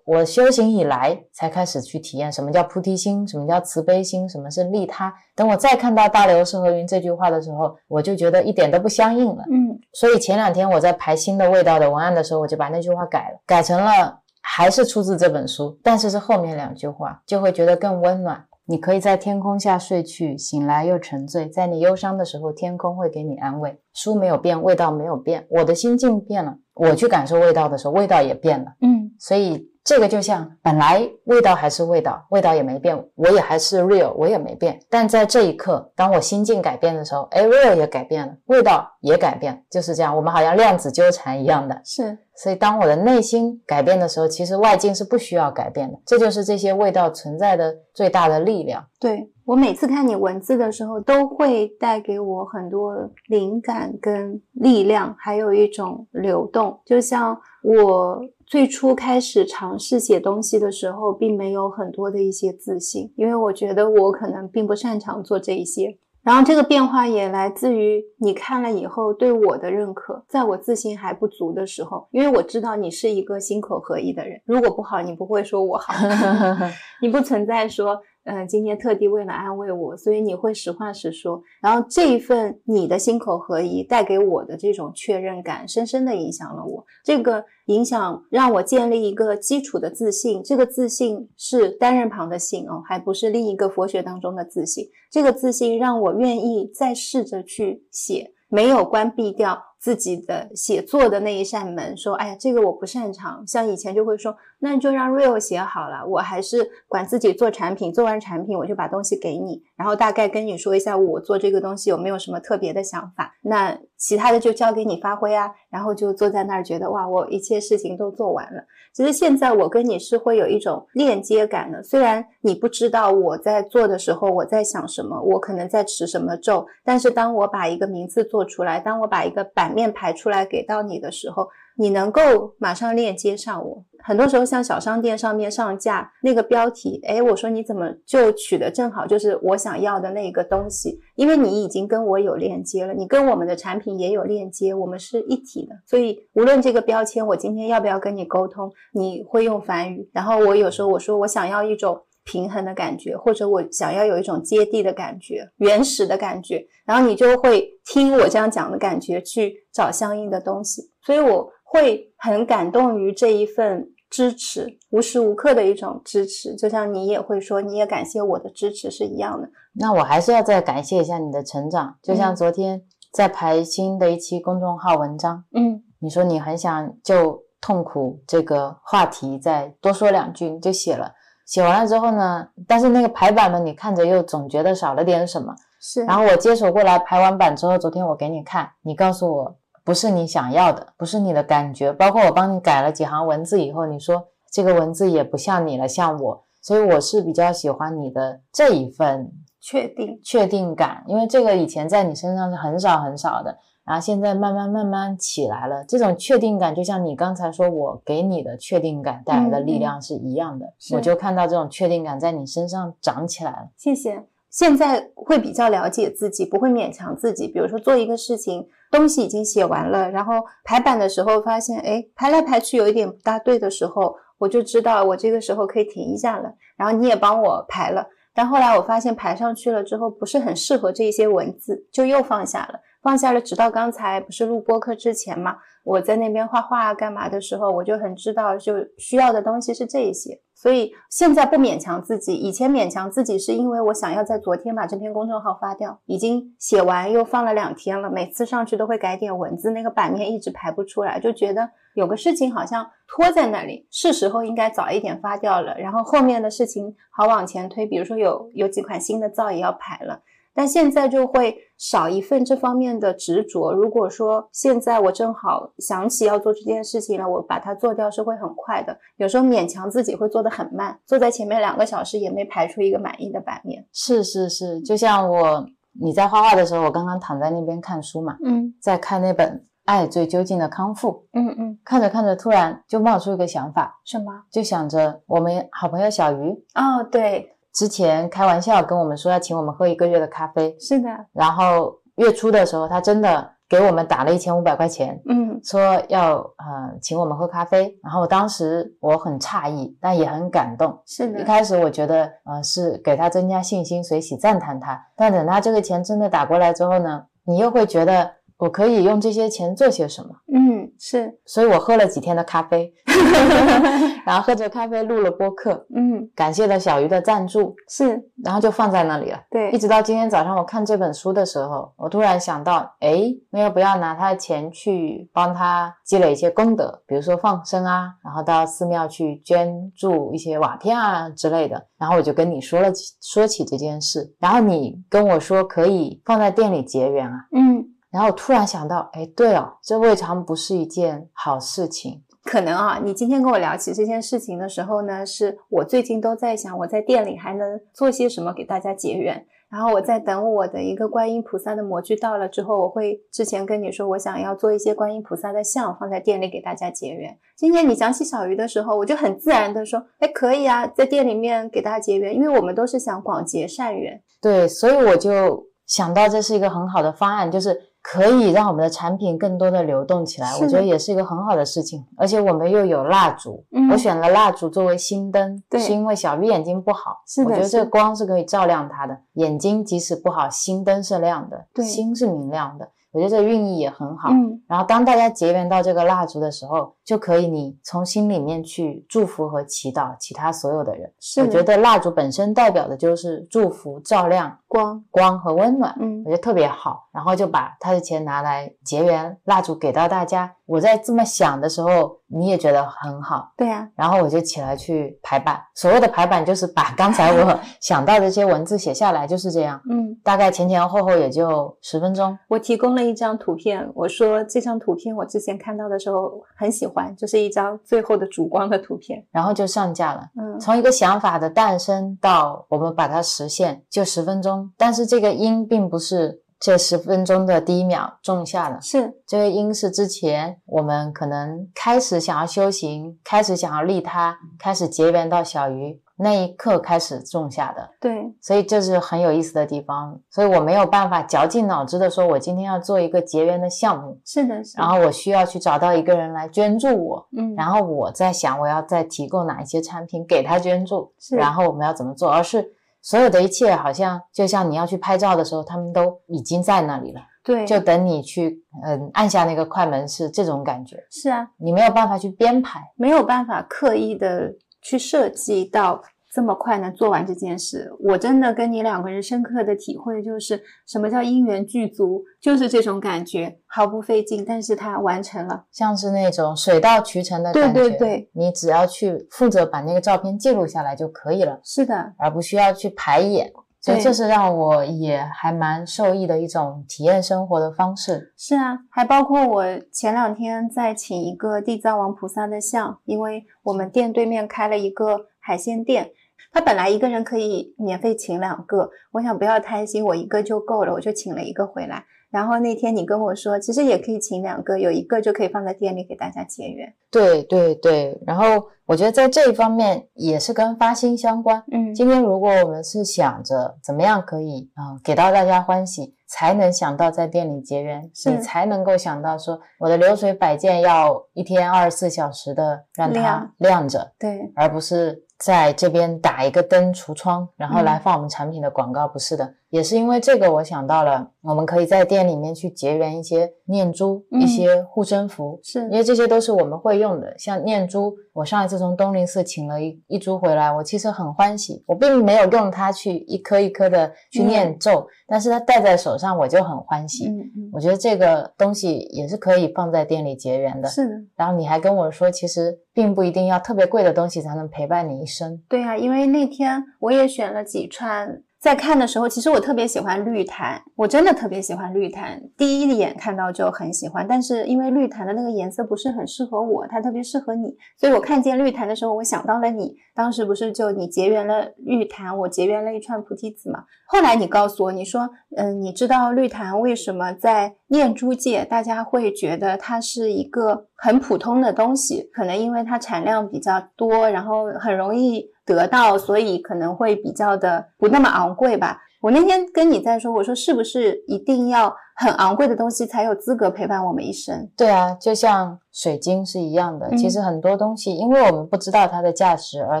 我修行以来才开始去体验什么叫菩提心，什么叫慈悲心，什么是利他。等我再看到“大流士和云”这句话的时候，我就觉得一点都不相应了。嗯所以前两天我在排新的味道的文案的时候，我就把那句话改了，改成了还是出自这本书，但是是后面两句话，就会觉得更温暖。你可以在天空下睡去，醒来又沉醉。在你忧伤的时候，天空会给你安慰。书没有变，味道没有变，我的心境变了。我去感受味道的时候，味道也变了。嗯所以这个就像本来味道还是味道，味道也没变，我也还是 real，我也没变。但在这一刻，当我心境改变的时候，哎，real 也改变了，味道也改变，就是这样。我们好像量子纠缠一样的。是所以当我的内心改变的时候，其实外境是不需要改变的。这就是这些味道存在的最大的力量。对我每次看你文字的时候，都会带给我很多灵感跟力量，还有一种流动。就像我最初开始尝试写东西的时候，并没有很多的一些自信，因为我觉得我可能并不擅长做这一些。然后这个变化也来自于你看了以后对我的认可，在我自信还不足的时候，因为我知道你是一个心口合一的人，如果不好，你不会说我好。你不存在说，嗯、今天特地为了安慰我，所以你会实话实说。然后这一份你的心口合一带给我的这种确认感，深深的影响了我。这个影响让我建立一个基础的自信，这个自信是单人旁的信哦，还不是另一个佛学当中的自信。这个自信让我愿意再试着去写。没有关闭掉自己的写作的那一扇门，说，哎呀，这个我不擅长。像以前就会说，那你就让 Real 写好了，我还是管自己做产品，做完产品我就把东西给你，然后大概跟你说一下我做这个东西有没有什么特别的想法，那其他的就交给你发挥啊。然后就坐在那儿觉得，哇，我一切事情都做完了。其实现在我跟你是会有一种链接感的，虽然你不知道我在做的时候我在想什么，我可能在持什么咒，但是当我把一个名字做出来，当我把一个版面排出来给到你的时候，你能够马上链接上我。很多时候，像小商店上面上架那个标题，哎，我说你怎么就取得正好就是我想要的那个东西？因为你已经跟我有链接了，你跟我们的产品也有链接，我们是一体的。所以无论这个标签，我今天要不要跟你沟通，你会用繁语，然后我有时候我说我想要一种平衡的感觉，或者我想要有一种接地的感觉、原始的感觉，然后你就会听我这样讲的感觉去找相应的东西。所以我。会很感动于这一份支持，无时无刻的一种支持，就像你也会说，你也感谢我的支持是一样的。那我还是要再感谢一下你的成长，就像昨天在排新的一期公众号文章，嗯，你说你很想就痛苦这个话题再多说两句，你就写了，写完了之后呢，但是那个排版呢，你看着又总觉得少了点什么，是。然后我接手过来排完版之后，昨天我给你看，你告诉我。不是你想要的，不是你的感觉。包括我帮你改了几行文字以后，你说这个文字也不像你了，像我。所以我是比较喜欢你的这一份确定、确定感，因为这个以前在你身上是很少很少的，然后现在慢慢慢慢起来了。这种确定感，就像你刚才说我给你的确定感带来的力量是一样的。我就看到这种确定感在你身上长起来了。谢谢。现在会比较了解自己，不会勉强自己。比如说做一个事情，东西已经写完了，然后排版的时候发现，哎，排来排去有一点不大对的时候，我就知道我这个时候可以停一下了。然后你也帮我排了，但后来我发现排上去了之后不是很适合这些文字，就又放下了。放下了，直到刚才不是录播课之前嘛，我在那边画画啊干嘛的时候，我就很知道就需要的东西是这一些。所以现在不勉强自己，以前勉强自己是因为我想要在昨天把这篇公众号发掉，已经写完又放了两天了，每次上去都会改点文字，那个版面一直排不出来，就觉得有个事情好像拖在那里，是时候应该早一点发掉了，然后后面的事情好往前推，比如说有有几款新的皂也要排了。但现在就会少一份这方面的执着。如果说现在我正好想起要做这件事情了，我把它做掉是会很快的。有时候勉强自己会做得很慢，坐在前面两个小时也没排出一个满意的版面。是是是，就像我你在画画的时候，我刚刚躺在那边看书嘛，嗯，在看那本《爱最究竟的康复》，嗯嗯，看着看着突然就冒出一个想法，什么？就想着我们好朋友小鱼。哦，对。之前开玩笑跟我们说要请我们喝一个月的咖啡，是的。然后月初的时候，他真的给我们打了一千五百块钱，嗯，说要呃请我们喝咖啡。然后当时我很诧异，但也很感动。是的。一开始我觉得呃是给他增加信心，随喜赞叹他。但等他这个钱真的打过来之后呢，你又会觉得。我可以用这些钱做些什么？嗯，是，所以我喝了几天的咖啡，然后喝着咖啡录了播客，嗯，感谢了小鱼的赞助，是，然后就放在那里了。对，一直到今天早上我看这本书的时候，我突然想到，哎，那要不要拿他的钱去帮他积累一些功德，比如说放生啊，然后到寺庙去捐助一些瓦片啊之类的。然后我就跟你说了说起这件事，然后你跟我说可以放在店里结缘啊，嗯。然后我突然想到，哎，对哦，这未尝不是一件好事情。可能啊，你今天跟我聊起这件事情的时候呢，是我最近都在想，我在店里还能做些什么给大家结缘。然后我在等我的一个观音菩萨的模具到了之后，我会之前跟你说，我想要做一些观音菩萨的像放在店里给大家结缘。今天你讲起小鱼的时候，我就很自然的说，哎，可以啊，在店里面给大家结缘，因为我们都是想广结善缘。对，所以我就想到这是一个很好的方案，就是。可以让我们的产品更多的流动起来，我觉得也是一个很好的事情。而且我们又有蜡烛，我选了蜡烛作为心灯，是因为小鱼眼睛不好，我觉得这个光是可以照亮他的眼睛，即使不好，心灯是亮的，心是明亮的。我觉得这个寓意也很好。嗯然后当大家结缘到这个蜡烛的时候，就可以你从心里面去祝福和祈祷其他所有的人。是我觉得蜡烛本身代表的就是祝福、照亮、光，光和温暖，嗯我觉得特别好。然后就把他的钱拿来结缘蜡烛给到大家。我在这么想的时候，你也觉得很好。对呀、然后我就起来去排版，所谓的排版就是把刚才我 想到的这些文字写下来，就是这样。嗯，大概前前后后也就十分钟。我提供了一张图片，我说这张图片我之前看到的时候很喜欢，就是一张最后的主光的图片。然后就上架了。嗯，从一个想法的诞生到我们把它实现，就十分钟。但是这个因并不是这十分钟的第一秒种下的，是这个因是之前我们可能开始想要修行，开始想要利他，开始结缘到小鱼那一刻开始种下的。对，所以这是很有意思的地方。所以我没有办法绞尽脑汁的说，我今天要做一个结缘的项目，是的，是的。然后我需要去找到一个人来捐助我。嗯，然后我在想，我要再提供哪一些产品给他捐助，是然后我们要怎么做，而是所有的一切好像就像你要去拍照的时候，他们都已经在那里了，对，就等你去嗯按下那个快门，是这种感觉，是啊，你没有办法去编排。没有办法刻意的去设计到这么快能做完这件事。我真的跟你两个人深刻的体会就是，什么叫因缘具足，就是这种感觉，毫不费劲，但是它完成了。像是那种水到渠成的对感觉，对对你只要去负责把那个照片记录下来就可以了，是的，而不需要去排演。所以对这是让我也还蛮受益的一种体验生活的方式。是啊，还包括我前两天在请一个地藏王菩萨的像，因为我们店对面开了一个海鲜店，他本来一个人可以免费请两个，我想不要贪心，我一个就够了，我就请了一个回来。然后那天你跟我说，其实也可以请两个，有一个就可以放在店里给大家结缘。对对对，然后我觉得在这一方面也是跟发心相关。嗯，今天如果我们是想着怎么样可以啊、呃给到大家欢喜，才能想到在店里结缘，是你才能够想到说我的流水摆件要一天二十四小时的让它亮亮着，对，而不是在这边打一个灯橱窗，然后嗯来放我们产品的广告，不是的。也是因为这个，我想到了，我们可以在店里面去结缘一些念珠、嗯一些护身符，是因为这些都是我们会用的。像念珠，我上一次从东林寺请了一一株回来，我其实很欢喜。我并没有用它去一颗一颗的去念咒，但是它戴在手上，我就很欢喜。嗯嗯，我觉得这个东西也是可以放在店里结缘的。是的，然后你还跟我说，其实并不一定要特别贵的东西才能陪伴你一生。对啊，因为那天我也选了几串。在看的时候，其实我特别喜欢绿檀，我真的特别喜欢绿檀，第一眼看到就很喜欢。但是因为绿檀的那个颜色不是很适合我，它特别适合你，所以我看见绿檀的时候，我想到了你。当时不是就你结缘了绿檀，我结缘了一串菩提子嘛。后来你告诉我，你说，嗯，你知道绿檀为什么在念珠界大家会觉得它是一个很普通的东西？可能因为它产量比较多，然后很容易得到，所以可能会比较的不那么昂贵吧。我那天跟你在说，我说是不是一定要很昂贵的东西才有资格陪伴我们一生？对啊，就像水晶是一样的。嗯其实很多东西，因为我们不知道它的价值，而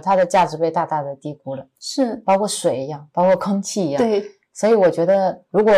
它的价值被大大的低估了，是包括水一样，包括空气一样。，对，所以我觉得，如果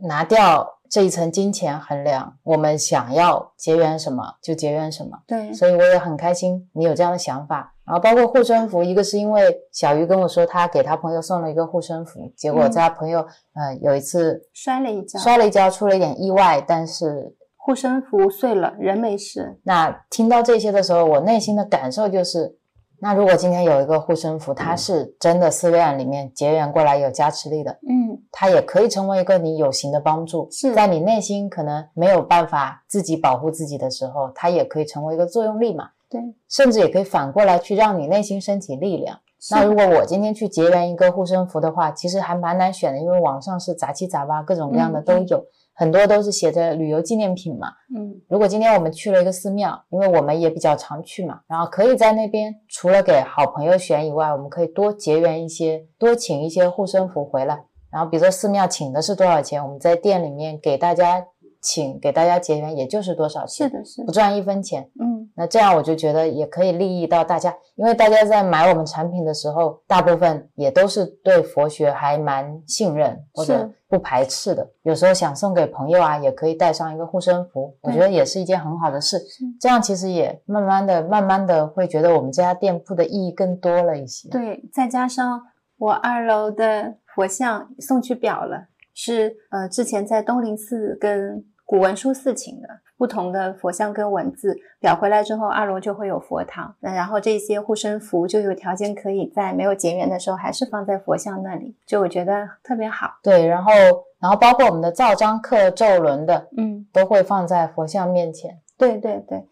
拿掉这一层金钱衡量，我们想要结缘什么就结缘什么。对，所以我也很开心你有这样的想法。然后包括护身符，一个是因为小鱼跟我说他给他朋友送了一个护身符，结果嗯在他朋友、呃有一次摔了一跤，摔了一跤，出了一点意外，但是护身符碎了，人没事。那听到这些的时候，我内心的感受就是，那如果今天有一个护身符，它是真的寺院里面结缘过来有加持力的，嗯，它也可以成为一个你有形的帮助。是在你内心可能没有办法自己保护自己的时候，它也可以成为一个作用力嘛。对。甚至也可以反过来去让你内心升起力量。那如果我今天去结缘一个护身符的话，其实还蛮难选的，因为网上是杂七杂八，各种各样的都有，很多都是写着旅游纪念品嘛。嗯，如果今天我们去了一个寺庙，因为我们也比较常去嘛，然后可以在那边除了给好朋友选以外，我们可以多结缘一些，多请一些护身符回来。然后比如说寺庙请的是多少钱，我们在店里面给大家请，给大家结缘，也就是多少钱，是的，是的不，赚一分钱。嗯，那这样我就觉得也可以利益到大家，因为大家在买我们产品的时候，大部分也都是对佛学还蛮信任或者不排斥的。有时候想送给朋友啊，也可以带上一个护身符，我觉得也是一件很好的事。这样其实也慢慢的、慢慢的会觉得我们这家店铺的意义更多了一些。对，再加上我二楼的佛像送去表了，是呃之前在东林寺跟古文殊寺请的。不同的佛像跟文字裱回来之后，二楼就会有佛堂。那然后这些护身符就有条件可以在没有结缘的时候，还是放在佛像那里，就我觉得特别好。对，然后然后包括我们的造章刻咒轮的，嗯，都会放在佛像面前。对对对。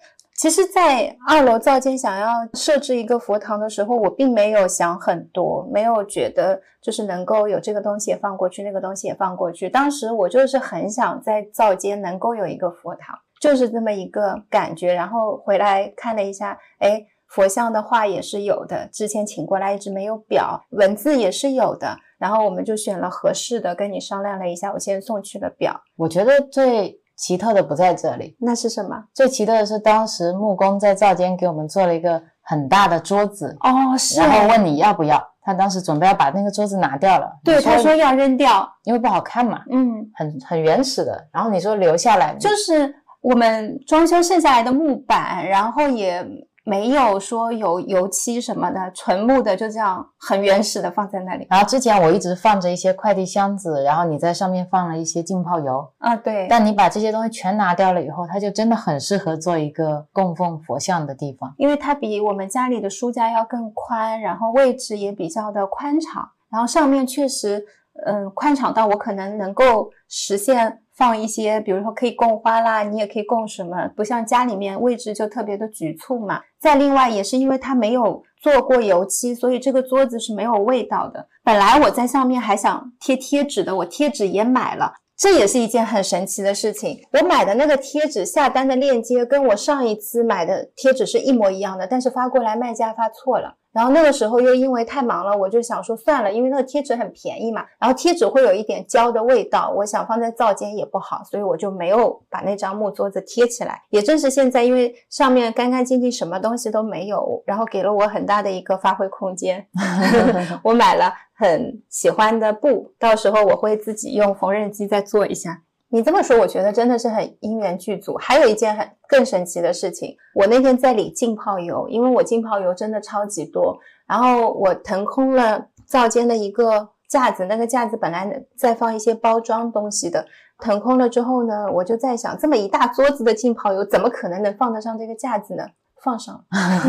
其实，在二楼灶间想要设置一个佛堂的时候，我并没有想很多，没有觉得就是能够有这个东西也放过去，那个东西也放过去。当时我就是很想在灶间能够有一个佛堂。就是这么一个感觉，然后回来看了一下，哎，佛像的画也是有的，之前请过来一直没有表，文字也是有的，然后我们就选了合适的，跟你商量了一下，我先送去了表。我觉得最奇特的不在这里，那是什么？最奇特的是当时木工在灶间给我们做了一个很大的桌子哦，是，然后问你要不要，他当时准备要把那个桌子拿掉了，对，他说要扔掉，因为不好看嘛，嗯，很很原始的，然后你说留下来，就是。我们装修剩下来的木板，然后也没有说有油漆什么的，纯木的，就这样很原始的放在那里。然后之前我一直放着一些快递箱子，然后你在上面放了一些浸泡油啊，对。但你把这些东西全拿掉了以后，它就真的很适合做一个供奉佛像的地方，因为它比我们家里的书架要更宽，然后位置也比较的宽敞，然后上面确实，嗯，宽敞到我可能能够实现。放一些，比如说可以供花啦，你也可以供什么，不像家里面位置就特别的局促嘛。再另外也是因为它没有做过油漆，所以这个桌子是没有味道的。本来我在上面还想贴贴纸的，我贴纸也买了，这也是一件很神奇的事情。我买的那个贴纸下单的链接跟我上一次买的贴纸是一模一样的，但是发过来卖家发错了。然后那个时候又因为太忙了，我就想说算了，因为那个贴纸很便宜嘛。然后贴纸会有一点胶的味道，我想放在灶间也不好，所以我就没有把那张木桌子贴起来。也正是现在，因为上面干干净净，什么东西都没有，然后给了我很大的一个发挥空间。我买了很喜欢的布，到时候我会自己用缝纫机再做一下。你这么说，我觉得真的是很因缘具足。还有一件很更神奇的事情，我那天在理浸泡油，因为我浸泡油真的超级多，然后我腾空了灶间的一个架子，那个架子本来在放一些包装东西的，腾空了之后呢，我就在想，这么一大桌子的浸泡油，怎么可能能放得上这个架子呢？放上，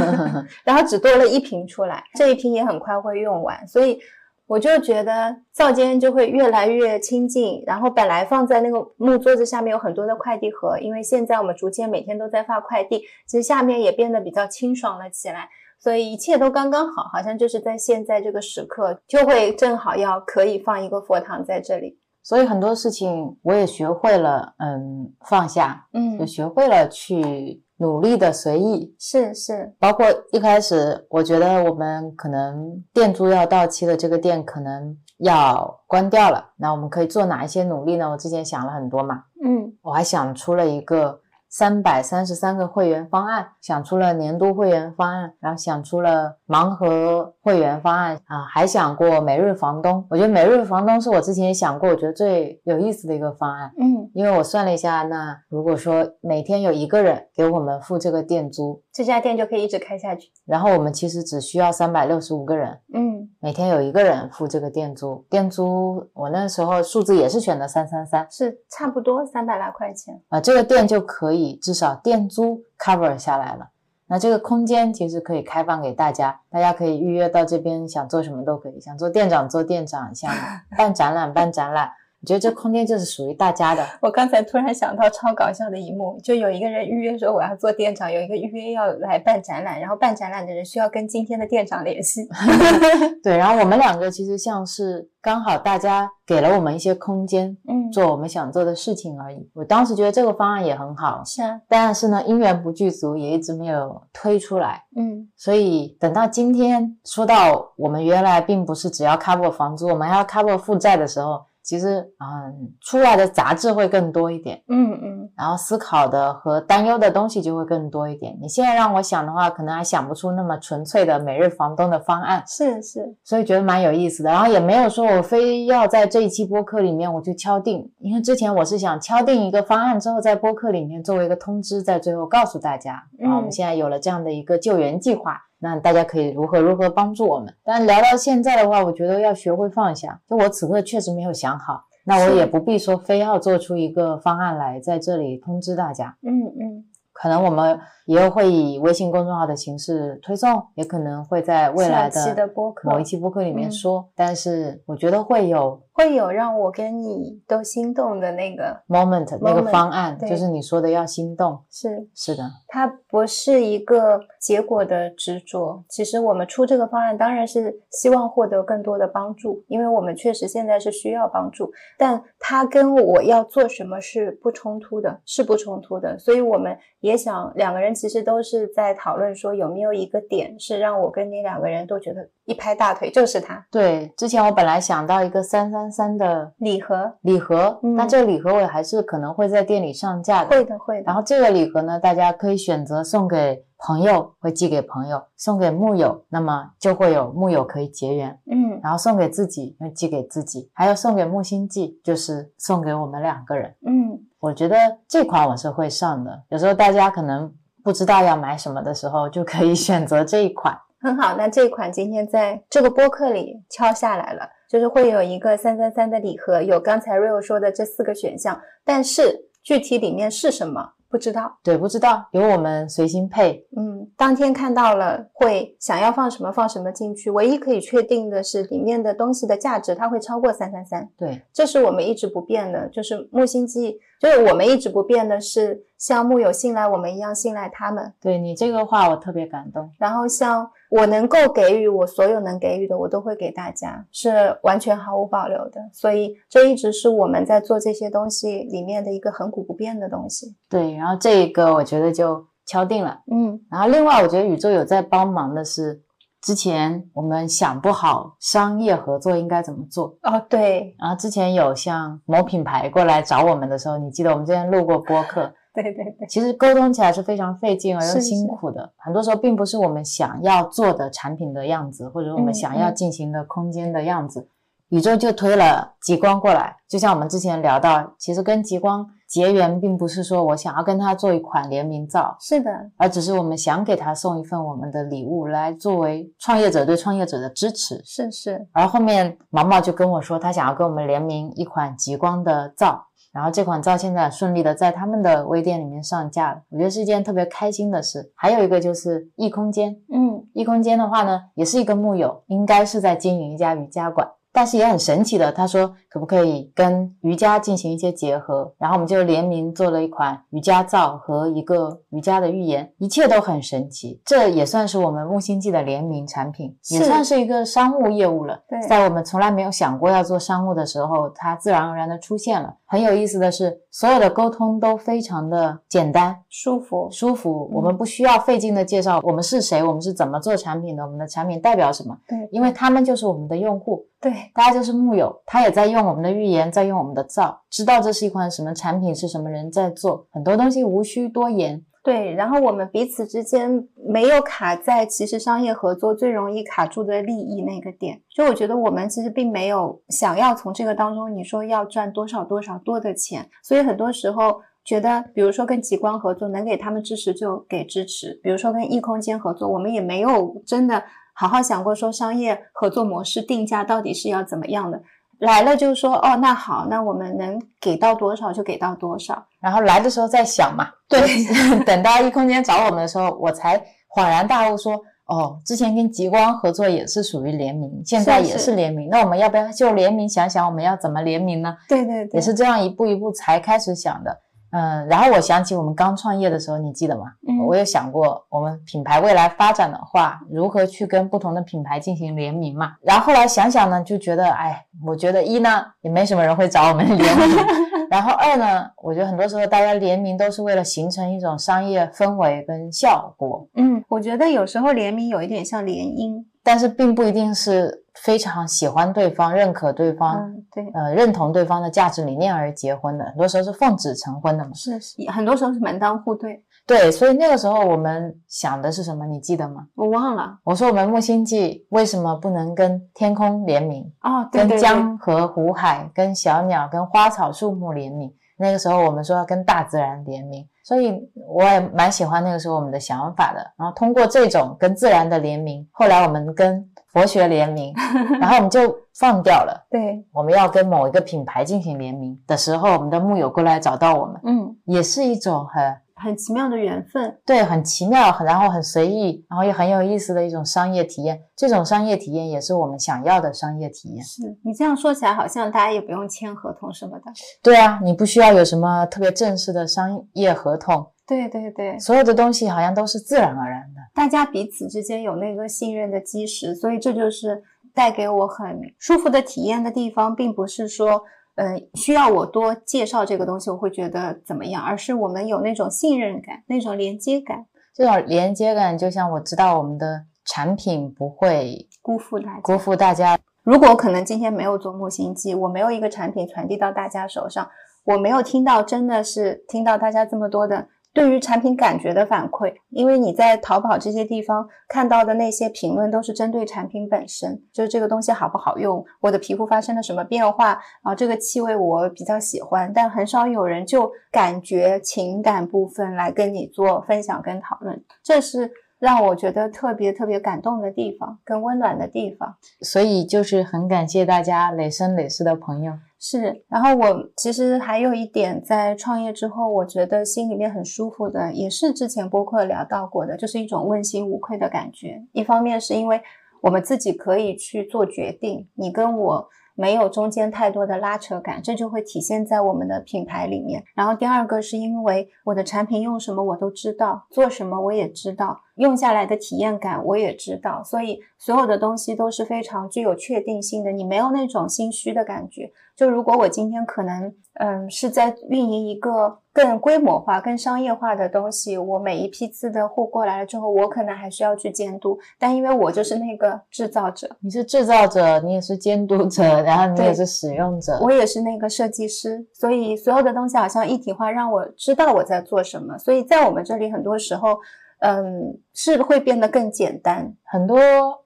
然后只多了一瓶出来，这一瓶也很快会用完，所以。我就觉得灶间就会越来越清净，然后本来放在那个木桌子下面有很多的快递盒，因为现在我们逐渐每天都在发快递，其实下面也变得比较清爽了起来，所以一切都刚刚好，好像就是在现在这个时刻就会正好要可以放一个佛堂在这里，所以很多事情我也学会了，嗯，放下，嗯，就学会了去。努力的随意是是，包括一开始我觉得我们可能店租要到期的这个店可能要关掉了，那我们可以做哪一些努力呢？我之前想了很多嘛，嗯，我还想出了一个。三百三十三个会员方案，想出了年度会员方案，然后想出了盲盒会员方案啊，还想过每日房东。我觉得每日房东是我之前也想过，我觉得最有意思的一个方案。嗯，因为我算了一下，那如果说每天有一个人给我们付这个店租，这家店就可以一直开下去。然后我们其实只需要三百六十五个人。嗯，每天有一个人付这个店租，店租我那时候数字也是选的三三三，是差不多三百来块钱啊，这个店就可以。至少店租 cover 下来了，那这个空间其实可以开放给大家，大家可以预约到这边，想做什么都可以，想做店长做店长，想办展览办展览。我觉得这空间就是属于大家的。我刚才突然想到超搞笑的一幕，就有一个人预约说我要做店长，有一个预约要来办展览，然后办展览的人需要跟今天的店长联系。对，然后我们两个其实像是刚好大家给了我们一些空间，嗯，做我们想做的事情而已。我当时觉得这个方案也很好，是啊，但是呢，因缘不具足，也一直没有推出来。嗯，所以等到今天说到我们原来并不是只要 cover 房租，我们还要 cover 负债的时候。其实嗯，出来的杂质会更多一点，嗯嗯，然后思考的和担忧的东西就会更多一点。你现在让我想的话，可能还想不出那么纯粹的每日房东的方案，是是，所以觉得蛮有意思的。然后也没有说我非要在这一期播客里面我就敲定，因为之前我是想敲定一个方案之后，在播客里面作为一个通知，在最后告诉大家，然后我们现在有了这样的一个救援计划。那大家可以如何如何帮助我们？但聊到现在的话，我觉得要学会放下。就我此刻确实没有想好，那我也不必说非要做出一个方案来在这里通知大家。嗯嗯。可能我们以后会以微信公众号的形式推送，也可能会在未来的某一期播客里面说。但是我觉得会有会有让我跟你都心动的那个 moment 那个方案，就是你说的要心动。是是的，它不是一个结果的执着。其实我们出这个方案，当然是希望获得更多的帮助，因为我们确实现在是需要帮助。但它跟我要做什么是不冲突的，是不冲突的。所以我们。也想两个人其实都是在讨论说有没有一个点是让我跟你两个人都觉得一拍大腿就是它。对，之前我本来想到一个三三三的礼盒，礼盒，那这个礼盒我还是可能会在店里上架的。会的，会的。然后这个礼盒呢，大家可以选择送给朋友，会寄给朋友；送给木友，那么就会有木友可以结缘。嗯，然后送给自己，会寄给自己；还有送给木星记，就是送给我们两个人。嗯。我觉得这款我是会上的。有时候大家可能不知道要买什么的时候，就可以 选择这一款。很好，那这一款今天在这个播客里敲下来了，就是会有一个三三三的礼盒，有刚才 Rio 说的这四个选项，但是具体里面是什么？不知道，对，不知道，由我们随心配。嗯，当天看到了，会想要放什么放什么进去。唯一可以确定的是，里面的东西的价值它会超过三三三。对，这是我们一直不变的，就是木星记。就是我们一直不变的是，像木有信赖我们一样信赖他们。对你这个话，我特别感动。然后像我能够给予我所有能给予的，我都会给大家，是完全毫无保留的。所以这一直是我们在做这些东西里面的一个恒古不变的东西。对，然后这个我觉得就敲定了。嗯，然后另外我觉得宇宙有在帮忙的是。之前我们想不好商业合作应该怎么做哦，对。然后之前有像某品牌过来找我们的时候，你记得我们之前录过播客，对对对。其实沟通起来是非常费劲而又辛苦的，很多时候并不是我们想要做的产品的样子，或者我们想要进行的空间的样子。宇宙就推了极光过来，就像我们之前聊到，其实跟极光。结缘并不是说我想要跟他做一款联名皂，是的，而只是我们想给他送一份我们的礼物，来作为创业者对创业者的支持。是是。而后面毛毛就跟我说，他想要跟我们联名一款极光的皂，然后这款皂现在顺利的在他们的微店里面上架了，我觉得是一件特别开心的事。还有一个就是异空间，嗯，异空间的话呢，也是一个木友，应该是在经营一家瑜伽馆。但是也很神奇的，他说可不可以跟瑜伽进行一些结合，然后我们就联名做了一款瑜伽皂和一个瑜伽的浴盐，一切都很神奇。这也算是我们木星记的联名产品，也算是一个商务业务了。对，在我们从来没有想过要做商务的时候，它自然而然的出现了。很有意思的是，所有的沟通都非常的简单、舒服、舒服。我们不需要费劲的介绍我们是谁，我们是怎么做产品的，我们的产品代表什么。对，因为他们就是我们的用户。对，大家就是木友，他也在用我们的预言，在用我们的造，知道这是一款什么产品，是什么人在做，很多东西无需多言。对，然后我们彼此之间没有卡在其实商业合作最容易卡住的利益那个点。就我觉得我们其实并没有想要从这个当中，你说要赚多少多少多的钱，所以很多时候觉得，比如说跟极光合作，能给他们支持就给支持；比如说跟异空间合作，我们也没有真的。好好想过说商业合作模式定价到底是要怎么样的？来了就说哦，那好，那我们能给到多少就给到多少。然后来的时候再想嘛。对，等到一空间找我们的时候，我才恍然大悟说哦，之前跟极光合作也是属于联名，现在也是联名。那我们要不要就联名想想我们要怎么联名呢？对对对，也是这样一步一步才开始想的。嗯，然后我想起我们刚创业的时候，你记得吗？嗯，我有想过我们品牌未来发展的话，如何去跟不同的品牌进行联名嘛。然后后来想想呢，就觉得，哎，我觉得一呢，也没什么人会找我们联名。然后二呢，我觉得很多时候大家联名都是为了形成一种商业氛围跟效果。嗯，我觉得有时候联名有一点像联姻，但是并不一定是。非常喜欢对方、认可对方、嗯，对，呃认同对方的价值理念而结婚的，很多时候是奉子成婚的嘛。是是，很多时候是门当户对。对，所以那个时候我们想的是什么？你记得吗？我忘了我说我们木星记为什么不能跟天空联名，哦，对跟对跟，江河湖海、跟小鸟、跟花草树木联名？那个时候我们说要跟大自然联名，所以我也蛮喜欢那个时候我们的想法的。然后通过这种跟自然的联名，后来我们跟佛学联名，然后我们就放掉了。对，我们要跟某一个品牌进行联名的时候，我们的木友过来找到我们，嗯，也是一种很很奇妙的缘分。对，很奇妙，很然后很随意，然后也很有意思的一种商业体验。这种商业体验也是我们想要的商业体验。是你这样说起来，好像大家也不用签合同什么的。对啊，你不需要有什么特别正式的商业合同，对对对，所有的东西好像都是自然而然的。大家彼此之间有那个信任的基石，所以这就是带给我很舒服的体验的地方，并不是说，嗯、需要我多介绍这个东西，我会觉得怎么样，而是我们有那种信任感，那种连接感，这种连接感，就像我知道我们的产品不会辜负大家。辜负大家。如果我可能今天没有做木星记，我没有一个产品传递到大家手上，我没有听到真的是听到大家这么多的对于产品感觉的反馈，因为你在淘宝这些地方看到的那些评论都是针对产品本身，就是这个东西好不好用，我的皮肤发生了什么变化，然后这个气味我比较喜欢，但很少有人就感觉情感部分来跟你做分享跟讨论，这是让我觉得特别特别感动的地方，跟温暖的地方。所以就是很感谢大家累生累世的朋友。是，然后我其实还有一点，在创业之后，我觉得心里面很舒服的，也是之前播客聊到过的，就是一种问心无愧的感觉。一方面是因为我们自己可以去做决定，你跟我没有中间太多的拉扯感，这就会体现在我们的品牌里面。然后第二个是因为我的产品用什么我都知道，做什么我也知道，用下来的体验感我也知道，所以所有的东西都是非常具有确定性的，你没有那种心虚的感觉。就如果我今天可能，嗯，是在运营一个更规模化、更商业化的东西，我每一批次的货过来了之后，我可能还需要去监督，但因为我就是那个制造者，你是制造者，你也是监督者，然后你也是使用者。我也是那个设计师，所以所有的东西好像一体化，让我知道我在做什么。所以在我们这里，很多时候，嗯，是会变得更简单。很多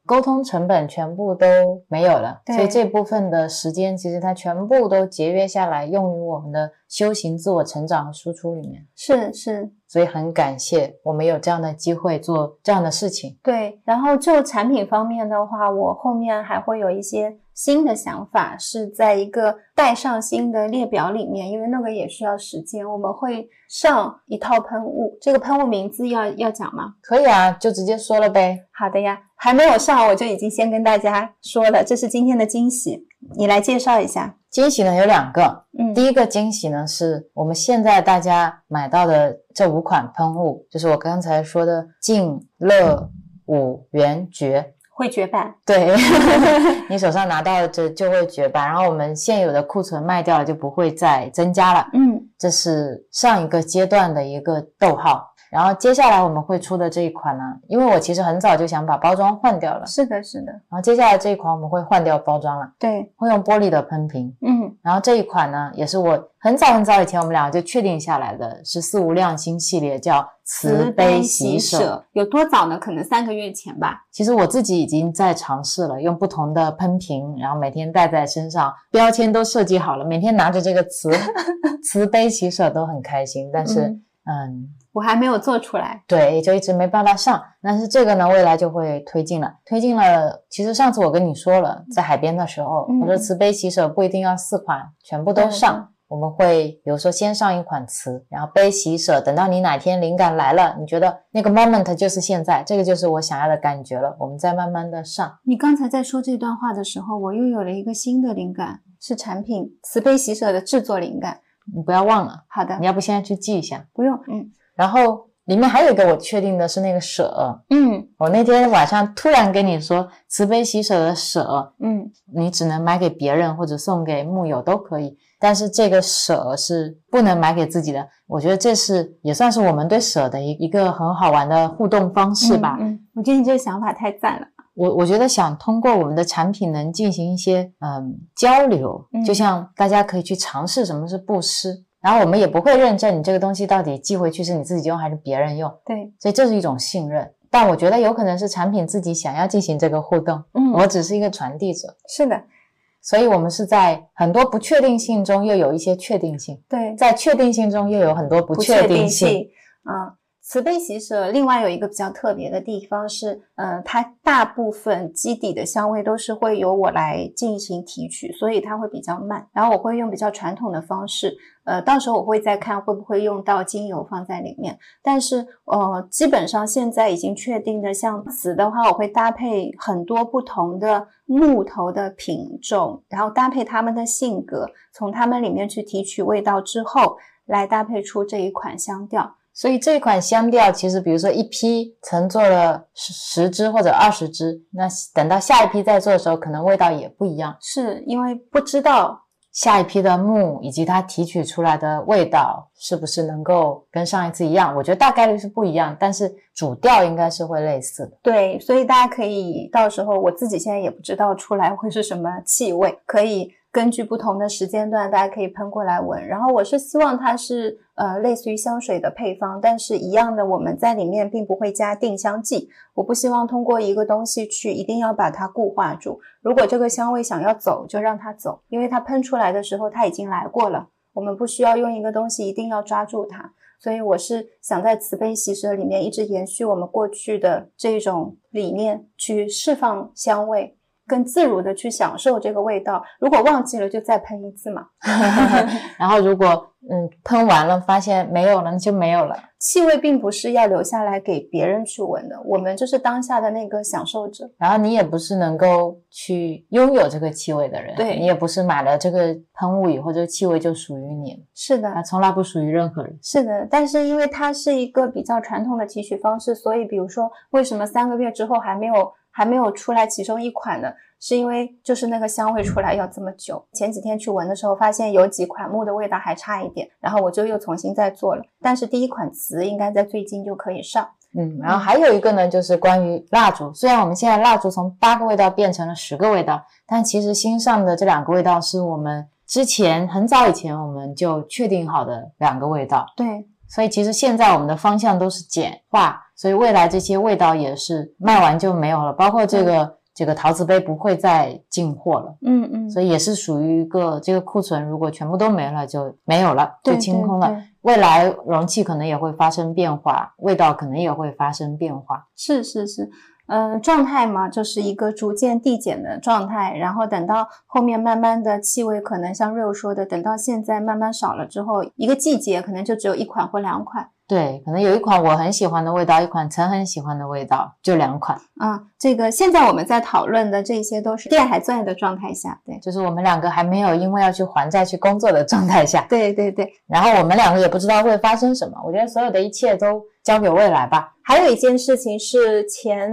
沟通成本全部都没有了，所以这部分的时间其实它全部都节约下来，用于我们的修行、自我成长和输出里面。是是，所以很感谢我们有这样的机会做这样的事情。对。然后就产品方面的话，我后面还会有一些新的想法，是在一个带上新的列表里面，因为那个也需要时间。我们会上一套喷雾，这个喷雾名字要要讲吗？可以啊，就直接说了呗。好的呀，还没有上，我就已经先跟大家说了，这是今天的惊喜，你来介绍一下。惊喜呢有两个，嗯，第一个惊喜呢是我们现在大家买到的这五款喷雾，就是我刚才说的净、乐、五、元、绝。会绝版，对 你手上拿到的这就会绝版，然后我们现有的库存卖掉了就不会再增加了。嗯这是上一个阶段的一个逗号。然后接下来我们会出的这一款呢，因为我其实很早就想把包装换掉了，是的，是的，然后接下来这一款我们会换掉包装了，对，会用玻璃的喷瓶。嗯然后这一款呢，也是我很早很早以前我们两个就确定下来的，是四无量心系列，叫慈悲喜舍。有多早呢？可能三个月前吧。其实我自己已经在尝试了，用不同的喷瓶，然后每天带在身上，标签都设计好了，每天拿着这个慈 慈悲喜舍都很开心。但是，嗯嗯我还没有做出来。对，就一直没办法上。但是这个呢，未来就会推进了，推进了。其实上次我跟你说了，在海边的时候，嗯我说慈悲喜舍不一定要四款全部都上。嗯我们会比如说先上一款词，然后悲喜舍，等到你哪天灵感来了，你觉得那个 moment 就是现在，这个就是我想要的感觉了，我们再慢慢的上。你刚才在说这段话的时候，我又有了一个新的灵感，是产品慈悲喜舍的制作灵感。你不要忘了，好的你，要不现在去记一下。不用，嗯然后里面还有一个我确定的是那个舍，嗯我那天晚上突然跟你说慈悲喜舍的舍，嗯，你只能买给别人或者送给木友都可以，但是这个舍是不能买给自己的。我觉得这是也算是我们对舍的一一个很好玩的互动方式吧。嗯，嗯我觉得你这个想法太赞了。我我觉得想通过我们的产品能进行一些嗯交流，就像大家可以去尝试什么是布施，然后我们也不会认证你这个东西到底寄回去是你自己用还是别人用，对，所以这是一种信任。但我觉得有可能是产品自己想要进行这个互动，嗯，我只是一个传递者，是的，所以我们是在很多不确定性中又有一些确定性，对，在确定性中又有很多不确定性，啊。慈悲喜舍，另外有一个比较特别的地方是，呃，它大部分基底的香味都是会由我来进行提取，所以它会比较慢。然后我会用比较传统的方式，呃，到时候我会再看会不会用到精油放在里面。但是，呃，基本上现在已经确定的，像瓷的话，我会搭配很多不同的木头的品种，然后搭配它们的性格，从它们里面去提取味道之后，来搭配出这一款香调。所以这一款香调，其实比如说一批曾做了十十支或者二十支，那等到下一批再做的时候，可能味道也不一样，是因为不知道下一批的木以及它提取出来的味道是不是能够跟上一次一样。我觉得大概率是不一样，但是主调应该是会类似的。对，所以大家可以到时候我自己现在也不知道出来会是什么气味，可以。根据不同的时间段，大家可以喷过来闻。然后我是希望它是呃类似于香水的配方，但是一样的，我们在里面并不会加定香剂。我不希望通过一个东西去一定要把它固化住。如果这个香味想要走，就让它走，因为它喷出来的时候它已经来过了。我们不需要用一个东西一定要抓住它。所以我是想在慈悲喜舍里面一直延续我们过去的这种理念，去释放香味。更自如的去享受这个味道，如果忘记了就再喷一次嘛。然后如果嗯喷完了发现没有了，那就没有了。气味并不是要留下来给别人去闻的，我们就是当下的那个享受者。然后你也不是能够去拥有这个气味的人，对你也不是买了这个喷雾以后这个气味就属于你。是的，它从来不属于任何人。是的，但是因为它是一个比较传统的提取方式，所以比如说为什么三个月之后还没有？还没有出来其中一款呢，是因为就是那个香味出来要这么久。前几天去闻的时候，发现有几款木的味道还差一点，然后我就又重新再做了。但是第一款瓷应该在最近就可以上。嗯，然后还有一个呢，就是关于蜡烛。虽然我们现在蜡烛从八个味道变成了十个味道，但其实新上的这两个味道是我们之前很早以前我们就确定好的两个味道。对。所以其实现在我们的方向都是简化，所以未来这些味道也是卖完就没有了，包括这个这个陶瓷杯不会再进货了，嗯嗯，所以也是属于一个这个库存，如果全部都没了就没有了，就清空了。未来容器可能也会发生变化，味道可能也会发生变化。是是是。嗯，状态嘛，就是一个逐渐递减的状态，然后等到后面慢慢的气味，可能像 Rio 说的，等到现在慢慢少了之后，一个季节可能就只有一款或两款。对，可能有一款我很喜欢的味道，一款陈很喜欢的味道，就两款。啊，这个现在我们在讨论的这些都是店还在的状态下，对，就是我们两个还没有因为要去还债去工作的状态下。对对对。然后我们两个也不知道会发生什么，我觉得所有的一切都交给未来吧。还有一件事情是前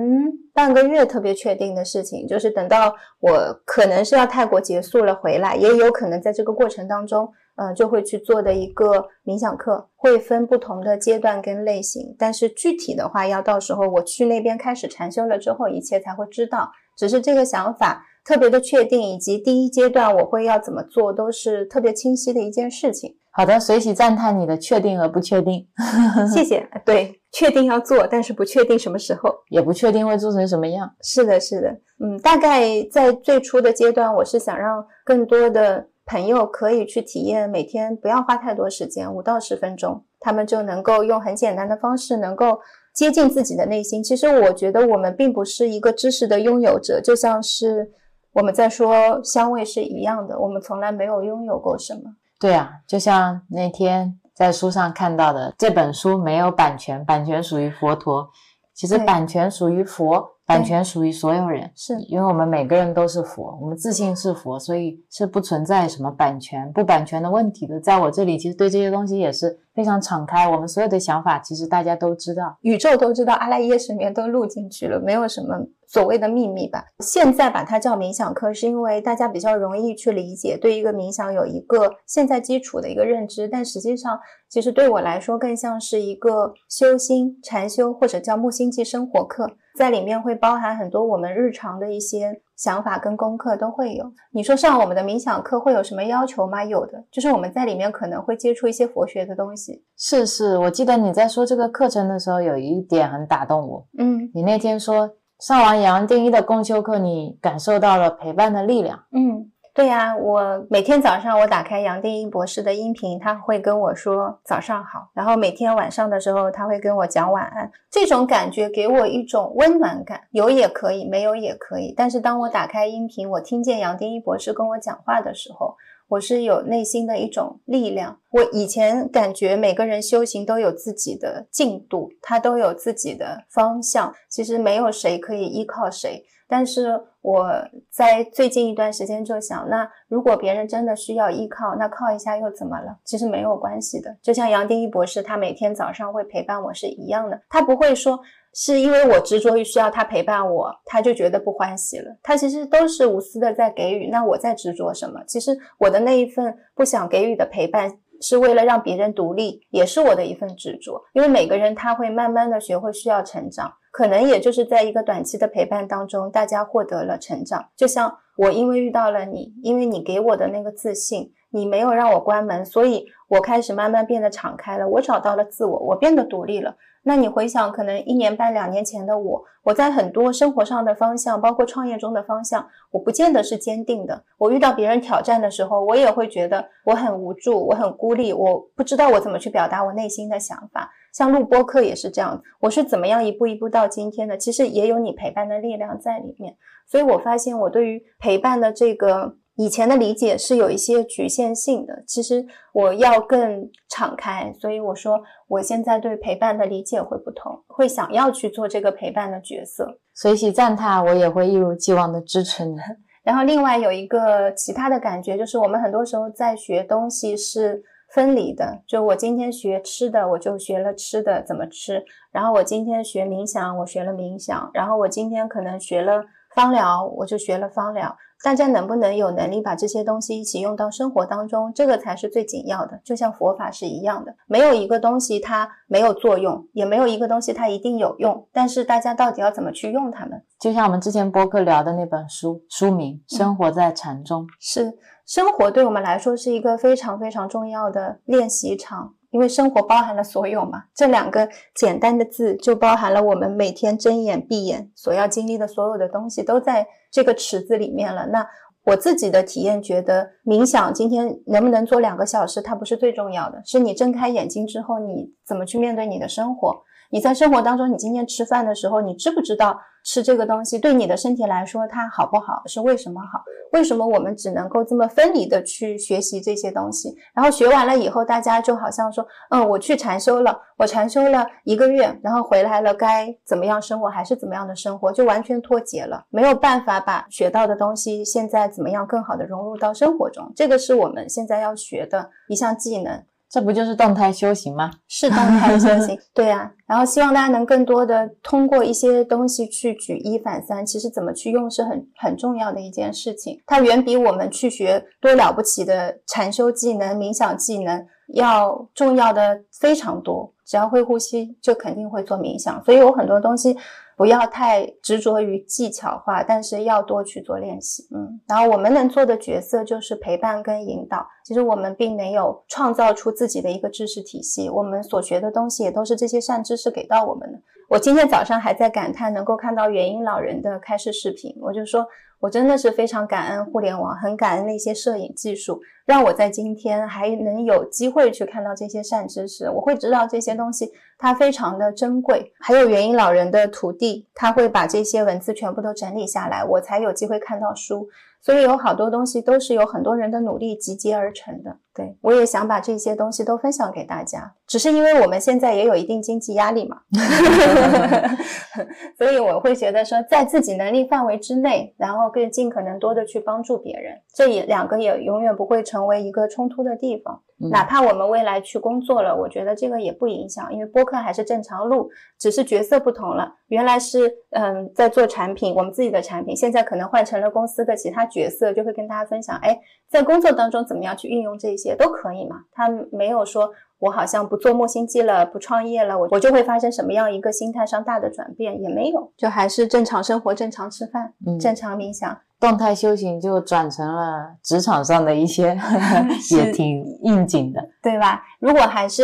半个月特别确定的事情，就是等到我可能是要泰国结束了回来，也有可能在这个过程当中。呃，就会去做的一个冥想课，会分不同的阶段跟类型，但是具体的话，要到时候我去那边开始禅修了之后，一切才会知道。只是这个想法特别的确定，以及第一阶段我会要怎么做，都是特别清晰的一件事情。好的，随喜赞叹你的确定和不确定，谢谢。对，确定要做，但是不确定什么时候，也不确定会做成什么样。是的，是的，嗯，大概在最初的阶段，我是想让更多的。朋友可以去体验，每天不要花太多时间，五到十分钟，他们就能够用很简单的方式，能够接近自己的内心。其实我觉得我们并不是一个知识的拥有者，就像是我们在说香味是一样的，我们从来没有拥有过什么。对啊，就像那天在书上看到的，这本书没有版权，版权属于佛陀，其实版权属于佛。版权属于所有人，是因为我们每个人都是佛，我们自信是佛，所以是不存在什么版权不版权的问题的。在我这里，其实对这些东西也是非常敞开。我们所有的想法，其实大家都知道，宇宙都知道，阿赖耶识里面都录进去了，没有什么所谓的秘密吧。现在把它叫冥想课，是因为大家比较容易去理解，对一个冥想有一个现在基础的一个认知，但实际上，其实对我来说更像是一个修心禅修，或者叫木星记生活课。在里面会包含很多我们日常的一些想法跟功课都会有。你说上我们的冥想课会有什么要求吗？有的，就是我们在里面可能会接触一些佛学的东西。是是，我记得你在说这个课程的时候，有一点很打动我。嗯你那天说上完杨定一的共修课，你感受到了陪伴的力量。嗯。对呀，我每天早上我打开杨定一博士的音频，他会跟我说早上好，然后每天晚上的时候他会跟我讲晚安，这种感觉给我一种温暖感，有也可以，没有也可以。但是当我打开音频，我听见杨定一博士跟我讲话的时候，我是有内心的一种力量。我以前感觉每个人修行都有自己的进度，他都有自己的方向，其实没有谁可以依靠谁。但是我在最近一段时间就想，那如果别人真的需要依靠，那靠一下又怎么了？其实没有关系的。就像杨定一博士，他每天早上会陪伴我是一样的，他不会说是因为我执着于需要他陪伴我，他就觉得不欢喜了。他其实都是无私的在给予。那我在执着什么？其实我的那一份不想给予的陪伴。是为了让别人独立，也是我的一份执着。因为每个人他会慢慢的学会需要成长，可能也就是在一个短期的陪伴当中，大家获得了成长。就像我因为遇到了你，因为你给我的那个自信，你没有让我关门，所以我开始慢慢变得敞开了。我找到了自我，我变得独立了。那你回想，可能一年半两年前的我，我在很多生活上的方向，包括创业中的方向，我不见得是坚定的。我遇到别人挑战的时候，我也会觉得我很无助，我很孤立，我不知道我怎么去表达我内心的想法。像录播课也是这样，我是怎么样一步一步到今天的？其实也有你陪伴的力量在里面。所以我发现我对于陪伴的这个。以前的理解是有一些局限性的，其实我要更敞开，所以我说我现在对陪伴的理解会不同，会想要去做这个陪伴的角色。随喜赞叹，我也会一如既往的支持你。然后另外有一个其他的感觉，就是我们很多时候在学东西是分离的，就我今天学吃的，我就学了吃的怎么吃；然后我今天学冥想，我学了冥想；然后我今天可能学了芳疗，我就学了芳疗。大家能不能有能力把这些东西一起用到生活当中？这个才是最紧要的。就像佛法是一样的，没有一个东西它没有作用，也没有一个东西它一定有用。但是大家到底要怎么去用它们？就像我们之前播客聊的那本书，书名《生活在禅中》，是生活对我们来说是一个非常非常重要的练习场，因为生活包含了所有嘛。这两个简单的字就包含了我们每天睁眼闭眼所要经历的所有的东西，都在。这个池子里面了。那我自己的体验觉得，冥想今天能不能做两个小时，它不是最重要的，是你睁开眼睛之后，你怎么去面对你的生活。你在生活当中，你今天吃饭的时候，你知不知道吃这个东西对你的身体来说它好不好？是为什么好？为什么我们只能够这么分离的去学习这些东西？然后学完了以后，大家就好像说，嗯，我去禅修了，我禅修了一个月，然后回来了，该怎么样生活还是怎么样的生活，就完全脱节了，没有办法把学到的东西现在怎么样更好的融入到生活中。这个是我们现在要学的一项技能。这不就是动态修行吗？是动态修行，对呀。然后希望大家能更多的通过一些东西去举一反三。其实怎么去用是很很重要的一件事情，它远比我们去学多了不起的禅修技能、冥想技能要重要的非常多。只要会呼吸，就肯定会做冥想。所以有很多东西。不要太执着于技巧化，但是要多去做练习。嗯，然后我们能做的角色就是陪伴跟引导。其实我们并没有创造出自己的一个知识体系，我们所学的东西也都是这些善知识给到我们的。我今天早上还在感叹能够看到元音老人的开示视频，我就说。我真的是非常感恩互联网，很感恩那些摄影技术，让我在今天还能有机会去看到这些善知识。我会知道这些东西它非常的珍贵。还有元音老人的徒弟，他会把这些文字全部都整理下来，我才有机会看到书。所以有好多东西都是有很多人的努力集结而成的。对我也想把这些东西都分享给大家，只是因为我们现在也有一定经济压力嘛 所以我会觉得说，在自己能力范围之内，然后更尽可能多的去帮助别人，这也两个也永远不会成为一个冲突的地方。哪怕我们未来去工作了，我觉得这个也不影响，因为播客还是正常录，只是角色不同了。原来是嗯在做产品，我们自己的产品，现在可能换成了公司的其他角色，就会跟大家分享，哎，在工作当中怎么样去运用这些都可以嘛。他没有说我好像不做木星记了，不创业了，我我就会发生什么样一个心态上大的转变？也没有，就还是正常生活、正常吃饭、嗯正常冥想。动态修行就转成了职场上的一些，也挺应景的。对吧？如果还是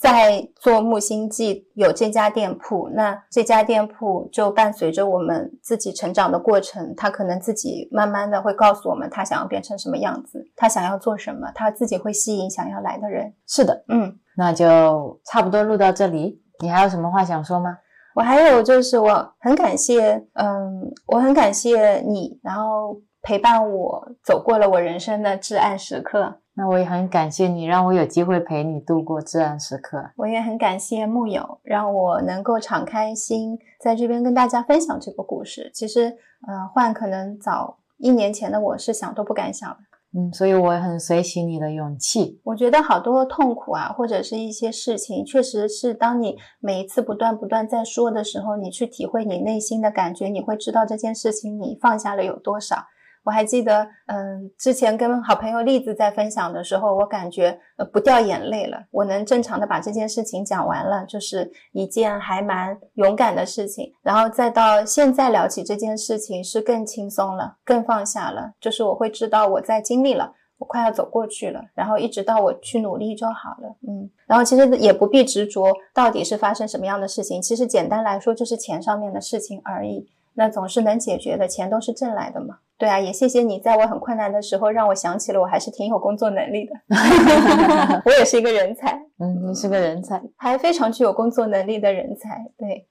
在做木星记，有这家店铺，那这家店铺就伴随着我们自己成长的过程，他可能自己慢慢的会告诉我们他想要变成什么样子，他想要做什么，他自己会吸引想要来的人。是的，嗯，那就差不多录到这里。你还有什么话想说吗？我还有就是我很感谢，嗯，我很感谢你，然后陪伴我走过了我人生的至暗时刻。那我也很感谢你，让我有机会陪你度过至暗时刻。我也很感谢木友，让我能够敞开心，在这边跟大家分享这个故事。其实，呃，换可能早一年前的我是想都不敢想的。嗯，所以我很随喜你的勇气。我觉得好多痛苦啊，或者是一些事情，确实是当你每一次不断不断在说的时候，你去体会你内心的感觉，你会知道这件事情你放下了有多少。我还记得，嗯，之前跟好朋友栗子在分享的时候，我感觉呃不掉眼泪了，我能正常的把这件事情讲完了，就是一件还蛮勇敢的事情。然后再到现在聊起这件事情是更轻松了，更放下了，就是我会知道我在经历了。我快要走过去了，然后一直到我去努力就好了，嗯，然后其实也不必执着到底是发生什么样的事情，其实简单来说就是钱上面的事情而已，那总是能解决的，钱都是挣来的嘛。对啊，也谢谢你在我很困难的时候让我想起了我还是挺有工作能力的，我也是一个人才，嗯，你是个人才，还非常具有工作能力的人才。对，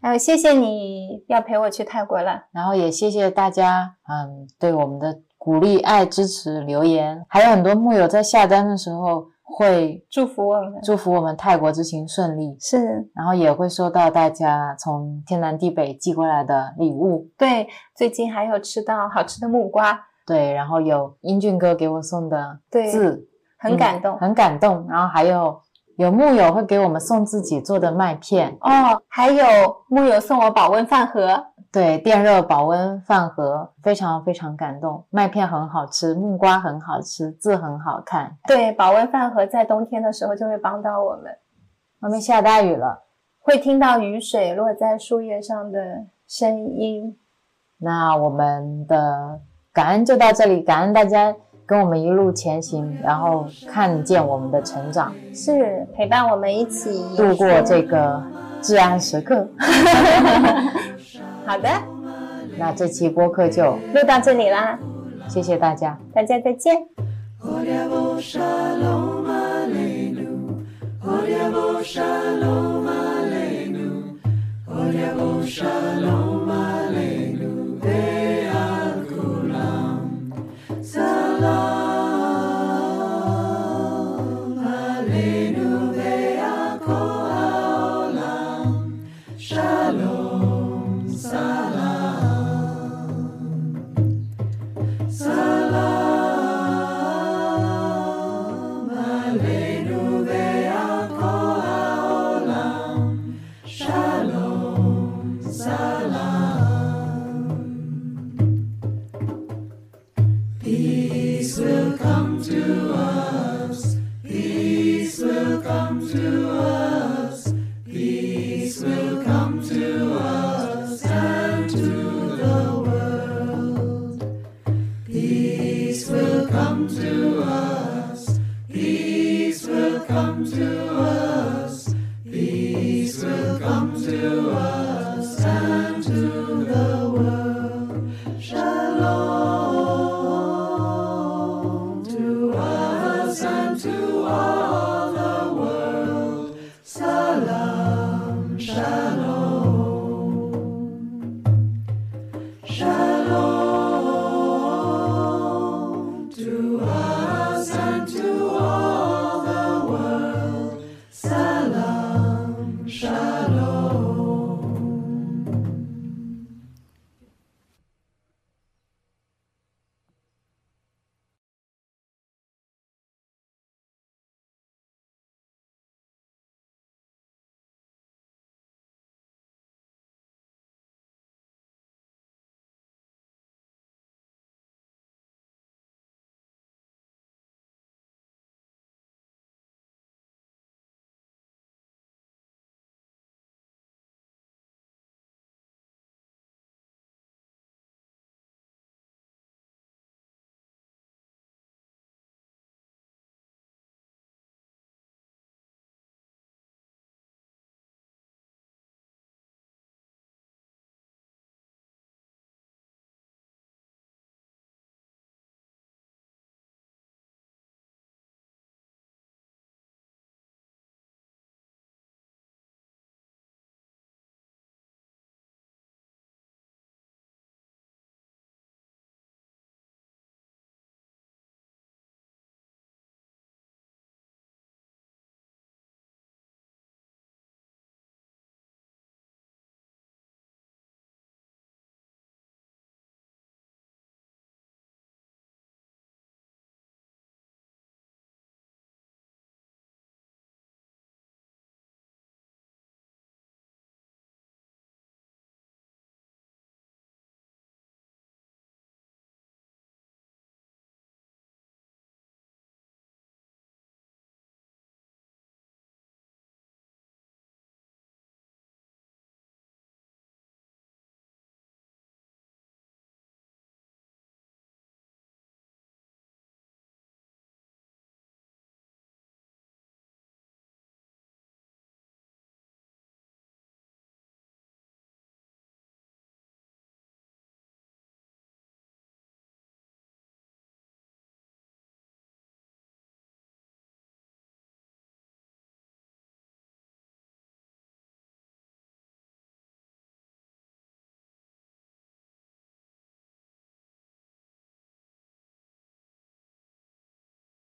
还有谢谢你要陪我去泰国了，然后也谢谢大家，嗯，对我们的鼓励、爱、支持、留言，还有很多木友在下单的时候会祝福我们，祝福我们泰国之行顺利，是，然后也会收到大家从天南地北寄过来的礼物，对，最近还有吃到好吃的木瓜，对，然后有英俊哥给我送的对字，很感动。嗯很感动，然后还有有木友会给我们送自己做的麦片，哦，还有木友送我保温饭盒，对，电热保温饭盒，非常非常感动，麦片很好吃，木瓜很好吃，字很好看，对，保温饭盒在冬天的时候就会帮到我们，外面下大雨了。会听到雨水落在树叶上的声音。那我们的感恩就到这里，感恩大家跟我们一路前行，然后看见我们的成长，是陪伴我们一起度过这个至暗时刻。好的，那这期播客就录到这里啦，谢谢大家。大家再见。Odiabo shalom aleinu. Odiabo shalom aleinu. Odiabo shalom aleinu.